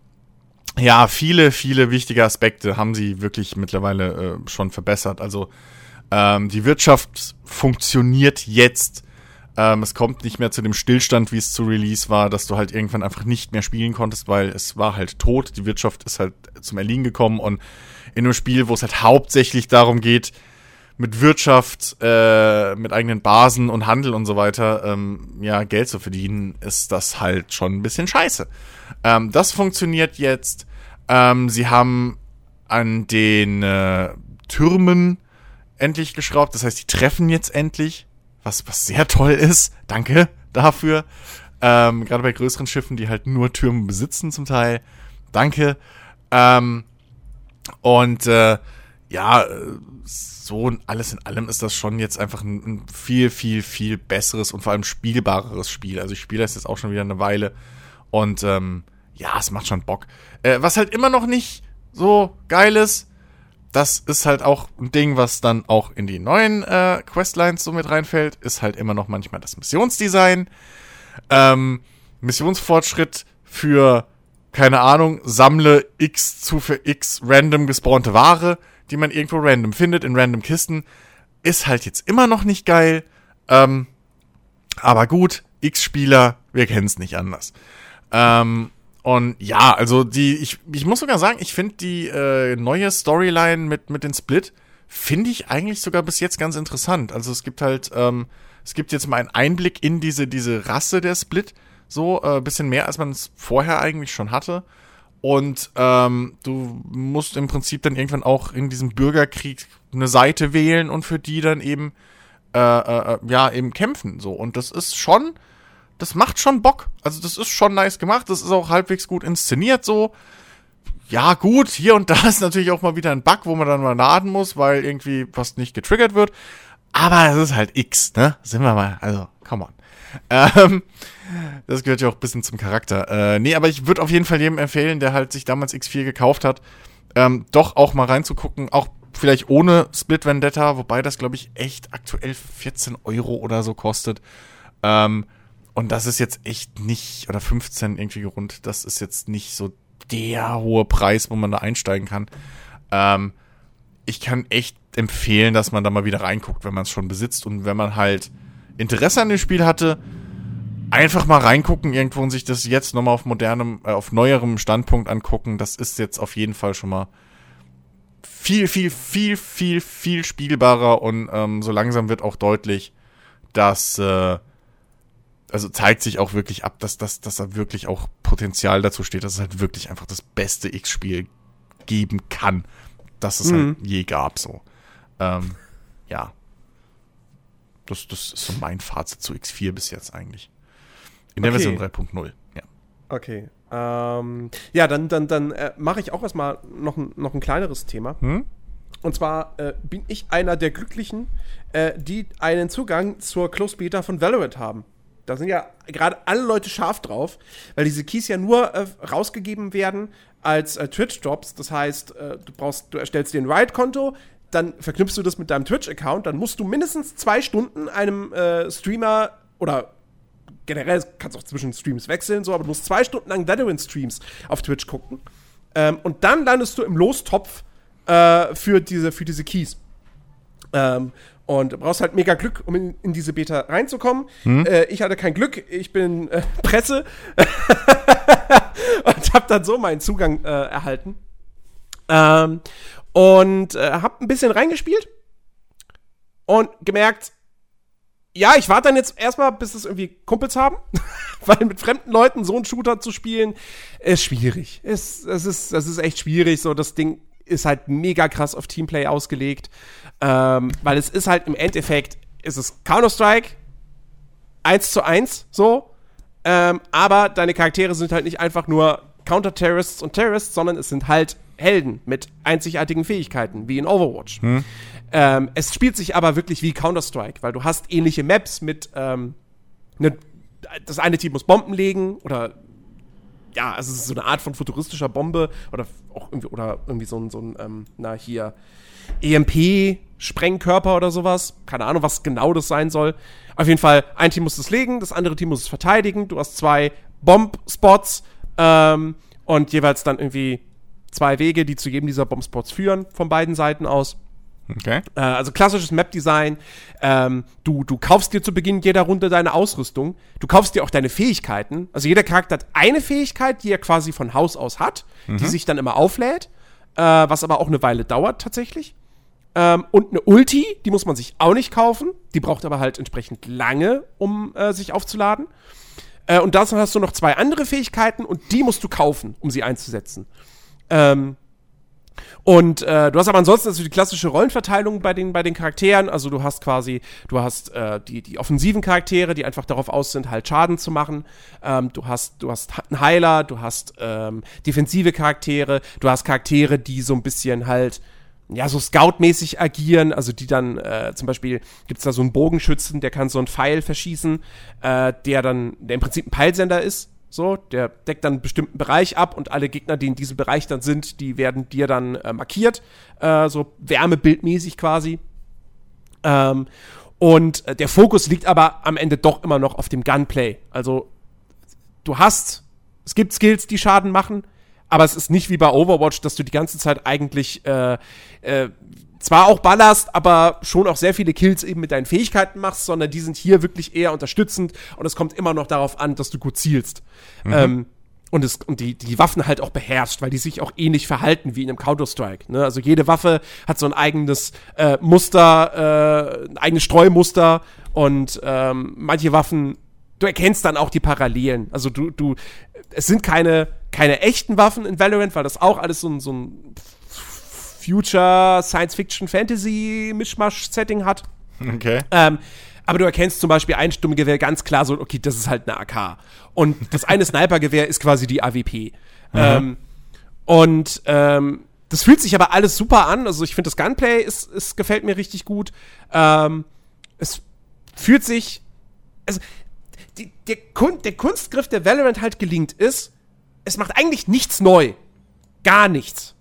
ja, viele, viele wichtige Aspekte haben sie wirklich mittlerweile äh, schon verbessert. Also ähm, die Wirtschaft funktioniert jetzt. Ähm, es kommt nicht mehr zu dem Stillstand, wie es zu Release war, dass du halt irgendwann einfach nicht mehr spielen konntest, weil es war halt tot. Die Wirtschaft ist halt zum Erliegen gekommen und in einem Spiel, wo es halt hauptsächlich darum geht, mit Wirtschaft, äh, mit eigenen Basen und Handel und so weiter, ähm, ja, Geld zu verdienen, ist das halt schon ein bisschen scheiße. Ähm, das funktioniert jetzt. Ähm, sie haben an den äh, Türmen endlich geschraubt. Das heißt, die treffen jetzt endlich, was, was sehr toll ist. Danke dafür. Ähm, Gerade bei größeren Schiffen, die halt nur Türme besitzen zum Teil. Danke. Ähm, und äh, ja, so alles in allem ist das schon jetzt einfach ein, viel, viel, viel besseres und vor allem spielbareres Spiel. Also ich spiele das jetzt auch schon wieder eine Weile und ähm, ja, es macht schon Bock. Äh, was halt immer noch nicht so geil ist, das ist halt auch ein Ding, was dann auch in die neuen äh, Questlines so mit reinfällt, ist halt immer noch manchmal das Missionsdesign. Ähm, Missionsfortschritt für, keine Ahnung, sammle x zu für x random gespawnte Ware die man irgendwo random findet, in random Kisten, ist halt jetzt immer noch nicht geil. Ähm, aber gut, X-Spieler, wir kennen es nicht anders. Ähm, und ja, also die, ich, ich muss sogar sagen, ich finde die äh, neue Storyline mit, mit den Split, finde ich eigentlich sogar bis jetzt ganz interessant. Also es gibt halt, ähm, es gibt jetzt mal einen Einblick in diese, diese Rasse der Split, so, äh, bisschen mehr, als man es vorher eigentlich schon hatte. Und ähm, du musst im Prinzip dann irgendwann auch in diesem Bürgerkrieg eine Seite wählen und für die dann eben äh, äh, äh, ja eben kämpfen so. Und das ist schon, das macht schon Bock. Also das ist schon nice gemacht. Das ist auch halbwegs gut inszeniert so. Ja gut, hier und da ist natürlich auch mal wieder ein Bug, wo man dann mal laden muss, weil irgendwie was nicht getriggert wird. Aber es ist halt X, ne? Sind wir mal, also come on. Ähm, das gehört ja auch ein bisschen zum Charakter. Äh, nee, aber ich würde auf jeden Fall jedem empfehlen, der halt sich damals X4 gekauft hat, ähm, doch auch mal reinzugucken, auch vielleicht ohne Split Vendetta, wobei das, glaube ich, echt aktuell 14 Euro oder so kostet. Ähm, und das ist jetzt echt nicht, oder 15 irgendwie rund, das ist jetzt nicht so der hohe Preis, wo man da einsteigen kann. Ähm, ich kann echt empfehlen, dass man da mal wieder reinguckt, wenn man es schon besitzt und wenn man halt Interesse an dem Spiel hatte, einfach mal reingucken irgendwo und sich das jetzt nochmal auf modernem, äh, auf neuerem Standpunkt angucken. Das ist jetzt auf jeden Fall schon mal viel, viel, viel, viel, viel spielbarer und ähm, so langsam wird auch deutlich, dass äh, also zeigt sich auch wirklich ab, dass, dass, dass da wirklich auch Potenzial dazu steht, dass es halt wirklich einfach das beste X-Spiel geben kann, das es halt mhm. halt je gab, so. Ähm, ja, Das, das ist so mein Fazit zu X4 bis jetzt eigentlich. In der
Okay.
Version 3.0. Ja.
Okay. Ähm, ja, dann, dann, dann äh, mache ich auch erstmal noch ein, noch ein kleineres Thema.
Hm?
Und zwar äh, bin ich einer der Glücklichen, äh, die einen Zugang zur Closed Beta von Valorant haben. Da sind ja gerade alle Leute scharf drauf, weil diese Keys ja nur äh, rausgegeben werden als äh, Twitch-Drops. Das heißt, äh, du brauchst, du erstellst dir ein Riot-Konto, dann verknüpfst du das mit deinem Twitch-Account, dann musst du mindestens zwei Stunden einem äh, Streamer oder generell kannst du auch zwischen Streams wechseln, so, aber du musst zwei Stunden lang Valorant-Streams auf Twitch gucken. Ähm, und dann landest du im Lostopf äh, für, diese, für diese Keys. Ähm, und du brauchst halt mega Glück, um in, in diese Beta reinzukommen. Äh, ich hatte kein Glück, ich bin äh, Presse und habe dann so meinen Zugang äh, erhalten. Ähm, und äh, habe ein bisschen reingespielt und gemerkt, ja, ich warte dann jetzt erstmal, bis es irgendwie Kumpels haben, weil mit fremden Leuten so einen Shooter zu spielen, ist schwierig. Es, es, ist, es ist echt schwierig. So, das Ding ist halt mega krass auf Teamplay ausgelegt, ähm, weil es ist halt im Endeffekt, ist es Counter-Strike, 1 zu 1, so, ähm, aber deine Charaktere sind halt nicht einfach nur Counter-Terrorists und Terrorists, sondern es sind halt Helden mit einzigartigen Fähigkeiten, wie in Overwatch. Ähm, es spielt sich aber wirklich wie Counter-Strike, weil du hast ähnliche Maps mit, ähm, ne, das eine Team muss Bomben legen oder ja, also es ist so eine Art von futuristischer Bombe oder auch irgendwie, oder irgendwie so ein, so ein ähm, na hier, EMP-Sprengkörper oder sowas. Keine Ahnung, was genau das sein soll. Auf jeden Fall, ein Team muss es legen, das andere Team muss es verteidigen. Du hast zwei Bomb-Spots ähm, und jeweils dann irgendwie zwei Wege, die zu jedem dieser Bomb-Spots führen, von beiden Seiten aus.
Okay.
Äh, also klassisches Map-Design. Ähm, du, du kaufst dir zu Beginn jeder Runde deine Ausrüstung. Du kaufst dir auch deine Fähigkeiten. Also jeder Charakter hat eine Fähigkeit, die er quasi von Haus aus hat, die sich dann immer auflädt, äh, was aber auch eine Weile dauert tatsächlich. Ähm, und eine Ulti, die muss man sich auch nicht kaufen. Die braucht aber halt entsprechend lange, um äh, sich aufzuladen. Äh, und dazu hast du noch zwei andere Fähigkeiten und die musst du kaufen, um sie einzusetzen. Ähm, und äh, du hast aber ansonsten also die klassische Rollenverteilung bei den, bei den Charakteren. Also du hast quasi, du hast äh, die, die offensiven Charaktere, die einfach darauf aus sind, halt Schaden zu machen. Ähm, du hast, du hast einen Heiler, du hast ähm, defensive Charaktere, du hast Charaktere, die so ein bisschen halt ja, so Scout-mäßig agieren, also die dann, äh, zum Beispiel gibt's da so einen Bogenschützen, der kann so einen Pfeil verschießen, äh, der dann, der im Prinzip ein Peilsender ist, so, der deckt dann einen bestimmten Bereich ab und alle Gegner, die in diesem Bereich dann sind, die werden dir dann äh, markiert, äh, so wärmebildmäßig quasi. Ähm, und äh, der Fokus liegt aber am Ende doch immer noch auf dem Gunplay. Also du hast, es gibt Skills, die Schaden machen, aber es ist nicht wie bei Overwatch, dass du die ganze Zeit eigentlich äh, äh, zwar auch ballerst, aber schon auch sehr viele Kills eben mit deinen Fähigkeiten machst, sondern die sind hier wirklich eher unterstützend und es kommt immer noch darauf an, dass du gut zielst. Ähm, und, es, und die, die Waffen halt auch beherrscht, weil die sich auch ähnlich verhalten wie in einem Counter-Strike. Ne? Also jede Waffe hat so ein eigenes äh, Muster, äh, ein eigenes Streumuster und ähm, manche Waffen, du erkennst dann auch die Parallelen. Also du, du, es sind keine, keine echten Waffen in Valorant, weil das auch alles so ein, so ein Future Science-Fiction-Fantasy-Mischmasch-Setting hat.
Okay.
Ähm, aber du erkennst zum Beispiel ein Sturmgewehr ganz klar so, okay, das ist halt eine AK. Und das eine Snipergewehr ist quasi die AWP. Ähm, und ähm, das fühlt sich aber alles super an. Also ich finde, das Gunplay ist, ist, gefällt mir richtig gut. Ähm, es fühlt sich. Also, die, der, Kun der Kunstgriff, der Valorant halt gelingt, ist, es macht eigentlich nichts neu. Gar nichts.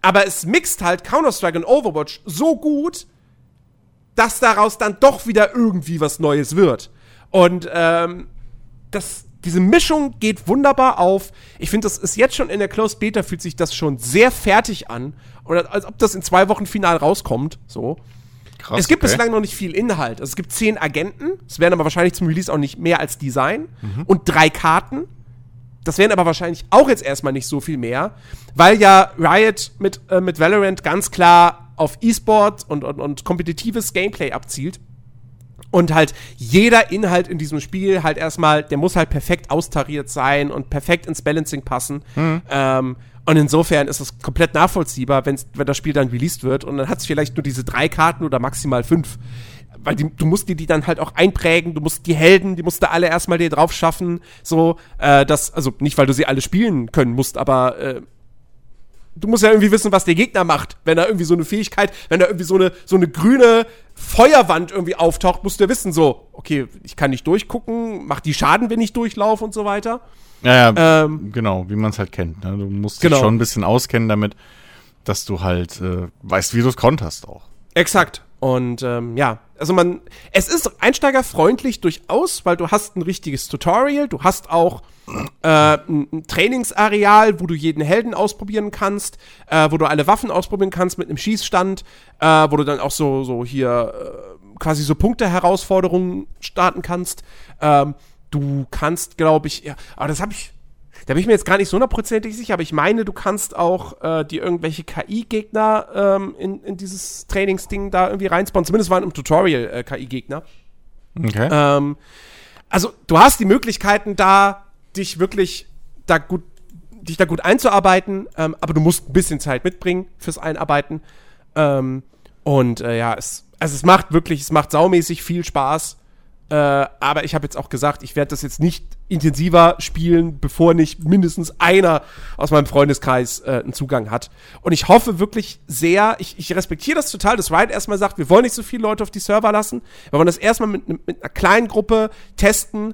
Aber es mixt halt Counter-Strike und Overwatch so gut, dass daraus dann doch wieder irgendwie was Neues wird. Und ähm, das, diese Mischung geht wunderbar auf. Ich finde, das ist jetzt schon in der Closed Beta, fühlt sich das schon sehr fertig an. Oder als ob das in zwei Wochen final rauskommt. So.
Krass.
es gibt
okay.
bislang noch nicht viel Inhalt. Also es gibt zehn Agenten. Es werden aber wahrscheinlich zum Release auch nicht mehr als die sein. Und drei Karten. Das wären aber wahrscheinlich auch jetzt erstmal nicht so viel mehr, weil ja Riot mit, äh, mit Valorant ganz klar auf E-Sport und, und, und kompetitives Gameplay abzielt. Und halt jeder Inhalt in diesem Spiel halt erstmal, der muss halt perfekt austariert sein und perfekt ins Balancing passen. Mhm. Ähm, und insofern ist es komplett nachvollziehbar, wenn das Spiel dann released wird und dann hat es vielleicht nur diese drei Karten oder maximal fünf. Weil die, du musst dir die dann halt auch einprägen, du musst die Helden, die musst du alle erstmal dir drauf schaffen, so, äh, das, also nicht, weil du sie alle spielen können musst, aber äh, du musst ja irgendwie wissen, was der Gegner macht. Wenn er irgendwie so eine Fähigkeit, wenn da irgendwie so eine, so eine grüne Feuerwand irgendwie auftaucht, musst du ja wissen, so, okay, ich kann nicht durchgucken, macht die Schaden, wenn ich durchlaufe und so weiter.
Ja, ja ähm, genau, wie man es halt kennt. Ne? Du musst genau. dich schon ein bisschen auskennen damit, dass du halt äh, weißt, wie du es konterst auch.
Exakt. Und ähm, ja, also man, es ist einsteigerfreundlich durchaus, weil du hast ein richtiges Tutorial, du hast auch äh, ein Trainingsareal, wo du jeden Helden ausprobieren kannst, äh, wo du alle Waffen ausprobieren kannst mit einem Schießstand, äh, wo du dann auch so, so hier äh, quasi so Punkte-Herausforderungen starten kannst. Ähm, du kannst, glaube ich, ja, aber das habe ich da bin ich mir jetzt gar nicht so hundertprozentig sicher, aber ich meine, du kannst auch äh, die irgendwelche KI-Gegner ähm, in, in dieses Trainingsding da irgendwie reinspawnen. Zumindest waren im Tutorial äh, KI-Gegner. Okay. Ähm, also, du hast die Möglichkeiten da, dich wirklich da gut, dich da gut einzuarbeiten, ähm, aber du musst ein bisschen Zeit mitbringen fürs Einarbeiten. Ähm, und äh, ja, es, also es macht wirklich, es macht saumäßig viel Spaß. Äh, aber ich habe jetzt auch gesagt, ich werde das jetzt nicht intensiver spielen, bevor nicht mindestens einer aus meinem Freundeskreis äh, einen Zugang hat. Und ich hoffe wirklich sehr, ich, ich respektiere das total, dass Riot erstmal sagt, wir wollen nicht so viele Leute auf die Server lassen. Wir wollen das erstmal mit, mit einer kleinen Gruppe testen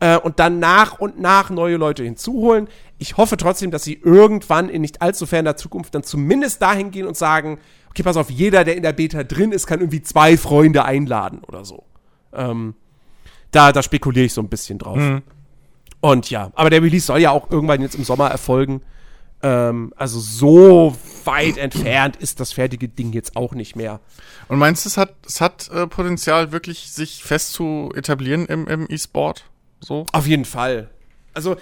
äh, und dann nach und nach neue Leute hinzuholen. Ich hoffe trotzdem, dass sie irgendwann in nicht allzu ferner Zukunft dann zumindest dahin gehen und sagen, okay, pass auf, jeder, der in der Beta drin ist, kann irgendwie zwei Freunde einladen oder so. Ähm, da, da spekuliere ich so ein bisschen drauf. Mhm. Und ja, aber der Release soll ja auch irgendwann jetzt im Sommer erfolgen. Ähm, also so weit entfernt ist das fertige Ding jetzt auch nicht mehr.
Und meinst du, es hat, es hat äh, Potenzial, wirklich sich fest zu etablieren im, im E-Sport? So?
Auf jeden Fall. Also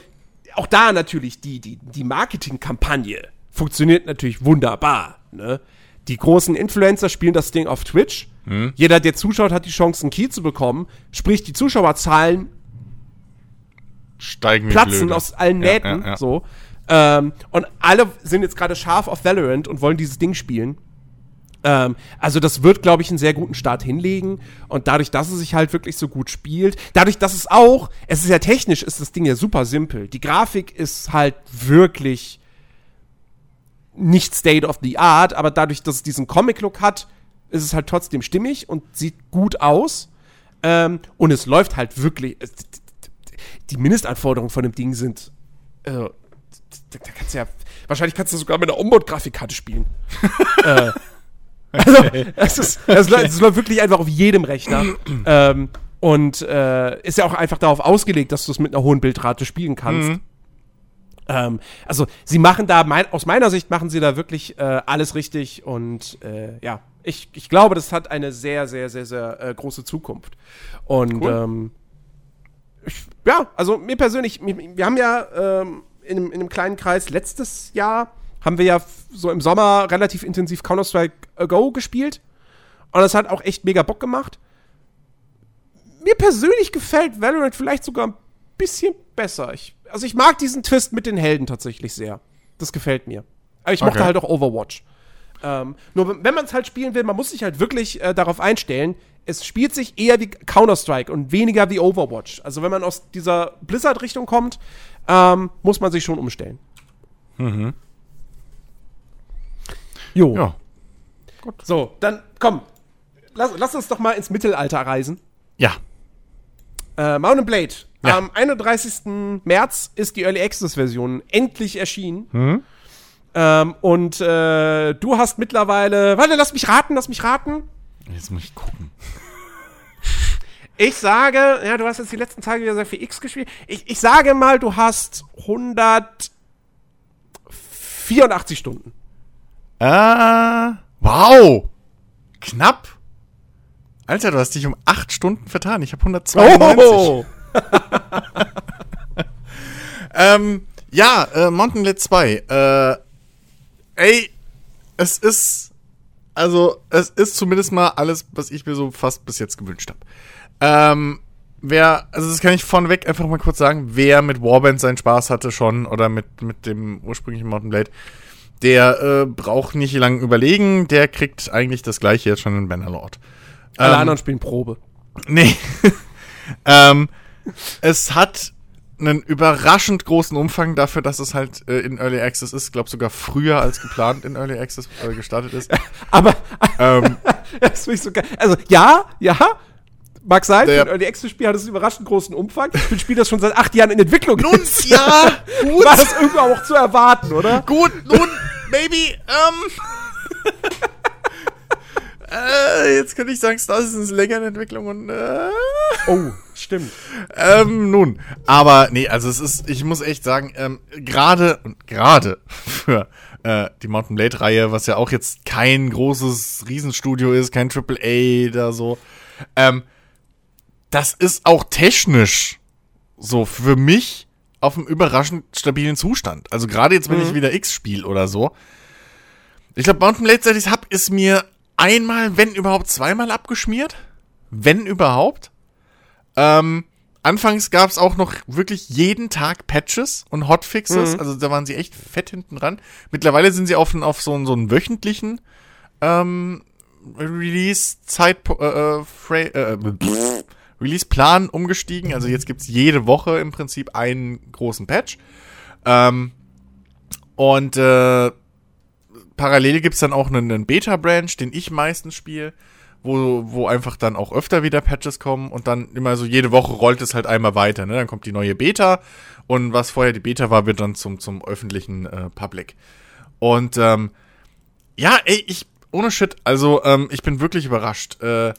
auch da natürlich die, die, die Marketingkampagne funktioniert natürlich wunderbar. Ne? Die großen Influencer spielen das Ding auf Twitch. Hm. Jeder, der zuschaut, hat die Chance, einen Key zu bekommen. Sprich, die Zuschauerzahlen
steigen
platzen aus allen Nähten. Ja, ja, ja. So. Ähm, und alle sind jetzt gerade scharf auf Valorant und wollen dieses Ding spielen. Ähm, also das wird, glaube ich, einen sehr guten Start hinlegen. Und dadurch, dass es sich halt wirklich so gut spielt, dadurch, dass es auch, es ist ja technisch, ist das Ding ja super simpel. Die Grafik ist halt wirklich nicht State of the Art, aber dadurch, dass es diesen Comic-Look hat, ist es halt trotzdem stimmig und sieht gut aus. Ähm, und es läuft halt wirklich. Die Mindestanforderungen von dem Ding sind. Äh, da, da kannst du ja. Wahrscheinlich kannst du sogar mit einer Onboard-Grafikkarte spielen. äh, also, es, ist, es, okay. es läuft wirklich einfach auf jedem Rechner. ähm, und äh, ist ja auch einfach darauf ausgelegt, dass du es mit einer hohen Bildrate spielen kannst. Mhm. Ähm, also sie machen da, mein, aus meiner Sicht machen sie da wirklich äh, alles richtig und äh, ja, ich, ich glaube, das hat eine sehr, sehr, sehr, sehr äh, große Zukunft. Und cool. ähm, ich, ja, also mir persönlich, wir haben ja ähm, in, einem, in einem kleinen Kreis letztes Jahr haben wir ja so im Sommer relativ intensiv Counter-Strike Go gespielt. Und das hat auch echt mega Bock gemacht. Mir persönlich gefällt Valorant vielleicht sogar ein bisschen besser. Ich also ich mag diesen Twist mit den Helden tatsächlich sehr. Das gefällt mir. Aber ich mochte okay. halt auch Overwatch. Ähm, nur wenn man es halt spielen will, man muss sich halt wirklich äh, darauf einstellen. Es spielt sich eher wie Counter-Strike und weniger wie Overwatch. Also wenn man aus dieser Blizzard-Richtung kommt, ähm, muss man sich schon umstellen. Mhm. Jo. Ja. Gut. So, dann komm. Lass, lass uns doch mal ins Mittelalter reisen.
Ja.
Äh, Mount Blade ja. Am 31. März ist die Early Access Version endlich erschienen. Mhm. Ähm, und äh, du hast mittlerweile. Warte, lass mich raten, lass mich raten.
Jetzt muss ich gucken.
Ich sage, ja, du hast jetzt die letzten Tage wieder sehr viel X gespielt. Ich, ich sage mal, du hast 184 Stunden.
Ah, wow. Knapp. Alter, du hast dich um 8 Stunden vertan. Ich habe 192. Oh. ähm, ja, äh, Mountain Blade 2. Äh, ey, es ist. Also, es ist zumindest mal alles, was ich mir so fast bis jetzt gewünscht habe. Ähm, wer, also das kann ich vorneweg einfach mal kurz sagen, wer mit Warband seinen Spaß hatte schon oder mit, mit dem ursprünglichen Mountain Blade, der äh, braucht nicht lang überlegen, der kriegt eigentlich das gleiche jetzt schon in Bannerlord.
Alle
Ähm,
anderen spielen Probe.
Nee. ähm, es hat einen überraschend großen Umfang dafür, dass es halt äh, in Early Access ist. Ich glaube sogar früher als geplant in Early Access äh, gestartet ist.
Aber
ähm,
das finde ich so geil. Also, ja, ja. Mag sein,
Der-
für ein Early Access Spiel hat es einen überraschend großen Umfang. Ich bin Spiel, das schon seit acht Jahren in Entwicklung
nun,
ist.
ja, gut,
War das irgendwo auch zu erwarten, oder?
gut, nun, Baby, ähm. äh, jetzt könnte ich sagen, Star ist länger in Entwicklung und äh,
Oh, stimmt.
Ähm, nun, aber nee, also es ist, ich muss echt sagen, ähm, gerade und gerade für äh, die Mountain Blade Reihe, was ja auch jetzt kein großes Riesenstudio ist, kein Triple A da so, ähm, das ist auch technisch so für mich auf einem überraschend stabilen Zustand. Also gerade jetzt, wenn ich wieder X spiele oder so. Ich glaube, Mountain Blade, seit ich hab, ist mir einmal, wenn überhaupt zweimal abgeschmiert. Wenn überhaupt. Ähm, anfangs gab es auch noch wirklich jeden Tag Patches und Hotfixes.
Mhm.
Also da waren sie echt fett hinten dran. Mittlerweile sind sie auf, auf so, einen- so einen wöchentlichen ähm, Release-Zeit, äh, äh, äh, pff, Release-Plan umgestiegen. Also jetzt gibt's jede Woche im Prinzip einen großen Patch. Ähm, und äh, parallel gibt's dann auch einen, einen Beta-Branch, den ich meistens spiele, wo, wo einfach dann auch öfter wieder Patches kommen und dann immer so jede Woche rollt es halt einmal weiter. Ne? Dann kommt die neue Beta und was vorher die Beta war, wird dann zum, zum öffentlichen äh, Public. Und ähm, ja, ey, ich, ohne Shit, also ähm, ich bin wirklich überrascht. Äh,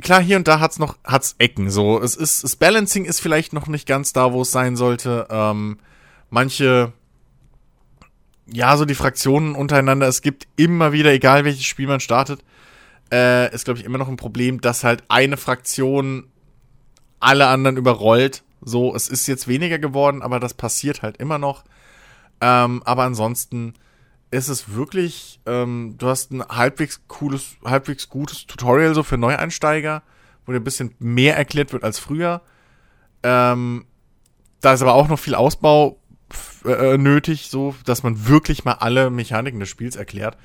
klar, hier und da hat's noch, hat's Ecken. So, es ist, das Balancing ist vielleicht noch nicht ganz da, wo es sein sollte. Ähm, manche, ja, so die Fraktionen untereinander, es gibt immer wieder, egal welches Spiel man startet, äh, ist, glaube ich, immer noch ein Problem, dass halt eine Fraktion alle anderen überrollt. So, es ist jetzt weniger geworden, aber das passiert halt immer noch. Ähm, aber ansonsten ist es wirklich, ähm, du hast ein halbwegs cooles, halbwegs gutes Tutorial so für Neueinsteiger, wo dir ein bisschen mehr erklärt wird als früher. Ähm, da ist aber auch noch viel Ausbau äh, nötig, so, dass man wirklich mal alle Mechaniken des Spiels erklärt.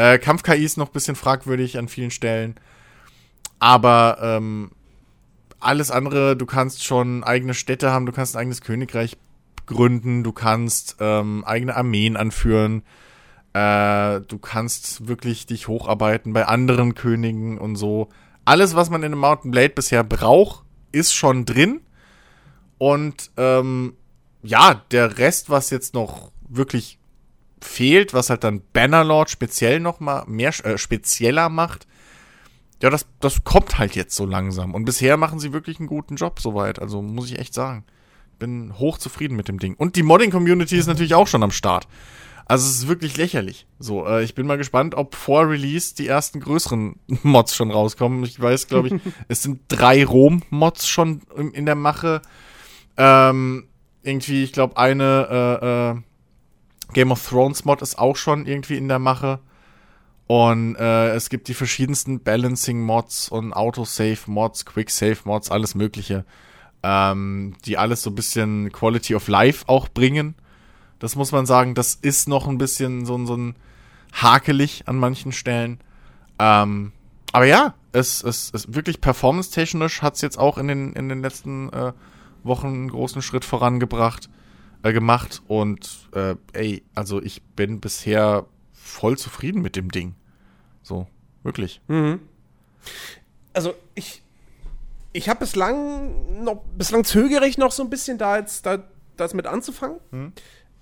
Äh, Kampf-KI ist noch ein bisschen fragwürdig an vielen Stellen. Aber ähm, alles andere, du kannst schon eigene Städte haben, du kannst ein eigenes Königreich gründen, du kannst ähm, eigene Armeen anführen, äh, du kannst wirklich dich hocharbeiten bei anderen Königen und so. Alles, was man in einem Mountain Blade bisher braucht, ist schon drin. Und ähm, ja, der Rest, was jetzt noch wirklich fehlt, was halt dann Bannerlord speziell noch mal mehr äh, spezieller macht, ja, das, das kommt halt jetzt so langsam. Und bisher machen sie wirklich einen guten Job soweit. Also muss ich echt sagen. Bin hoch zufrieden mit dem Ding. Und die Modding-Community ist natürlich auch schon am Start. Also es ist wirklich lächerlich. So, äh, ich bin mal gespannt, ob vor Release die ersten größeren Mods schon rauskommen. Ich weiß, glaube ich, es sind drei Rom-Mods schon in, in der Mache. Ähm, irgendwie, ich glaube, eine äh, äh, Game of Thrones Mod ist auch schon irgendwie in der Mache. Und äh, es gibt die verschiedensten Balancing-Mods und Autosave-Mods, Quick-Save-Mods, alles Mögliche, ähm, die alles so ein bisschen Quality of Life auch bringen. Das muss man sagen, das ist noch ein bisschen so, so ein hakelig an manchen Stellen. Ähm, aber ja, es es wirklich performance-technisch hat es jetzt auch in den, in den letzten äh, Wochen einen großen Schritt vorangebracht, äh, gemacht. Und äh, ey, also ich bin bisher voll zufrieden mit dem Ding. So, wirklich.
Also ich, ich habe bislang noch, bislang zögere ich noch so ein bisschen da jetzt, da, das mit anzufangen.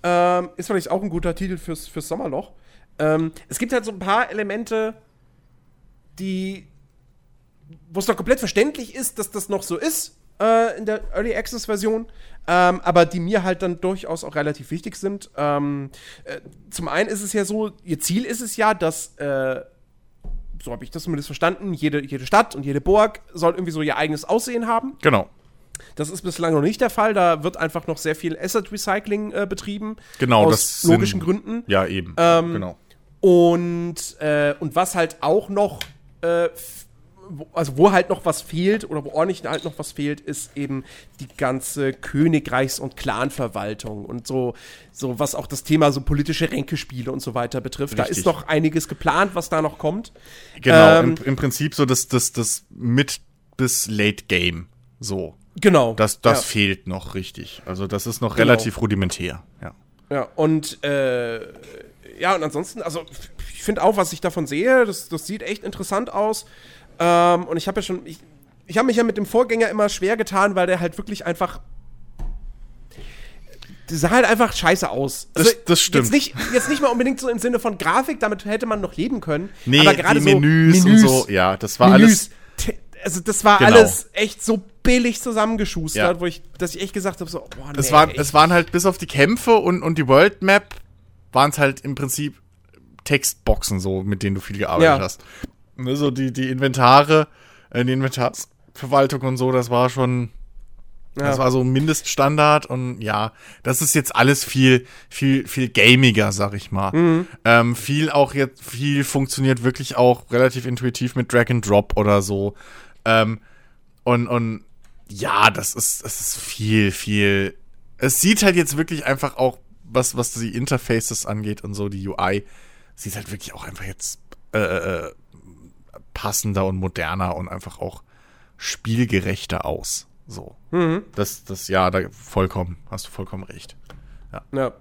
Ähm, ist vielleicht auch ein guter Titel fürs, fürs Sommerloch. Ähm, es gibt halt so ein paar Elemente, die, wo es noch komplett verständlich ist, dass das noch so ist äh, in der Early Access Version, ähm, aber die mir halt dann durchaus auch relativ wichtig sind. Ähm, äh, zum einen ist es ja so, ihr Ziel ist es ja, dass äh, so habe ich das zumindest verstanden, jede, jede Stadt und jede Burg soll irgendwie so ihr eigenes Aussehen haben.
Genau.
Das ist bislang noch nicht der Fall. Da wird einfach noch sehr viel Asset Recycling äh, betrieben.
Genau,
aus
das sind-
logischen Gründen.
Ja, eben.
Ähm,
genau.
Und, äh, und was halt auch noch äh, wo, also wo halt noch was fehlt oder wo ordentlich halt noch was fehlt, ist eben die ganze Königreichs- und Clanverwaltung und so, so was auch das Thema so politische Ränkespiele und so weiter betrifft. Da
Richtig.
ist noch einiges geplant, was da noch kommt.
Genau,
Ähm,
im, im Prinzip so das, das, das Mid- bis Late Game. So.
Genau.
Das, das
ja.
fehlt noch richtig. Also das ist noch
Genau.
relativ rudimentär. Ja.
Ja, und äh, ja, und ansonsten, also ich finde auch, was ich davon sehe, das, das sieht echt interessant aus. Ähm, und ich habe ja schon, ich, ich habe mich ja mit dem Vorgänger immer schwer getan, weil der halt wirklich einfach. Der sah halt einfach scheiße aus. Also,
Das- das stimmt.
Jetzt nicht, jetzt nicht mal unbedingt so im Sinne von Grafik, damit hätte man noch leben können.
Nee,
aber gerade
die
so
Menüs, und so, ja, das war alles.
Te- Also das war
Genau.
alles echt so billig zusammengeschustert,
Ja.
wo ich, dass ich echt gesagt habe, so, boah, nee,
Es, waren,
echt.
es waren halt bis auf die Kämpfe und, und die World Map waren es halt im Prinzip Textboxen so, mit denen du viel gearbeitet
Ja.
hast. Ne, So die, die Inventare, äh, die Inventarsverwaltung und so, das war schon,
Ja.
das war so Mindeststandard und ja, das ist jetzt alles viel, viel, viel gamiger, sag ich mal.
Mhm.
Ähm, viel auch jetzt, viel funktioniert wirklich auch relativ intuitiv mit Drag and Drop oder so. Ähm, und, und ja, das ist, das ist viel, viel. Es sieht halt jetzt wirklich einfach auch, was, was die Interfaces angeht und so, die UI, sieht halt wirklich auch einfach jetzt äh, äh, passender und moderner und einfach auch spielgerechter aus. So.
Mhm.
Das, das, ja, da vollkommen, hast du vollkommen recht.
Ja.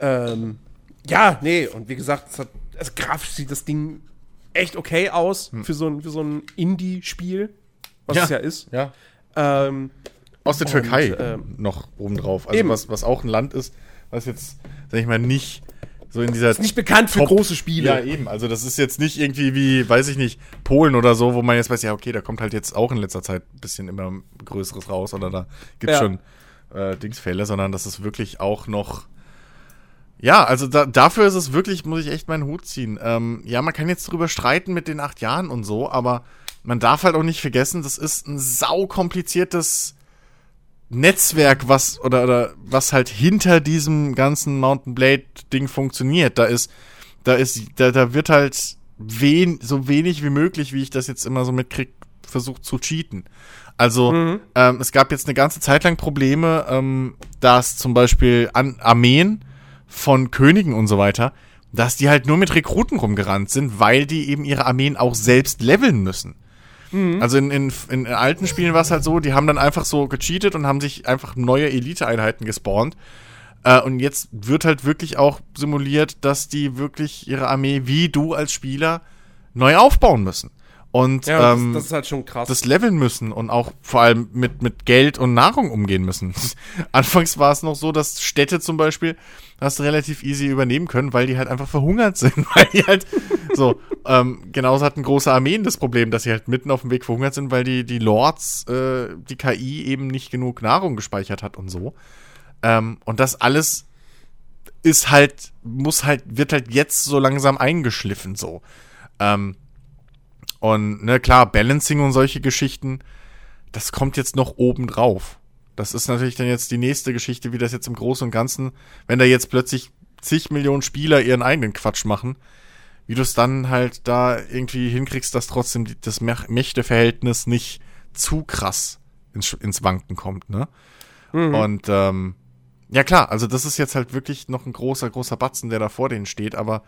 Ähm, ja, nee, und wie gesagt, es hat, also grafisch sieht das Ding echt okay aus für so ein, für so ein Indie-Spiel, was
Ja.
es ja ist.
Ja.
Ähm,
Aus der
Und,
Türkei
ähm,
noch obendrauf. Also
eben.
was, was auch ein Land ist, was jetzt, sag ich mal, nicht so in dieser.
nicht bekannt für
Top-
große Spiele.
Ja, eben. Also das ist jetzt nicht irgendwie wie, weiß ich nicht, Polen oder so, wo man jetzt weiß, ja, okay, da kommt halt jetzt auch in letzter Zeit ein bisschen immer Größeres raus oder da gibt's
Ja.
schon äh, Dingsfälle, sondern das ist wirklich auch noch. Ja, also da, dafür ist es wirklich, muss ich echt meinen Hut ziehen. Ähm, ja, man kann jetzt drüber streiten mit den acht Jahren und so, aber man darf halt auch nicht vergessen, das ist ein saukompliziertes Netzwerk, was oder, oder was halt hinter diesem ganzen Mountain Blade Ding funktioniert. Da ist, da ist, da, da wird halt wen, so wenig wie möglich, wie ich das jetzt immer so mitkrieg, versucht zu cheaten. Also ähm, es gab jetzt eine ganze Zeit lang Probleme, ähm, dass zum Beispiel an Armeen von Königen und so weiter, dass die halt nur mit Rekruten rumgerannt sind, weil die eben ihre Armeen auch selbst leveln müssen. Also in, in, in alten Spielen war es halt so, die haben dann einfach so gecheatet und haben sich einfach neue Elite-Einheiten gespawnt. Äh, und jetzt wird halt wirklich auch simuliert, dass die wirklich ihre Armee wie du als Spieler neu aufbauen müssen. Und
Ja,
ähm,
das, das ist halt schon krass.
das leveln müssen und auch vor allem mit, mit Geld und Nahrung umgehen müssen. Anfangs war es noch so, dass Städte zum Beispiel hast du relativ easy übernehmen können, weil die halt einfach verhungert sind, weil die halt so, ähm, genauso hatten große Armeen das Problem, dass sie halt mitten auf dem Weg verhungert sind, weil die, die Lords, äh, die KI eben nicht genug Nahrung gespeichert hat und so. Ähm, und das alles ist halt, muss halt, wird halt jetzt so langsam eingeschliffen so. Ähm, und ne, klar, Balancing und solche Geschichten, das kommt jetzt noch oben drauf. Das ist natürlich dann jetzt die nächste Geschichte, wie das jetzt im Großen und Ganzen, wenn da jetzt plötzlich zig Millionen Spieler ihren eigenen Quatsch machen, wie du es dann halt da irgendwie hinkriegst, dass trotzdem das Mäch- Mächteverhältnis nicht zu krass ins, ins Wanken kommt, ne? Und ähm, ja klar, also das ist jetzt halt wirklich noch ein großer, großer Batzen, der da vor denen steht, aber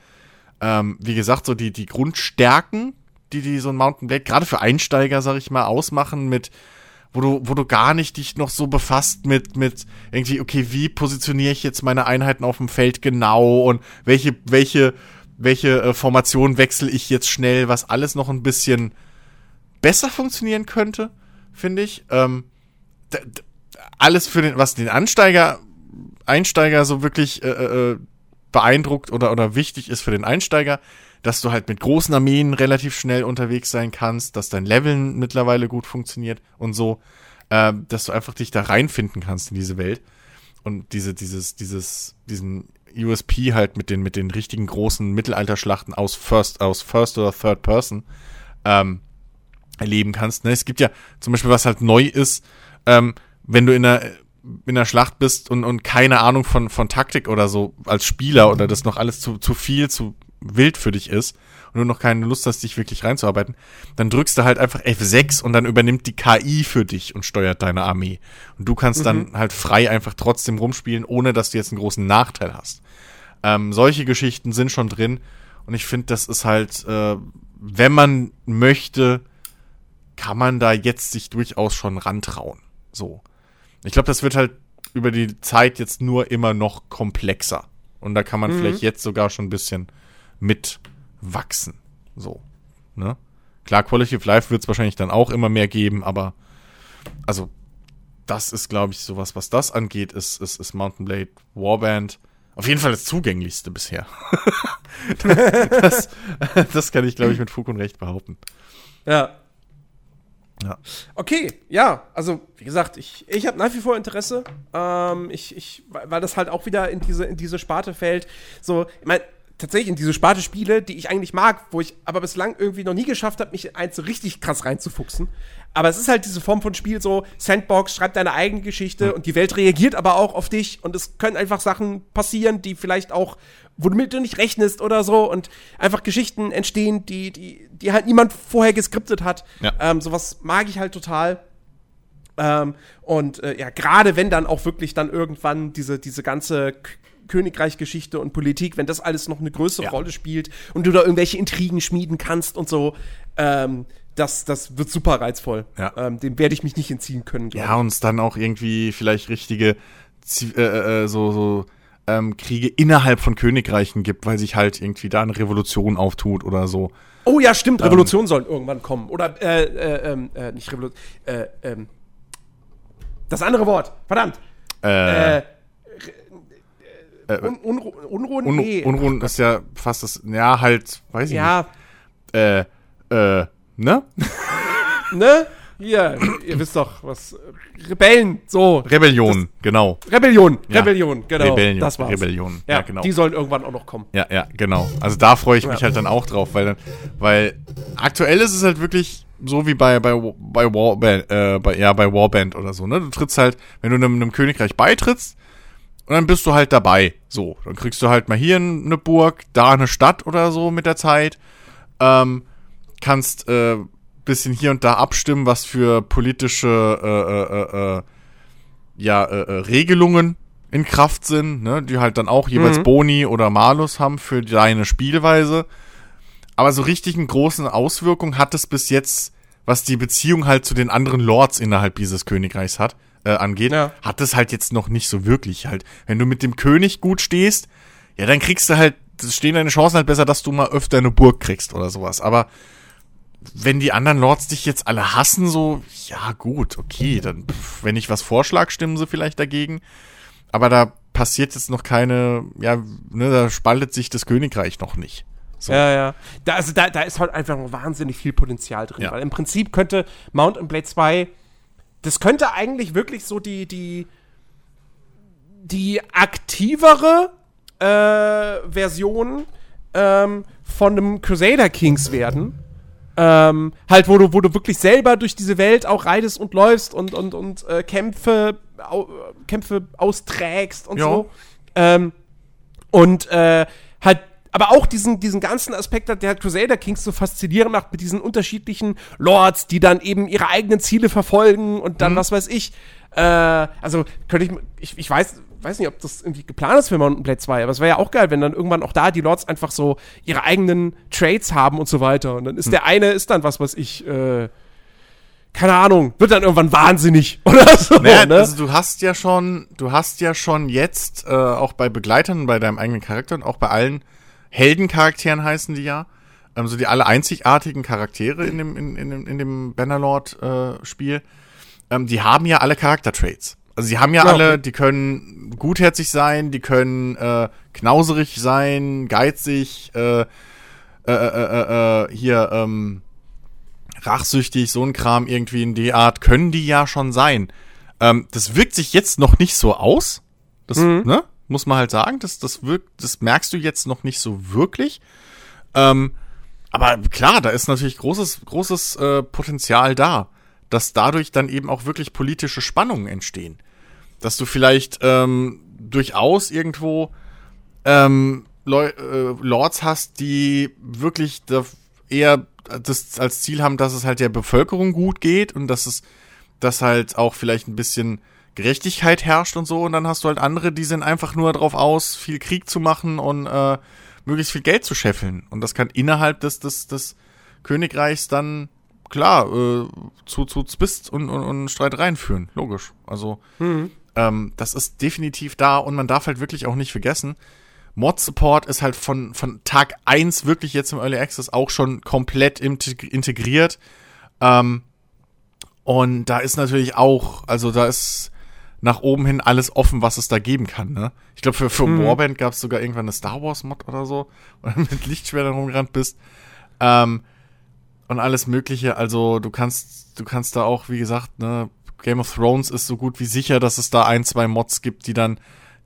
ähm, wie gesagt, so die, die Grundstärken, die die so ein Mountain Blade gerade für Einsteiger, sag ich mal, ausmachen mit wo du, wo du gar nicht dich noch so befasst mit, mit irgendwie, okay, wie positioniere ich jetzt meine Einheiten auf dem Feld genau und welche, welche, welche äh, Formation wechsle ich jetzt schnell, was alles noch ein bisschen besser funktionieren könnte, finde ich. Ähm, alles für den, was den Ansteiger, Einsteiger so wirklich äh, äh, beeindruckt oder, oder wichtig ist für den Einsteiger, dass du halt mit großen Armeen relativ schnell unterwegs sein kannst, dass dein Leveln mittlerweile gut funktioniert und so, äh, dass du einfach dich da reinfinden kannst in diese Welt und diese, dieses, dieses, diesen USP halt mit den, mit den richtigen großen Mittelalterschlachten aus First, aus First oder Third Person ähm, erleben kannst. Ne? Es gibt ja zum Beispiel, was halt neu ist, ähm, wenn du in einer, in einer Schlacht bist und, und keine Ahnung von, von Taktik oder so als Spieler oder das noch alles zu, zu viel, zu wild für dich ist und du noch keine Lust hast, dich wirklich reinzuarbeiten, dann drückst du halt einfach F6 und dann übernimmt die KI für dich und steuert deine Armee. Und du kannst mhm. dann halt frei einfach trotzdem rumspielen, ohne dass du jetzt einen großen Nachteil hast. Ähm, solche Geschichten sind schon drin und ich finde, das ist halt, äh, wenn man möchte, kann man da jetzt sich durchaus schon rantrauen. So. Ich glaube, das wird halt über die Zeit jetzt nur immer noch komplexer. Und da kann man mhm. vielleicht jetzt sogar schon ein bisschen mitwachsen. So. Ne? Klar, Quality of Life wird es wahrscheinlich dann auch immer mehr geben, aber also das ist, glaube ich, sowas, was das angeht, ist, ist, ist Mountain Blade Warband auf jeden Fall das zugänglichste bisher. das, das kann ich, glaube ich, mit Fug und Recht behaupten.
Ja. Ja. Okay, ja, also wie gesagt, ich, ich habe nach wie vor Interesse. Ähm, ich, ich, weil das halt auch wieder in diese, in diese Sparte fällt. So, ich meine, tatsächlich in diese Sparte Spiele, die ich eigentlich mag, wo ich aber bislang irgendwie noch nie geschafft habe, mich eins so richtig krass reinzufuchsen. Aber es ist halt diese Form von Spiel so, Sandbox, schreib deine eigene Geschichte mhm. und die Welt reagiert aber auch auf dich und es können einfach Sachen passieren, die vielleicht auch, womit du nicht rechnest oder so und einfach Geschichten entstehen, die, die, die halt niemand vorher geskriptet hat. Ja. Ähm, sowas mag ich halt total. Ähm, und äh, ja, gerade wenn dann auch wirklich dann irgendwann diese, diese ganze Königreich-Geschichte und Politik, wenn das alles noch eine größere ja. Rolle spielt und du da irgendwelche Intrigen schmieden kannst und so, ähm, das, das wird super reizvoll. Ja. Ähm, dem werde ich mich nicht entziehen können.
Ja, und es dann auch irgendwie vielleicht richtige äh, äh, so, so ähm, Kriege innerhalb von Königreichen gibt, weil sich halt irgendwie da eine Revolution auftut oder so.
Oh ja, stimmt, Revolution ähm, sollen irgendwann kommen. Oder, äh, äh, ähm, äh, nicht Revolution, äh, ähm, das andere Wort, verdammt. Äh, äh
äh, Un Unru Unruhen? Un nee. Unruhen ist ja fast das, ja, halt, weiß ich ja. nicht. Äh, äh, ne?
ne? Hier, ihr wisst doch, was. Rebellen, so.
Rebellion, das, genau.
Rebellion, Rebellion, ja. genau.
Rebellion, das war's. Rebellion,
ja, ja, genau. Die sollen irgendwann auch noch kommen.
Ja, ja, genau. Also da freue ich mich ja. halt dann auch drauf, weil, weil aktuell ist es halt wirklich so wie bei, bei, bei Warband, äh, bei, ja, bei Warband oder so, ne? Du trittst halt, wenn du einem, einem Königreich beitrittst, und dann bist du halt dabei. So, dann kriegst du halt mal hier eine Burg, da eine Stadt oder so mit der Zeit. Ähm, kannst äh, bisschen hier und da abstimmen, was für politische äh, äh, äh, äh ja, äh, äh, Regelungen in Kraft sind, ne? die halt dann auch jeweils mhm. Boni oder Malus haben für deine Spielweise. Aber so richtig einen großen Auswirkungen hat es bis jetzt, was die Beziehung halt zu den anderen Lords innerhalb dieses Königreichs hat äh, angeht, ja. hat es halt jetzt noch nicht so wirklich halt. Wenn du mit dem König gut stehst, ja, dann kriegst du halt, stehen deine Chancen halt besser, dass du mal öfter eine Burg kriegst oder sowas. Aber wenn die anderen Lords dich jetzt alle hassen, so, ja gut, okay, dann, pff, wenn ich was vorschlag, stimmen sie vielleicht dagegen. Aber da passiert jetzt noch keine, ja, ne, da spaltet sich das Königreich noch nicht.
So. Ja, ja. Da, also da, da ist halt einfach noch wahnsinnig viel Potenzial drin. Ja. Weil im Prinzip könnte Mount and Blade 2 das könnte eigentlich wirklich so die, die, die aktivere äh, Version ähm, von einem Crusader Kings werden. Ähm, halt, wo du, wo du wirklich selber durch diese Welt auch reitest und läufst und, und, und äh, Kämpfe, au, Kämpfe austrägst und ja. so. Ähm, und äh, halt aber auch diesen, diesen ganzen Aspekt hat der Crusader Kings so faszinierend macht mit diesen unterschiedlichen Lords, die dann eben ihre eigenen Ziele verfolgen und dann, mhm. was weiß ich. Äh, also könnte ich, ich, ich weiß, weiß nicht, ob das irgendwie geplant ist für Mountain Blade 2, aber es wäre ja auch geil, wenn dann irgendwann auch da die Lords einfach so ihre eigenen Trades haben und so weiter. Und dann ist mhm. der eine, ist dann was, was ich, äh, keine Ahnung, wird dann irgendwann wahnsinnig oder so.
Naja, ne? Also du hast ja schon, du hast ja schon jetzt äh, auch bei Begleitern, bei deinem eigenen Charakter und auch bei allen Heldencharakteren heißen die ja. Ähm, so die alle einzigartigen Charaktere in dem, in, in, in dem Bannerlord-Spiel. Äh, ähm, die haben ja alle Charaktertraits. Also sie haben ja, ja alle, okay. die können gutherzig sein, die können äh, knauserig sein, geizig, äh, äh, äh, äh, äh, hier, ähm, rachsüchtig, so ein Kram irgendwie in die Art, können die ja schon sein. Ähm, das wirkt sich jetzt noch nicht so aus. Das, mhm. ne? Muss man halt sagen. Das, das wirkt, das merkst du jetzt noch nicht so wirklich. Ähm, aber klar, da ist natürlich großes, großes äh, Potenzial da, dass dadurch dann eben auch wirklich politische Spannungen entstehen. Dass du vielleicht ähm, durchaus irgendwo ähm, Leu äh, Lords hast, die wirklich da eher das als Ziel haben, dass es halt der Bevölkerung gut geht und dass es, dass halt auch vielleicht ein bisschen Gerechtigkeit herrscht und so. Und dann hast du halt andere, die sind einfach nur darauf aus, viel Krieg zu machen und äh, möglichst viel Geld zu scheffeln. Und das kann innerhalb des, des, des Königreichs dann klar äh, zu, zu Zwist und, und, und Streitereien führen. Logisch. Also
Mhm.
ähm, das ist definitiv da und man darf halt wirklich auch nicht vergessen, Mod-Support ist halt von, von Tag eins wirklich jetzt im Early Access auch schon komplett integ- integriert. Ähm, und da ist natürlich auch, also da ist nach oben hin alles offen, was es da geben kann. Ne? Ich glaube, für, für
Mhm.
Warband gab es sogar irgendwann eine Star Wars-Mod oder so, wo du mit Lichtschwertern rumgerannt bist. Ähm, und alles Mögliche. Also du kannst, du kannst da auch, wie gesagt, ne, Game of Thrones ist so gut wie sicher, dass es da ein, zwei Mods gibt, die dann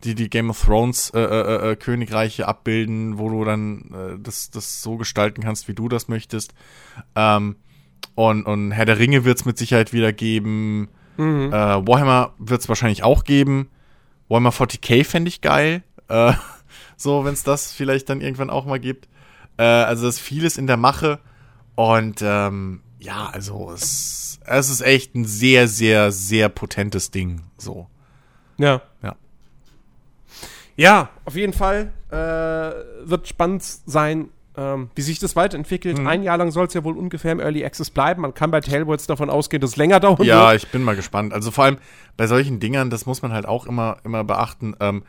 die die Game of Thrones äh, äh, äh, Königreiche abbilden, wo du dann äh, das, das so gestalten kannst, wie du das möchtest. Ähm, und, und Herr der Ringe wird es mit Sicherheit wieder geben.
Mhm.
Äh, Warhammer wird es wahrscheinlich auch geben. Warhammer 40k fände ich geil. Äh, so, wenn es das vielleicht dann irgendwann auch mal gibt. Äh, also es ist vieles in der Mache. Und ähm, ja, also es, es ist echt ein sehr, sehr, sehr potentes Ding. So.
Ja.
Ja.
Ja, auf jeden Fall äh, wird spannend sein, ähm, wie sich das weiterentwickelt.
Mhm.
Ein Jahr lang soll es ja wohl ungefähr im Early Access bleiben. Man kann bei Tailwords davon ausgehen, dass es länger dauern
Ja,
wird.
ich bin mal gespannt. Also vor allem bei solchen Dingern, das muss man halt auch immer, immer beachten. Ähm,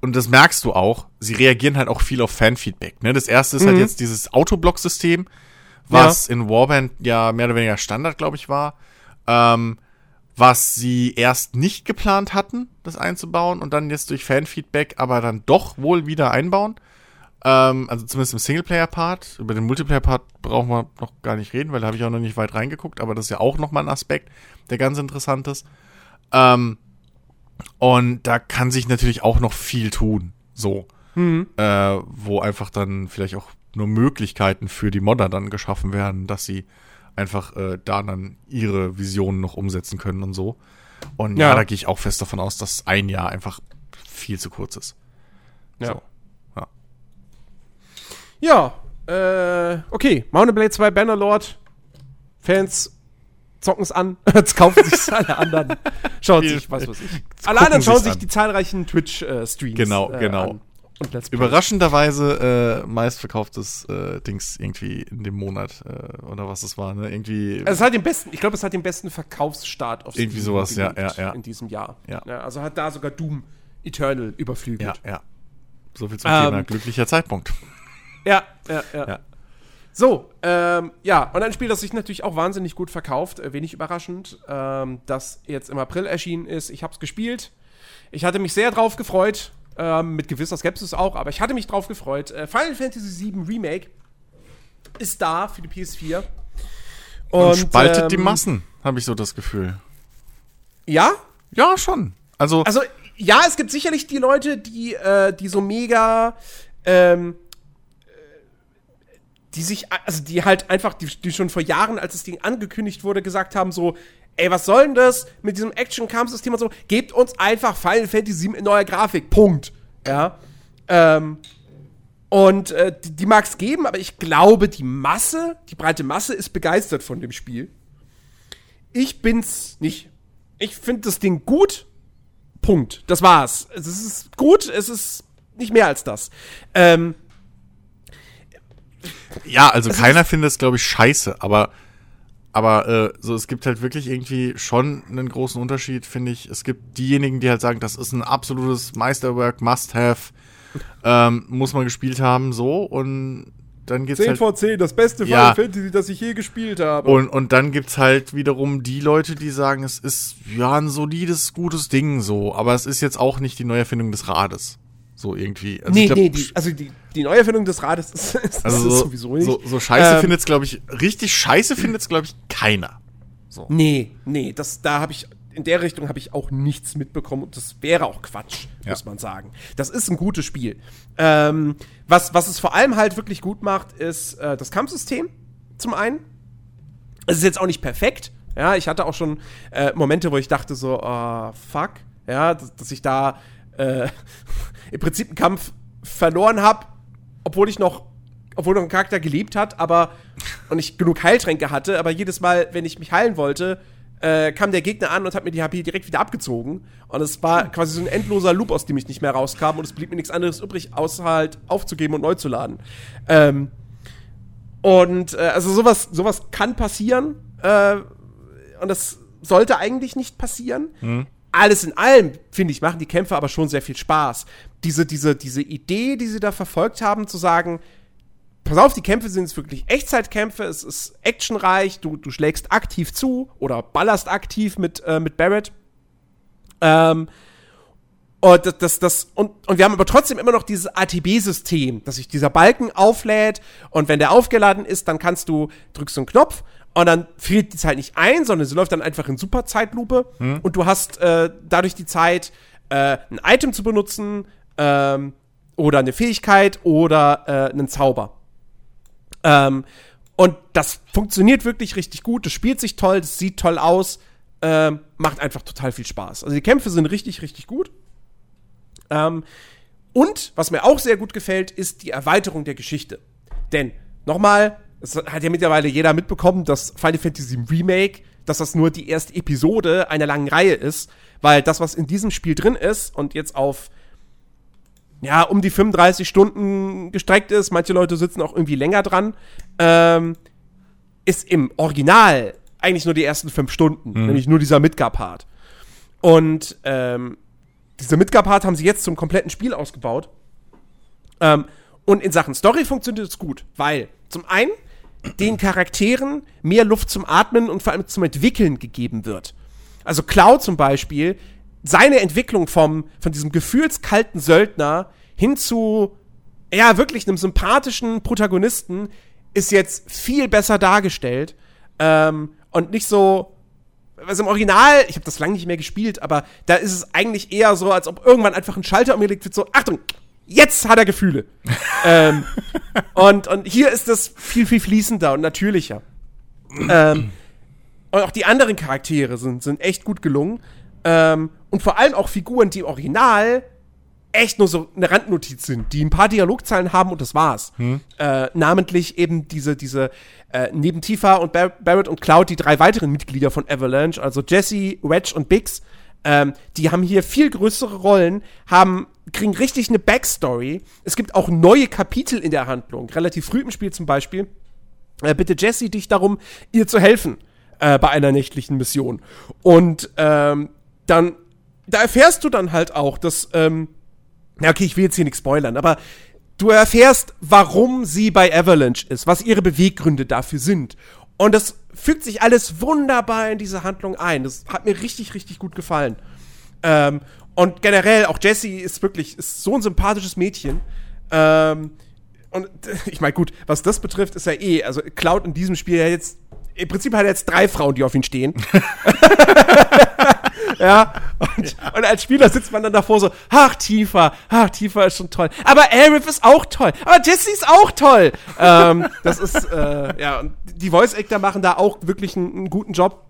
und das merkst du auch, sie reagieren halt auch viel auf Fanfeedback. Ne? Das erste ist halt
Mhm.
jetzt dieses Autoblock-System, was in Warband ja mehr oder weniger Standard, glaube ich, war. Ähm, was sie erst nicht geplant hatten, das einzubauen und dann jetzt durch Fanfeedback aber dann doch wohl wieder einbauen. Ähm, also zumindest im Singleplayer-Part. Über den Multiplayer-Part brauchen wir noch gar nicht reden, weil da habe ich auch noch nicht weit reingeguckt, aber das ist ja auch nochmal ein Aspekt, der ganz interessant ist. Ähm, und da kann sich natürlich auch noch viel tun. So.
Mhm.
Äh, wo einfach dann vielleicht auch nur Möglichkeiten für die Modder dann geschaffen werden, dass sie einfach äh, da dann ihre Visionen noch umsetzen können und so. Und ja,
Ja.
da gehe ich auch fest davon aus, dass ein Jahr einfach viel zu kurz ist.
Ja.
So.
Ja, äh, okay. Mountain Blade 2 Bannerlord. Fans zocken es an. Jetzt kaufen sich alle anderen. Schauen
Viel-
sich, was weiß ich. Alle anderen schauen sich
an.
die zahlreichen Twitch-Streams
Genau,
äh,
genau.
an.
Überraschenderweise äh, meistverkauftes äh, Dings irgendwie in dem Monat äh, oder was es war, ne? Irgendwie.
Also es hat den besten, ich glaube, es hat den besten Verkaufsstart auf
Irgendwie
Steam
sowas, ja, ja, ja.
in diesem Jahr.
Ja.
also hat da sogar Doom Eternal überflügelt.
ja, ja. So viel zum
Ähm,
Thema glücklicher Zeitpunkt.
Ja, ja, ja.
Ja.
So, ähm, ja, und ein Spiel, das sich natürlich auch wahnsinnig gut verkauft, äh, wenig überraschend, ähm, das jetzt im April erschienen ist. Ich habe es gespielt. Ich hatte mich sehr drauf gefreut, ähm, mit gewisser Skepsis auch, aber ich hatte mich drauf gefreut. Äh, Final Fantasy VII Remake ist da für die PS4.
Und, spaltet
ähm,
die Massen, habe ich so das Gefühl.
Ja,
Ja, schon. Also,
Also, ja, es gibt sicherlich die Leute, die, äh, die so mega, ähm, äh, die sich, also die halt einfach, die, die schon vor Jahren, als das Ding angekündigt wurde, gesagt haben, so, ey, was soll denn das mit diesem Action-Kampfsystem und so? Gebt uns einfach Final Fantasy VII in neuer Grafik. Punkt. Ja. Ähm, und äh, die, die mag es geben, aber ich glaube, die Masse, die breite Masse ist begeistert von dem Spiel. Ich bin's nicht. Ich finde das Ding gut. Punkt. Das war's. Es ist gut, es ist nicht mehr als das. Ähm,
ja, also
es
keiner findet es, glaube ich, scheiße, aber, aber äh, so, es gibt halt wirklich irgendwie schon einen großen Unterschied, finde ich. Es gibt diejenigen, die halt sagen, das ist ein absolutes Meisterwerk, Must-Have, ähm, muss man gespielt haben, so, und dann geht's
10
halt
von 10, das beste
Ja.
Final Fantasy, das ich je gespielt habe.
Und, und dann gibt's halt wiederum die Leute, die sagen, es ist ja ein solides, gutes Ding so, aber es ist jetzt auch nicht die Neuerfindung des Rades. So irgendwie. Also
nee,
glaub,
nee, die, also die, die Neuerfindung des Rades ist, ist,
also
ist
so,
sowieso nicht.
So, so scheiße
Ähm,
findet's, glaube ich, richtig scheiße findet's, glaube ich, keiner.
Nee, nee, das, da habe ich, in der Richtung habe ich auch nichts mitbekommen und das wäre auch Quatsch,
Ja.
muss man sagen. Das ist ein gutes Spiel. Ähm, was, was es vor allem halt wirklich gut macht, ist äh, das Kampfsystem zum einen. Es ist jetzt auch nicht perfekt. Ja, ich hatte auch schon äh, Momente, wo ich dachte so, ah, fuck, ja, dass, dass ich da äh, im Prinzip einen Kampf verloren habe, obwohl ich noch, obwohl noch ein Charakter gelebt hat, aber und ich genug Heiltränke hatte, aber jedes Mal, wenn ich mich heilen wollte, äh, kam der Gegner an und hat mir die HP direkt wieder abgezogen. Und es war quasi so ein endloser Loop, aus dem ich nicht mehr rauskam. Und es blieb mir nichts anderes übrig, außer halt aufzugeben und neu zu laden. Ähm, und äh, also sowas, sowas kann passieren. Äh, und das sollte eigentlich nicht passieren. Mhm. Alles in allem, finde ich, machen die Kämpfe aber schon sehr viel Spaß. Diese, diese, diese Idee, die sie da verfolgt haben, zu sagen, pass auf, die Kämpfe sind jetzt wirklich Echtzeitkämpfe, es ist actionreich, du, du schlägst aktiv zu oder ballerst aktiv mit, äh, mit Barrett. Ähm, und, das, das, das, und, und wir haben aber trotzdem immer noch dieses ATB-System, dass sich dieser Balken auflädt und wenn der aufgeladen ist, dann kannst du, drückst du einen Knopf und dann friert die Zeit nicht ein, sondern sie läuft dann einfach in Superzeitlupe hm. und du hast äh, dadurch die Zeit, äh, ein Item zu benutzen ähm, oder eine Fähigkeit oder äh, einen Zauber. Ähm, und das funktioniert wirklich richtig gut. Das spielt sich toll, das sieht toll aus, äh, macht einfach total viel Spaß. Also die Kämpfe sind richtig, richtig gut. Ähm, und was mir auch sehr gut gefällt, ist die Erweiterung der Geschichte. Denn nochmal, es hat ja mittlerweile jeder mitbekommen, dass Final Fantasy Remake, dass das nur die erste Episode einer langen Reihe ist, weil das, was in diesem Spiel drin ist und jetzt auf ja, um die 35 Stunden gestreckt ist. Manche Leute sitzen auch irgendwie länger dran. Ähm, ist im Original eigentlich nur die ersten fünf Stunden, mhm. nämlich nur dieser Midgar-Part. Und ähm, dieser Midgar-Part haben sie jetzt zum kompletten Spiel ausgebaut. Ähm, und in Sachen Story funktioniert es gut, weil zum einen den Charakteren mehr Luft zum Atmen und vor allem zum Entwickeln gegeben wird. Also Cloud zum Beispiel seine Entwicklung vom, von diesem gefühlskalten Söldner hin zu, ja, wirklich einem sympathischen Protagonisten ist jetzt viel besser dargestellt. Ähm, und nicht so, also im Original, ich habe das lange nicht mehr gespielt, aber da ist es eigentlich eher so, als ob irgendwann einfach ein Schalter umgelegt wird, so, Achtung, jetzt hat er Gefühle. ähm, und, und hier ist das viel, viel fließender und natürlicher. ähm, und auch die anderen Charaktere sind, sind echt gut gelungen. Ähm, und vor allem auch Figuren, die im Original echt nur so eine Randnotiz sind, die ein paar Dialogzeilen haben und das war's. Hm. Äh, namentlich eben diese, diese äh, neben Tifa und Bar Barrett und Cloud die drei weiteren Mitglieder von Avalanche, also Jesse, Wedge und Biggs, ähm, die haben hier viel größere Rollen, haben kriegen richtig eine Backstory. Es gibt auch neue Kapitel in der Handlung, relativ früh im Spiel zum Beispiel. Äh, bitte Jesse dich darum, ihr zu helfen äh, bei einer nächtlichen Mission. Und ähm, dann, da erfährst du dann halt auch, dass, ähm, ja, okay, ich will jetzt hier nichts spoilern, aber du erfährst, warum sie bei Avalanche ist, was ihre Beweggründe dafür sind. Und das fügt sich alles wunderbar in diese Handlung ein. Das hat mir richtig, richtig gut gefallen. Ähm, und generell, auch Jessie ist wirklich ist so ein sympathisches Mädchen. Ähm, und ich meine, gut, was das betrifft, ist ja eh, also Cloud in diesem Spiel ja jetzt, im Prinzip hat er jetzt drei Frauen, die auf ihn stehen. ja. Und, und, als Spieler sitzt man dann davor so, ach, Tifa, ach, Tifa ist schon toll. Aber Aerith ist auch toll. Aber Jessie ist auch toll. ähm, das ist, äh, ja, und die Voice Actor machen da auch wirklich einen, einen guten Job.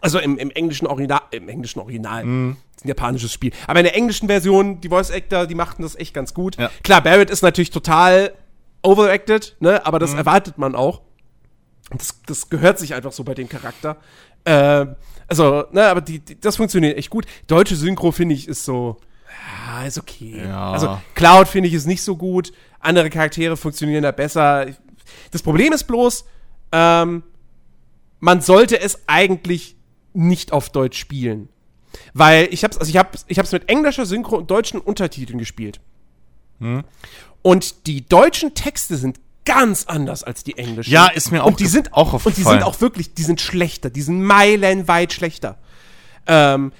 Also im, im englischen Original, im englischen Original. Mm. ein japanisches Spiel. Aber in der englischen Version, die Voice Actor, die machten das echt ganz gut. Ja. Klar, Barrett ist natürlich total overacted, ne, aber das mm. erwartet man auch. Das, das gehört sich einfach so bei dem Charakter. Äh, also, ne, aber die, die, das funktioniert echt gut. Deutsche Synchro, finde ich, ist so, ja, ist okay. Ja. Also, Cloud finde ich ist nicht so gut. Andere Charaktere funktionieren da besser. Das Problem ist bloß, ähm, man sollte es eigentlich nicht auf Deutsch spielen. Weil ich hab's, also ich hab's, ich hab's mit englischer Synchro und deutschen Untertiteln gespielt. Hm. Und die deutschen Texte sind ganz anders als die englischen.
Ja, ist mir auch,
und die sind auch aufgefallen. Und die sind auch wirklich, die sind schlechter, die sind meilenweit schlechter. Ähm,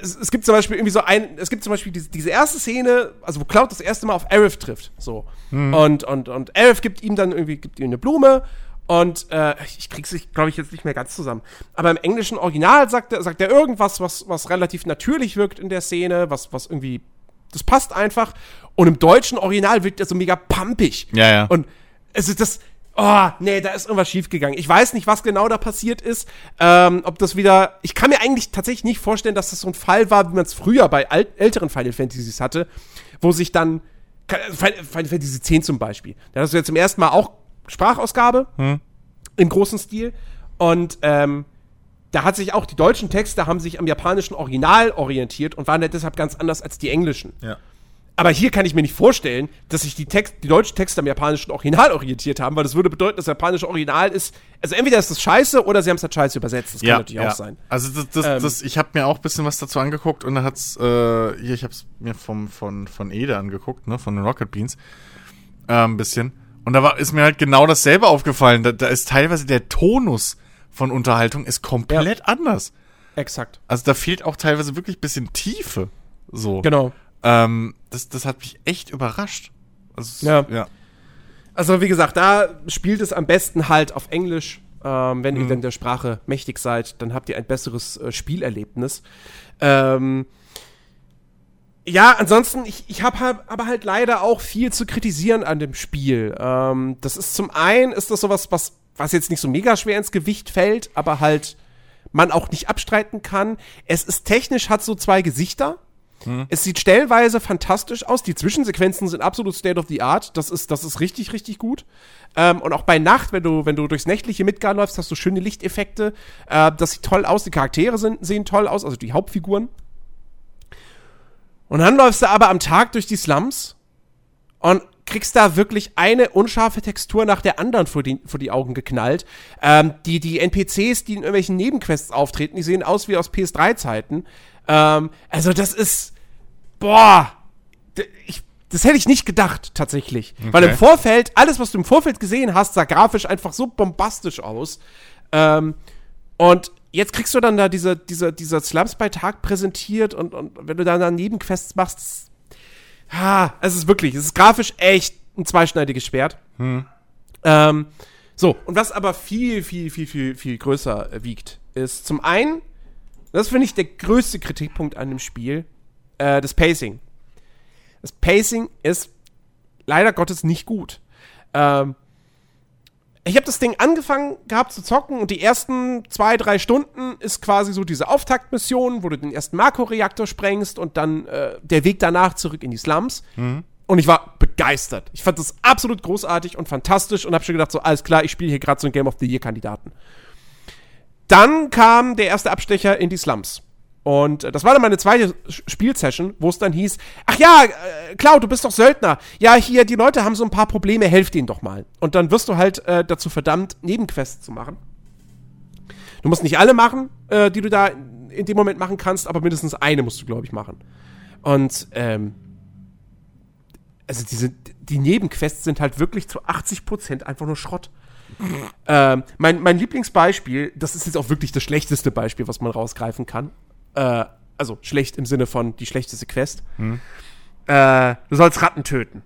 es, es, gibt zum Beispiel irgendwie so ein, es gibt zum Beispiel diese, diese erste Szene, also wo Cloud das erste Mal auf Aerith trifft, so. Mhm. Und, und, und Aerith gibt ihm dann irgendwie, gibt ihm eine Blume und äh, ich krieg's, glaube ich, jetzt nicht mehr ganz zusammen. Aber im englischen Original sagt er, sagt er irgendwas, was, was relativ natürlich wirkt in der Szene, was, was irgendwie, das passt einfach. Und im deutschen Original wirkt er so mega pumpig.
Ja, ja.
Und es ist das, oh, nee, da ist irgendwas schiefgegangen. Ich weiß nicht, was genau da passiert ist. Ähm, ob das wieder, ich kann mir eigentlich tatsächlich nicht vorstellen, dass das so ein Fall war, wie man es früher bei älteren Final Fantasies hatte, wo sich dann Final Fantasy X zum Beispiel. Da hast du ja zum ersten Mal auch Sprachausgabe
Hm.
im großen Stil. Und ähm, da hat sich auch die deutschen Texte haben sich am japanischen Original orientiert und waren ja deshalb ganz anders als die englischen.
Ja.
Aber hier kann ich mir nicht vorstellen, dass sich die, Text, die deutschen Texte am japanischen Original orientiert haben, weil das würde bedeuten, das japanische Original ist, also entweder ist das scheiße oder sie haben es halt scheiße übersetzt. Das kann natürlich auch sein.
Also das, das,
Ähm.
das, ich habe mir auch ein bisschen was dazu angeguckt und da hat's äh, hier, ich habe es mir vom von von Ede angeguckt, ne, von den Rocket Beans, äh, ein bisschen. Und da war ist mir halt genau dasselbe aufgefallen. Da, da ist teilweise der Tonus von Unterhaltung ist komplett anders.
Exakt.
Also da fehlt auch teilweise wirklich ein bisschen Tiefe. So.
Genau.
Ähm, das, das hat mich echt überrascht. Also,
Ja.
ja.
Also wie gesagt, da spielt es am besten halt auf Englisch. Ähm, wenn ihr
Mhm.
denn der Sprache mächtig seid, dann habt ihr ein besseres äh, Spielerlebnis. Ähm, ja, ansonsten, ich, ich habe halt, aber halt leider auch viel zu kritisieren an dem Spiel. Ähm, das ist zum einen, ist das sowas, was, was jetzt nicht so mega schwer ins Gewicht fällt, aber halt man auch nicht abstreiten kann. Es ist technisch, hat so zwei Gesichter. Es sieht stellenweise fantastisch aus. Die Zwischensequenzen sind absolut State of the Art. Das ist, das ist richtig, richtig gut. Ähm, und auch bei Nacht, wenn du, wenn du durchs nächtliche Midgar läufst, hast du schöne Lichteffekte. Äh, das sieht toll aus. Die Charaktere sind, sehen toll aus, also die Hauptfiguren. Und dann läufst du aber am Tag durch die Slums und kriegst da wirklich eine unscharfe Textur nach der anderen vor die, vor die Augen geknallt. Ähm, die, die NPCs, die in irgendwelchen Nebenquests auftreten, die sehen aus wie aus PS3-Zeiten. Ähm, also das ist, boah, ich, das hätte ich nicht gedacht, tatsächlich. Weil im Vorfeld, alles, was du im Vorfeld gesehen hast, sah grafisch einfach so bombastisch aus. Ähm, und jetzt kriegst du dann da diese, diese, dieser Slums bei Tag präsentiert und, und wenn du dann da Nebenquests machst, ha, es ist wirklich, es ist grafisch echt ein zweischneidiges Schwert. Ähm, so, und was aber viel, viel, viel, viel, viel größer wiegt, ist zum einen, das finde ich der größte Kritikpunkt an dem Spiel, äh, das Pacing. Das Pacing ist leider Gottes nicht gut. Ähm, ich habe das Ding angefangen gehabt zu zocken und die ersten zwei, drei Stunden ist quasi so diese Auftaktmission, wo du den ersten Makro-Reaktor sprengst und dann äh, der Weg danach zurück in die Slums. Und ich war begeistert. Ich fand das absolut großartig und fantastisch und habe schon gedacht, so alles klar, ich spiele hier gerade so einen Game of the Year-Kandidaten. Dann kam der erste Abstecher in die Slums. Und äh, das war dann meine zweite Spielsession, wo es dann hieß, ach ja, äh, Cloud, du bist doch Söldner. Ja, hier, die Leute haben so ein paar Probleme, helft ihnen doch mal. Und dann wirst du halt äh, dazu verdammt, Nebenquests zu machen. Du musst nicht alle machen, äh, die du da in dem Moment machen kannst, aber mindestens eine musst du, glaube ich, machen. Und, ähm, also diese, die Nebenquests sind halt wirklich zu 80% einfach nur Schrott. ähm, mein, mein Lieblingsbeispiel, das ist jetzt auch wirklich das schlechteste Beispiel, was man rausgreifen kann. Äh, also schlecht im Sinne von die schlechteste Quest. Äh, du sollst Ratten töten.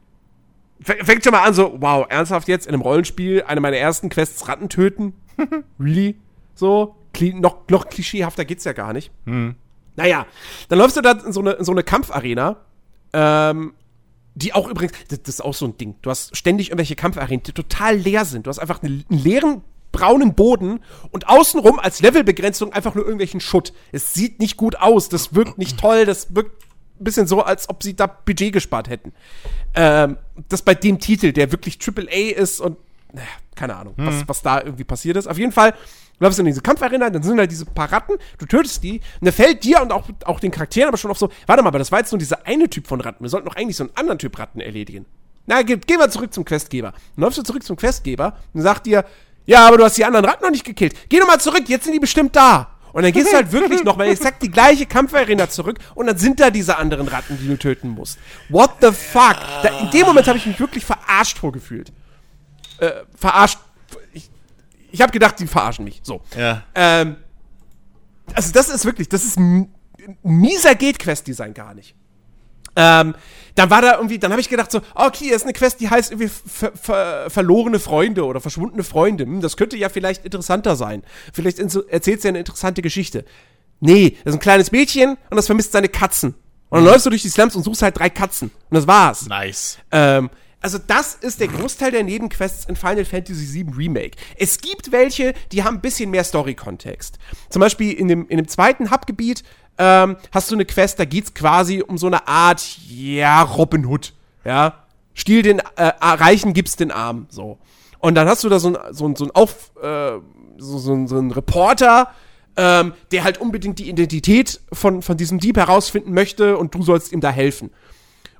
Fängt schon mal an, so, wow, ernsthaft jetzt in einem Rollenspiel, eine meiner ersten Quests, Ratten töten? really? So? Kli noch, noch klischeehafter geht's ja gar nicht. Naja, dann läufst du da in so eine, in so eine Kampfarena, ähm, die auch übrigens, das, das ist auch so ein Ding. Du hast ständig irgendwelche Kampfarenen, die total leer sind. Du hast einfach einen leeren braunen Boden und außenrum als Levelbegrenzung einfach nur irgendwelchen Schutt. Es sieht nicht gut aus, das wirkt nicht toll, das wirkt ein bisschen so, als ob sie da Budget gespart hätten. Ähm, das bei dem Titel, der wirklich AAA ist und naja, keine Ahnung, was, was da irgendwie passiert ist. Auf jeden Fall läufst du in diese Kampfarena, dann sind da diese paar Ratten, du tötest die, und da fällt dir und auch, auch den Charakteren aber schon auf so, warte mal, aber das war jetzt nur dieser eine Typ von Ratten, wir sollten doch eigentlich so einen anderen Typ Ratten erledigen. Na, ge gehen wir zurück zum Questgeber. Dann läufst du zurück zum Questgeber und sagt dir, ja, aber du hast die anderen Ratten noch nicht gekillt. Geh doch mal zurück, jetzt sind die bestimmt da. Und dann gehst du halt wirklich noch mal exakt die gleiche Kampfarena zurück und dann sind da diese anderen Ratten, die du töten musst. What the fuck? Da, in dem Moment habe ich mich wirklich verarscht vorgefühlt. Äh, verarscht. Ich, ich habe gedacht, die verarschen mich. So.
Ja.
Ähm, also das ist wirklich, das ist mieser geht Quest-Design gar nicht. Ähm, dann war da irgendwie, dann habe ich gedacht so, okay, hier ist eine Quest, die heißt irgendwie ver ver verlorene Freunde oder verschwundene Freunde. Hm, das könnte ja vielleicht interessanter sein. Vielleicht erzählt sie eine interessante Geschichte. Nee, das ist ein kleines Mädchen und das vermisst seine Katzen. Und dann läufst du durch die Slums und suchst halt drei Katzen. Und das war's.
Nice.
Ähm, also das ist der Großteil der Nebenquests in Final Fantasy VII Remake. Es gibt welche, die haben ein bisschen mehr Story-Kontext. Zum Beispiel in dem, in dem zweiten Hubgebiet ähm, hast du eine Quest, da geht's quasi um so eine Art, ja, Robin Hood. Ja, Stiehl den äh, Reichen, gibst den Arm, so. Und dann hast du da so ein, so ein, so ein Auf, äh, so, so, ein, so ein Reporter, ähm, der halt unbedingt die Identität von, von diesem Dieb herausfinden möchte und du sollst ihm da helfen.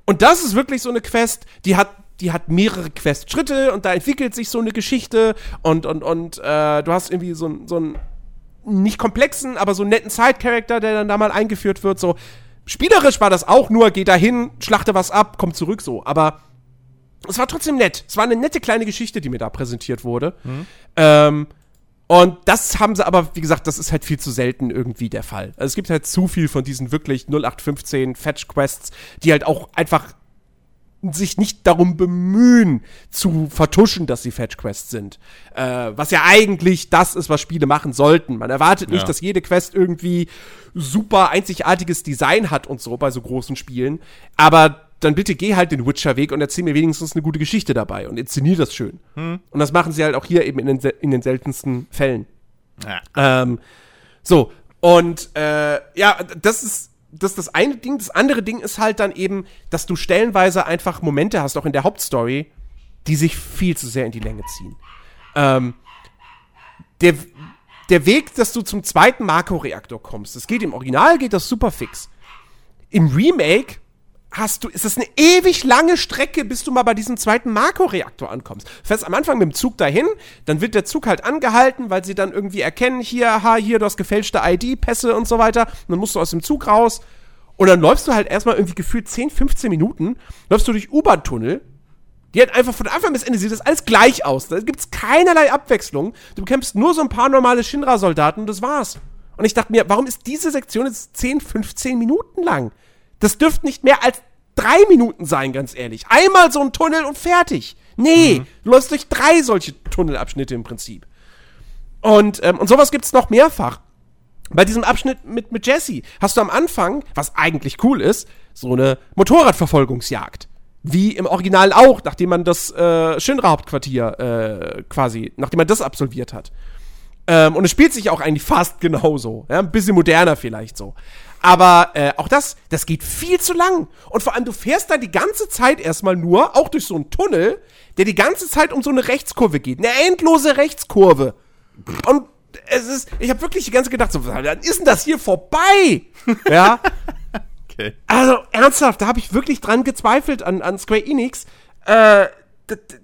Und das ist wirklich so eine Quest, die hat, die hat mehrere Quest-Schritte und da entwickelt sich so eine Geschichte und, und, und äh, du hast irgendwie so, so einen nicht komplexen, aber so netten Side-Character, der dann da mal eingeführt wird. So spielerisch war das auch nur, geh da hin, schlachte was ab, komm zurück so. Aber es war trotzdem nett. Es war eine nette kleine Geschichte, die mir da präsentiert wurde. Mhm. Ähm, und das haben sie aber, wie gesagt, das ist halt viel zu selten irgendwie der Fall. Also es gibt halt zu viel von diesen wirklich 0815 Fetch-Quests, die halt auch einfach sich nicht darum bemühen, zu vertuschen, dass sie Fetch-Quests sind. Äh, was ja eigentlich das ist, was Spiele machen sollten. Man erwartet nicht, ja. dass jede Quest irgendwie super einzigartiges Design hat und so bei so großen Spielen. Aber dann bitte geh halt den Witcher-Weg und erzähl mir wenigstens eine gute Geschichte dabei und inszenier das schön. Hm. Und das machen sie halt auch hier eben in den, in den seltensten Fällen. Ja. Ähm, so, und äh, ja, das ist das ist das eine Ding. Das andere Ding ist halt dann eben, dass du stellenweise einfach Momente hast, auch in der Hauptstory, die sich viel zu sehr in die Länge ziehen. Ähm, der, der Weg, dass du zum zweiten Marco-Reaktor kommst, das geht im Original, geht das super fix. Im Remake hast du, ist das eine ewig lange Strecke, bis du mal bei diesem zweiten Marco-Reaktor ankommst. Du fährst am Anfang mit dem Zug dahin, dann wird der Zug halt angehalten, weil sie dann irgendwie erkennen, hier, ha, hier, du hast gefälschte ID-Pässe und so weiter. Und dann musst du aus dem Zug raus. Und dann läufst du halt erstmal irgendwie gefühlt 10, 15 Minuten, läufst du durch U-Bahn-Tunnel. Die hat einfach von Anfang bis Ende sieht das alles gleich aus. Da gibt's keinerlei Abwechslung. Du bekämpfst nur so ein paar normale Shinra-Soldaten und das war's. Und ich dachte mir, warum ist diese Sektion jetzt 10, 15 Minuten lang? Das dürfte nicht mehr als drei Minuten sein, ganz ehrlich. Einmal so ein Tunnel und fertig. Nee, mhm. du läufst durch drei solche Tunnelabschnitte im Prinzip. Und, ähm, und sowas gibt's noch mehrfach. Bei diesem Abschnitt mit, mit Jesse hast du am Anfang, was eigentlich cool ist, so eine Motorradverfolgungsjagd. Wie im Original auch, nachdem man das äh, Shinra-Hauptquartier äh, quasi, nachdem man das absolviert hat. Ähm, und es spielt sich auch eigentlich fast genauso. Ja? Ein bisschen moderner vielleicht so. Aber äh, auch das, das geht viel zu lang. Und vor allem, du fährst da die ganze Zeit erstmal nur, auch durch so einen Tunnel, der die ganze Zeit um so eine Rechtskurve geht. Eine endlose Rechtskurve. Und es ist, ich habe wirklich die ganze Zeit gedacht, so, dann ist denn das hier vorbei? ja. Okay. Also, ernsthaft, da habe ich wirklich dran gezweifelt an, an Square Enix, äh,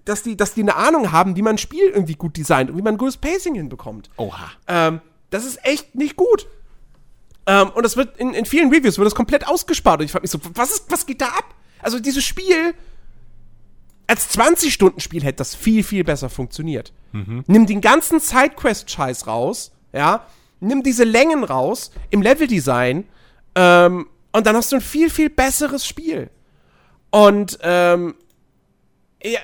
dass die, dass die eine Ahnung haben, wie man ein Spiel irgendwie gut designt und wie man ein gutes Pacing hinbekommt.
Oha.
Ähm, das ist echt nicht gut. Ähm, und das wird in, in vielen Reviews wird das komplett ausgespart. Und ich frage mich so, was, ist, was geht da ab? Also dieses Spiel, als 20-Stunden-Spiel hätte das viel, viel besser funktioniert. Mhm. Nimm den ganzen Sidequest-Scheiß raus, ja, nimm diese Längen raus im Leveldesign ähm, und dann hast du ein viel, viel besseres Spiel. Und ähm,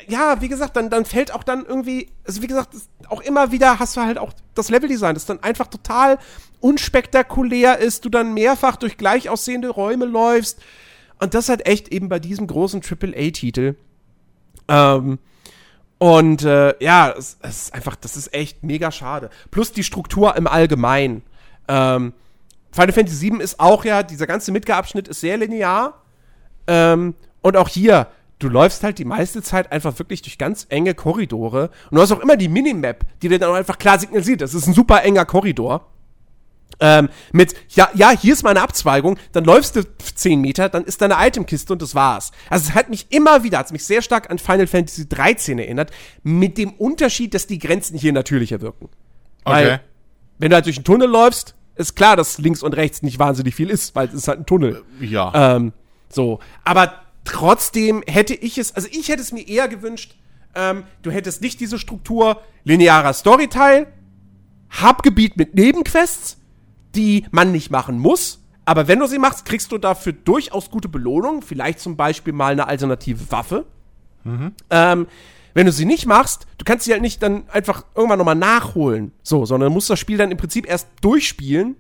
ja, wie gesagt, dann, dann fällt auch dann irgendwie, also wie gesagt, auch immer wieder hast du halt auch das Leveldesign, das dann einfach total unspektakulär ist, du dann mehrfach durch gleich aussehende Räume läufst. Und das halt echt eben bei diesem großen AAA-Titel. Ähm, und äh, ja, es, es, ist einfach, das ist echt mega schade. Plus die Struktur im Allgemeinen. Ähm, Final Fantasy VII ist auch ja, dieser ganze Midgar-Abschnitt ist sehr linear. Ähm, und auch hier, du läufst halt die meiste Zeit einfach wirklich durch ganz enge Korridore. Und du hast auch immer die Minimap, die dir dann auch einfach klar signalisiert, das ist ein super enger Korridor. Ähm, mit, ja, ja, hier ist meine Abzweigung, dann läufst du 10 Meter, dann ist deine Itemkiste und das war's. Also es hat mich immer wieder, hat mich sehr stark an Final Fantasy 13 erinnert, mit dem Unterschied, dass die Grenzen hier natürlicher wirken. Okay. Weil, wenn du halt durch einen Tunnel läufst, ist klar, dass links und rechts nicht wahnsinnig viel ist, weil es ist halt ein Tunnel.
Ja.
Ähm, so. Aber trotzdem hätte ich es, also ich hätte es mir eher gewünscht, ähm, du hättest nicht diese Struktur linearer Storyteil, Hubgebiet mit Nebenquests, die man nicht machen muss. Aber wenn du sie machst, kriegst du dafür durchaus gute Belohnung. Vielleicht zum Beispiel mal eine alternative Waffe. Mhm. Ähm, wenn du sie nicht machst, du kannst sie halt nicht dann einfach irgendwann nochmal nachholen. So, sondern musst das Spiel dann im Prinzip erst durchspielen.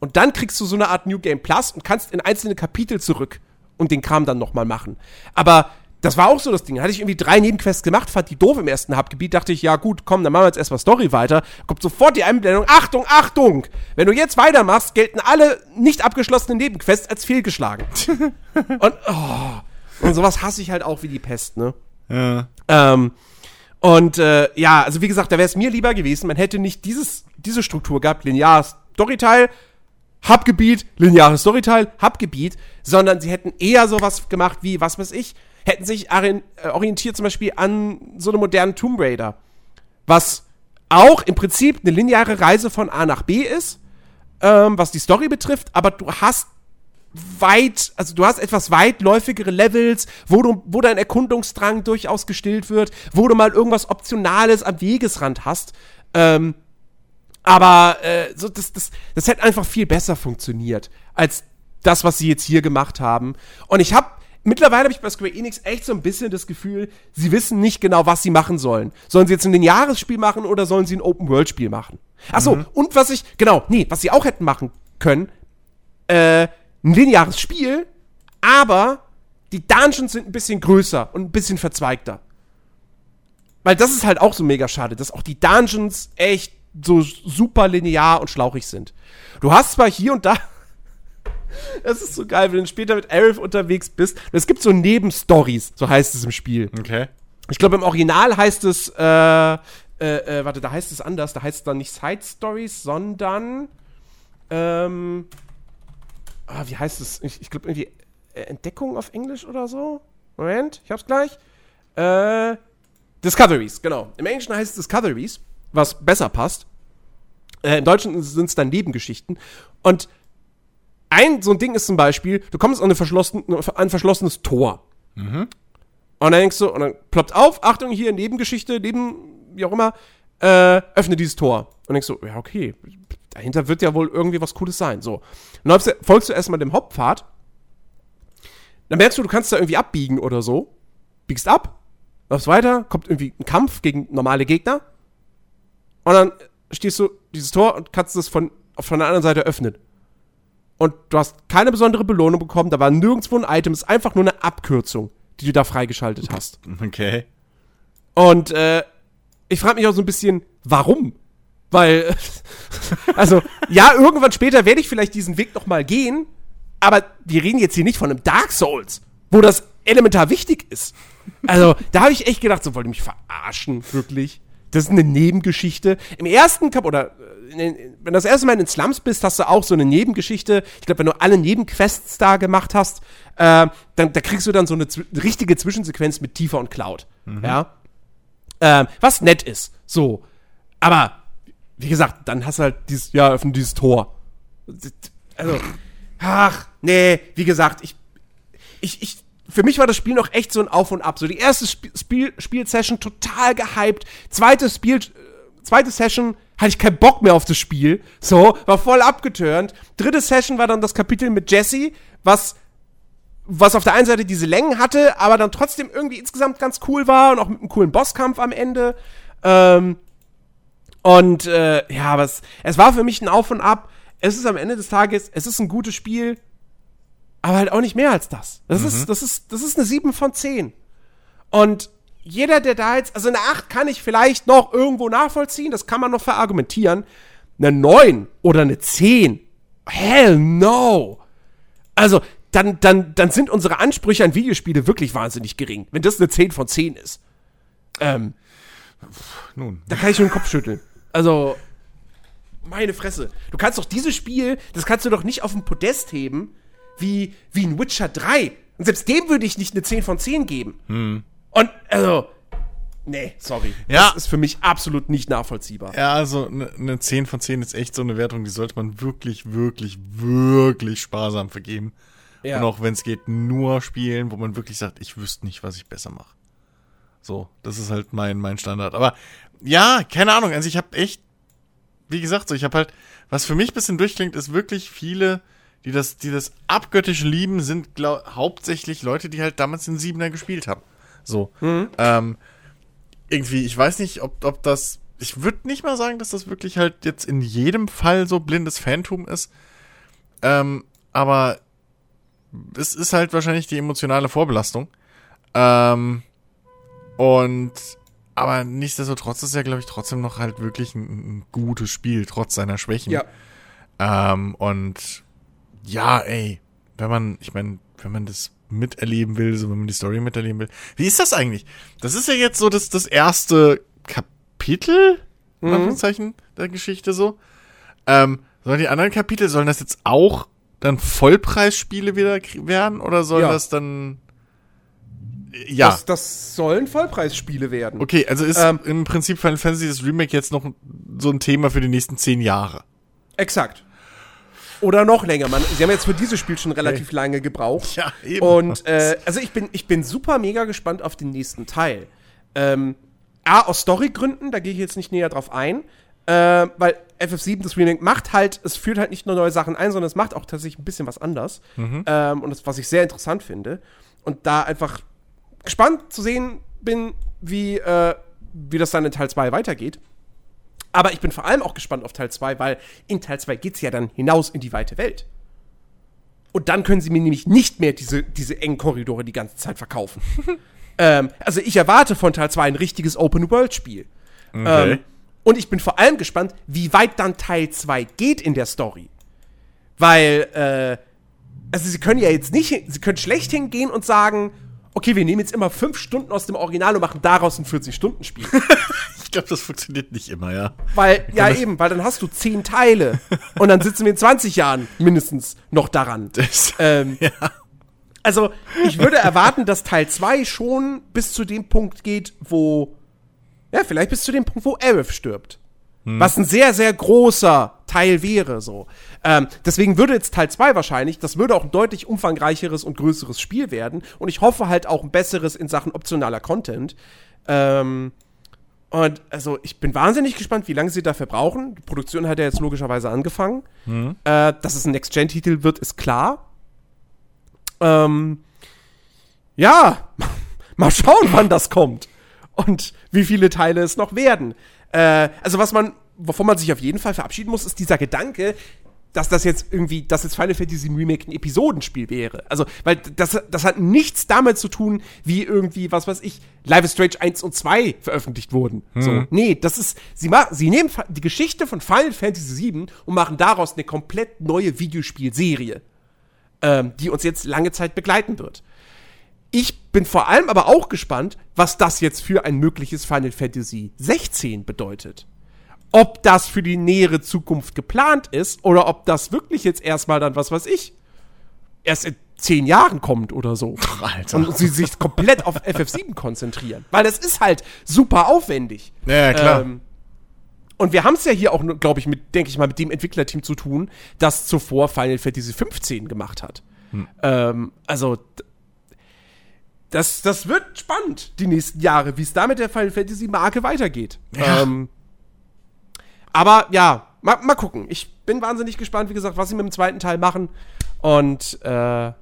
Und dann kriegst du so eine Art New Game Plus und kannst in einzelne Kapitel zurück und den Kram dann nochmal machen. Aber das war auch so das Ding. Hatte ich irgendwie drei Nebenquests gemacht, fand die doof im ersten Hubgebiet, dachte ich, ja gut, komm, dann machen wir jetzt erstmal Story weiter. Kommt sofort die Einblendung, Achtung, Achtung! Wenn du jetzt weitermachst, gelten alle nicht abgeschlossenen Nebenquests als fehlgeschlagen. und, oh. Und sowas hasse ich halt auch wie die Pest, ne?
Ja.
Ähm, und äh, ja, also wie gesagt, da wäre es mir lieber gewesen, man hätte nicht dieses, diese Struktur gehabt, lineares Storyteil, Hubgebiet, lineares Storyteil, Hubgebiet, sondern sie hätten eher sowas gemacht wie, was weiß ich, hätten sich äh, orientiert zum Beispiel an so einem modernen Tomb Raider, was auch im Prinzip eine lineare Reise von A nach B ist, ähm, was die Story betrifft, aber du hast weit, also du hast etwas weitläufigere Levels, wo du, wo dein Erkundungsdrang durchaus gestillt wird, wo du mal irgendwas Optionales am Wegesrand hast. Ähm, aber äh, so, das, das, das hätte einfach viel besser funktioniert als das, was sie jetzt hier gemacht haben. Und ich habe mittlerweile habe ich bei Square Enix echt so ein bisschen das Gefühl, sie wissen nicht genau, was sie machen sollen. Sollen sie jetzt ein Jahresspiel machen oder sollen sie ein Open World Spiel machen? Ach so, und was ich genau, nee, was sie auch hätten machen können, äh, ein lineares Spiel, aber die Dungeons sind ein bisschen größer und ein bisschen verzweigter. Weil das ist halt auch so mega schade, dass auch die Dungeons echt so super linear und schlauchig sind. Du hast zwar hier und da. Es ist so geil, wenn du später mit Aerith unterwegs bist. Es gibt so Nebenstories, so heißt es im Spiel.
Okay.
Ich glaube, im Original heißt es, äh, äh, äh, warte, da heißt es anders. Da heißt es dann nicht Side Stories, sondern, ähm, ah, wie heißt es? Ich, ich glaube irgendwie äh, Entdeckung auf Englisch oder so. Moment, ich hab's gleich. Äh, Discoveries, genau. Im Englischen heißt es Discoveries, was besser passt. Äh, Im Deutschen sind es dann Nebengeschichten. Und ein so ein Ding ist zum Beispiel, du kommst an, eine verschlossen, ein verschlossenes Tor. Und dann denkst du, und dann ploppt auf, Achtung, hier, Nebengeschichte, Neben, wie auch immer, äh, öffne dieses Tor. Und denkst du, ja, okay, dahinter wird ja wohl irgendwie was Cooles sein. So. Und dann folgst du- folgst du erstmal dem Hauptpfad. Dann merkst du, du kannst da irgendwie abbiegen oder so. Biegst ab, läufst weiter, kommt irgendwie ein Kampf gegen normale Gegner. Und dann stehst du dieses Tor und kannst es von, von der anderen Seite öffnen. Und du hast keine besondere Belohnung bekommen, da war nirgendwo ein Item, es ist einfach nur eine Abkürzung, die du da freigeschaltet hast.
Okay.
Und äh, ich frage mich auch so ein bisschen, warum? Weil, also, ja, irgendwann später werde ich vielleicht diesen Weg noch mal gehen, aber wir reden jetzt hier nicht von einem Dark Souls, wo das elementar wichtig ist. Also, da habe ich echt gedacht, so wollt ihr mich verarschen, wirklich. Das ist eine Nebengeschichte. Im ersten Kap oder wenn du das erste Mal in den Slums bist, hast du auch so eine Nebengeschichte. Ich glaube, wenn du alle Nebenquests da gemacht hast, äh, dann da kriegst du dann so eine richtige Zwischensequenz mit Tifa und Cloud. Ja. Ähm, was nett ist. So. Aber, wie gesagt, dann hast du halt dieses, ja, öffne dieses Tor. Also, ach, nee, wie gesagt, ich, ich, ich, für mich war das Spiel noch echt so ein Auf und Ab. So die erste Sp Spiel, Spielsession total gehypt. Zweite Spiel, äh, zweite Session hatte ich keinen Bock mehr auf das Spiel. So, war voll abgeturnt. Dritte Session war dann das Kapitel mit Jesse, was was auf der einen Seite diese Längen hatte, aber dann trotzdem irgendwie insgesamt ganz cool war und auch mit einem coolen Bosskampf am Ende. Ähm, und äh, ja, aber es, es war für mich ein Auf und Ab. Es ist am Ende des Tages, es ist ein gutes Spiel, aber halt auch nicht mehr als das. Das ist, das ist, das ist eine 7 von 10. Und jeder, der da jetzt, also eine 8 kann ich vielleicht noch irgendwo nachvollziehen, das kann man noch verargumentieren. Eine 9 oder eine 10, hell no. Also, dann, dann, dann sind unsere Ansprüche an Videospiele wirklich wahnsinnig gering, wenn das eine 10 von 10 ist. Ähm,
Nun.
da kann ich nur den Kopf schütteln. Also, meine Fresse. Du kannst doch dieses Spiel, das kannst du doch nicht auf ein Podest heben, wie, wie ein Witcher 3. Und selbst dem würde ich nicht eine 10 von 10 geben. Und, also, nee, sorry.
Ja.
Das ist für mich absolut nicht nachvollziehbar.
Ja, also eine ne 10 von 10 ist echt so eine Wertung, die sollte man wirklich, wirklich, wirklich sparsam vergeben.
Ja.
Und auch wenn es geht, nur spielen, wo man wirklich sagt, ich wüsste nicht, was ich besser mache. So, das ist halt mein, mein Standard. Aber ja, keine Ahnung. Also ich habe echt, wie gesagt, so ich habe halt, was für mich ein bisschen durchklingt, ist wirklich viele, die das, die das abgöttisch lieben, sind glaub, hauptsächlich Leute, die halt damals den Siebener gespielt haben. So. Ähm, irgendwie, ich weiß nicht, ob, ob das. Ich würde nicht mal sagen, dass das wirklich halt jetzt in jedem Fall so blindes Phantom ist. Ähm, aber es ist halt wahrscheinlich die emotionale Vorbelastung. Ähm, und aber nichtsdestotrotz ist ja, glaube ich, trotzdem noch halt wirklich ein, ein gutes Spiel, trotz seiner Schwächen.
Ja.
Ähm, und ja, ey, wenn man, ich meine, wenn man das miterleben will, so wenn man die Story miterleben will. Wie ist das eigentlich? Das ist ja jetzt so das, das erste Kapitel,
Mhm.
Anführungszeichen, der Geschichte so. Ähm, sollen die anderen Kapitel, sollen das jetzt auch dann Vollpreisspiele wieder werden oder soll
Ja.
das dann ja.
Das, das sollen Vollpreisspiele werden.
okay, also ist
Ähm,
im Prinzip Final Fantasy das Remake jetzt noch so ein Thema für die nächsten zehn Jahre.
Exakt. Oder noch länger. Man, sie haben jetzt für dieses Spiel schon relativ lange gebraucht.
Ja, eben.
Und äh, also ich bin, ich bin super mega gespannt auf den nächsten Teil. Ähm, A, aus Storygründen, da gehe ich jetzt nicht näher drauf ein. Äh, weil FF7, das Remake, macht halt, es führt halt nicht nur neue Sachen ein, sondern es macht auch tatsächlich ein bisschen was anders. Ähm, und das, was ich sehr interessant finde. Und da einfach gespannt zu sehen bin, wie, äh, wie das dann in Teil 2 weitergeht. Aber ich bin vor allem auch gespannt auf Teil 2, weil in Teil 2 geht es ja dann hinaus in die weite Welt. Und dann können sie mir nämlich nicht mehr diese, diese engen Korridore die ganze Zeit verkaufen. ähm, also ich erwarte von Teil 2 ein richtiges Open-World-Spiel.
Okay.
Ähm, und ich bin vor allem gespannt, wie weit dann Teil 2 geht in der Story. Weil, äh, also sie können ja jetzt nicht, sie können schlecht hingehen und sagen, okay, wir nehmen jetzt immer fünf Stunden aus dem Original und machen daraus ein 40-Stunden-Spiel.
Ich glaube, das funktioniert nicht immer, ja.
Weil, ja eben, weil dann hast du zehn Teile und dann sitzen wir in 20 Jahren mindestens noch daran.
Das,
Ähm,
ja.
Also, ich würde erwarten, dass Teil 2 schon bis zu dem Punkt geht, wo, ja, vielleicht bis zu dem Punkt, wo Aerith stirbt. Was ein sehr, sehr großer Teil wäre, so. Ähm, deswegen würde jetzt Teil 2 wahrscheinlich, das würde auch ein deutlich umfangreicheres und größeres Spiel werden. Und ich hoffe halt auch ein besseres in Sachen optionaler Content. Ähm, und also, ich bin wahnsinnig gespannt, wie lange sie dafür brauchen. Die Produktion hat ja jetzt logischerweise angefangen. Äh, dass es ein Next-Gen-Titel wird, ist klar. Ähm, ja, mal schauen, wann das kommt. Und wie viele Teile es noch werden. Äh, also, was man, wovon man sich auf jeden Fall verabschieden muss, ist dieser Gedanke, dass das jetzt irgendwie, dass jetzt Final Fantasy Remake ein Episodenspiel wäre. Also, weil das, das hat nichts damit zu tun, wie irgendwie, was weiß ich, Live is Strange 1 und 2 veröffentlicht wurden. So, nee, das ist, sie machen, sie nehmen die Geschichte von Final Fantasy 7 und machen daraus eine komplett neue Videospielserie, ähm, die uns jetzt lange Zeit begleiten wird. Ich bin vor allem aber auch gespannt, was das jetzt für ein mögliches Final Fantasy 16 bedeutet. Ob das für die nähere Zukunft geplant ist oder ob das wirklich jetzt erstmal dann, was weiß ich, erst in zehn Jahren kommt oder so.
Alter.
Und sie sich komplett auf FF7 konzentrieren. Weil das ist halt super aufwendig.
Ja, klar.
Ähm, und wir haben es ja hier auch, glaube ich, mit, denke ich mal, mit dem Entwicklerteam zu tun, das zuvor Final Fantasy 15 gemacht hat.
Hm.
Ähm, also, das, das wird spannend, die nächsten Jahre, wie es da mit der Final Fantasy Marke weitergeht.
Ja.
Ähm, aber ja, mal, mal gucken. Ich bin wahnsinnig gespannt, wie gesagt, was sie mit dem zweiten Teil machen. Und äh, ja.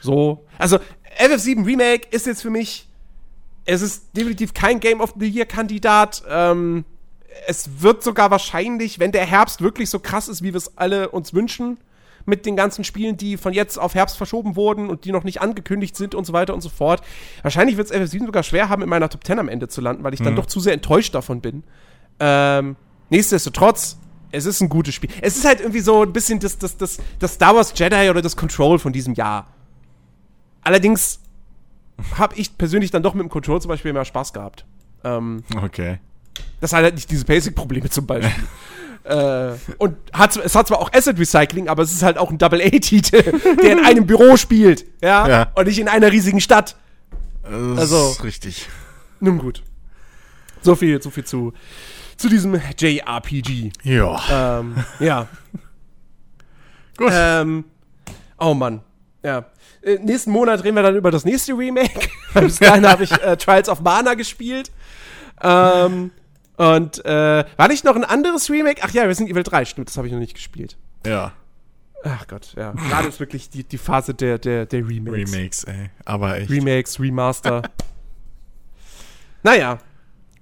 So. Also, FF7 Remake ist jetzt für mich. Es ist definitiv kein Game of the Year-Kandidat. Ähm, es wird sogar wahrscheinlich, wenn der Herbst wirklich so krass ist, wie wir es alle uns wünschen, mit den ganzen Spielen, die von jetzt auf Herbst verschoben wurden und die noch nicht angekündigt sind und so weiter und so fort. Wahrscheinlich wird es FF7 sogar schwer haben, in meiner Top 10 am Ende zu landen, weil ich dann doch zu sehr enttäuscht davon bin. Ähm, nichtsdestotrotz, es ist ein gutes Spiel. Es ist halt irgendwie so ein bisschen das, das, das, das Star Wars Jedi oder das Control von diesem Jahr. Allerdings habe ich persönlich dann doch mit dem Control zum Beispiel mehr Spaß gehabt. Ähm,
Okay.
das hat halt nicht diese Basic-Probleme zum Beispiel. äh, und hat, es hat zwar auch Asset Recycling, aber es ist halt auch ein Double-A-Titel, der in einem Büro spielt, ja?
Ja.
und nicht in einer riesigen Stadt.
Das
Also-
ist richtig.
Nun gut. So viel, so viel zu, zu diesem JRPG.
Ja.
Ähm, ja.
Gut.
Ähm, oh Mann. Ja. Äh, nächsten Monat reden wir dann über das nächste Remake. Bis dahin habe ich äh, Trials of Mana gespielt. Ähm, und äh, war nicht noch ein anderes Remake? Ach ja, Resident Evil 3, stimmt, das habe ich noch nicht gespielt.
ja.
Ach Gott, ja. Gerade ist wirklich die, die Phase der, der, der Remakes.
Remakes, ey. Aber echt.
Remakes, Remaster. naja.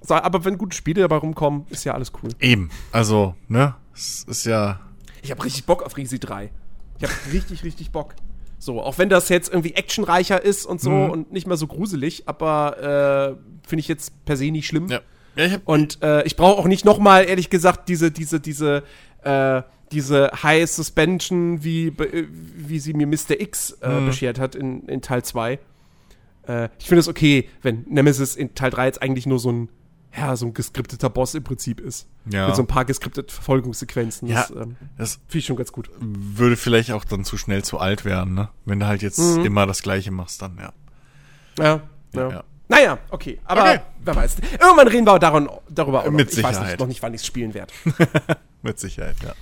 So, aber wenn gute Spiele dabei rumkommen, ist ja alles cool.
Eben. Also, ne? Es ist ja.
Ich habe richtig Bock auf Risi 3. Ich habe richtig, richtig Bock. So, auch wenn das jetzt irgendwie actionreicher ist und so
Mhm.
und nicht mehr so gruselig, aber äh, finde ich jetzt per se nicht schlimm.
Ja. Ja, ich
Und äh, ich brauche auch nicht noch mal, ehrlich gesagt, diese, diese, diese, äh, diese High Suspension, wie, be- wie sie mir Mr. X äh,
Mhm.
beschert hat in, in Teil 2. Äh, ich finde es okay, wenn Nemesis in Teil 3 jetzt eigentlich nur so ein, ja, so ein geskripteter Boss im Prinzip ist.
Ja.
Mit so ein paar geskripteten Verfolgungssequenzen.
Ja.
Das ähm,
Das
finde ich schon ganz gut.
würde vielleicht auch dann zu schnell zu alt werden, ne? Wenn du halt jetzt
Mhm.
immer das Gleiche machst, dann, ja.
Ja, ja.
Ja.
Naja, okay. Aber
Okay.
wer weiß. Irgendwann reden wir daran, darüber auch noch.
Mit
Ich weiß
Sicherheit.
nicht, noch nicht, wann ich es spielen werde.
Mit Sicherheit, ja.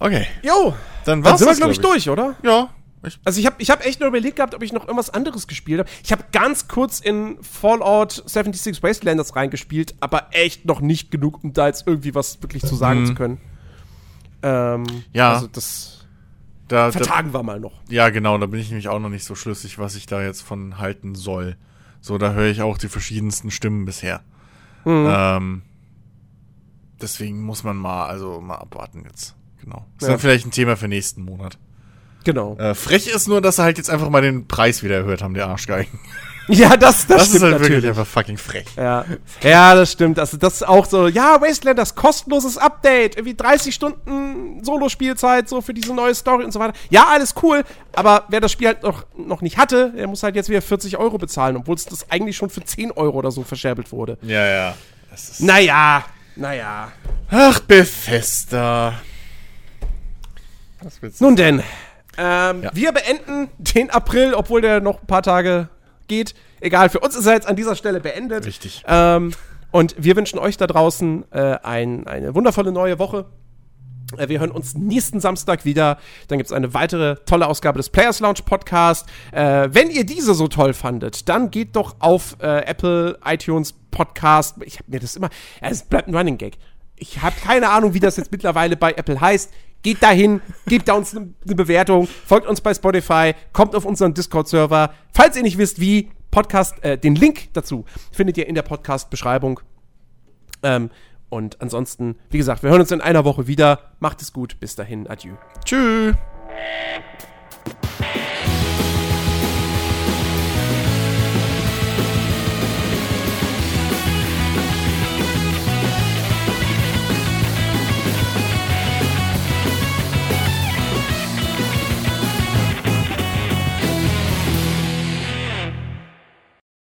Okay,
Jo,
dann
dann
war's
sind wir, glaube ich,
glaub
durch, oder?
Ja. Ich,
Also ich habe ich hab echt nur überlegt gehabt, ob ich noch irgendwas anderes gespielt habe. Ich habe ganz kurz in Fallout 76 Wastelanders reingespielt, aber echt noch nicht genug, um da jetzt irgendwie was wirklich zu sagen
Mhm.
zu können. Ähm,
Ja.
Also das
da, da,
vertagen wir mal noch.
ja, genau, da bin ich nämlich auch noch nicht so schlüssig, was ich da jetzt von halten soll. So, da höre ich auch die verschiedensten Stimmen bisher.
Mhm.
Ähm, deswegen muss man mal, also mal abwarten jetzt. Genau. Ist
Ja.
dann vielleicht ein Thema für nächsten Monat.
Genau.
Äh, frech ist nur, dass sie halt jetzt einfach mal den Preis wieder erhöht haben, der Arschgeigen.
Ja, das, das,
Das,
stimmt
ist halt
natürlich.
wirklich einfach fucking frech.
Ja. ja, das stimmt. Also das ist auch so, ja, Wastelanders, kostenloses Update, irgendwie 30 Stunden Solo-Spielzeit, so für diese neue Story und so weiter. Ja, alles cool, aber wer das Spiel halt noch, noch nicht hatte, der muss halt jetzt wieder 40 Euro bezahlen, obwohl es das eigentlich schon für 10 Euro oder so verscherbelt wurde.
Ja, ja. Das ist
Naja, naja.
Ach, Bethesda. Was willst du?
Nun denn, ähm,
Ja.
wir beenden den April, obwohl der noch ein paar Tage geht. Egal, für uns ist er jetzt an dieser Stelle beendet.
Richtig.
Ähm, und wir wünschen euch da draußen äh, ein, eine wundervolle neue Woche. Äh, Wir hören uns nächsten Samstag wieder. Dann gibt es eine weitere tolle Ausgabe des Players Lounge Podcast. Äh, wenn ihr diese so toll fandet, dann geht doch auf äh, Apple iTunes Podcast. Ich habe mir das immer. Es bleibt ein Running Gag. Ich habe keine Ahnung, wie das jetzt mittlerweile bei Apple heißt. Geht dahin, gebt da uns eine ne Bewertung, folgt uns bei Spotify, kommt auf unseren Discord-Server. Falls ihr nicht wisst, wie, Podcast, äh, den Link dazu findet ihr in der Podcast-Beschreibung. Ähm, und ansonsten, wie gesagt, wir hören uns in einer Woche wieder. Macht es gut. Bis dahin. Adieu.
Tschüss.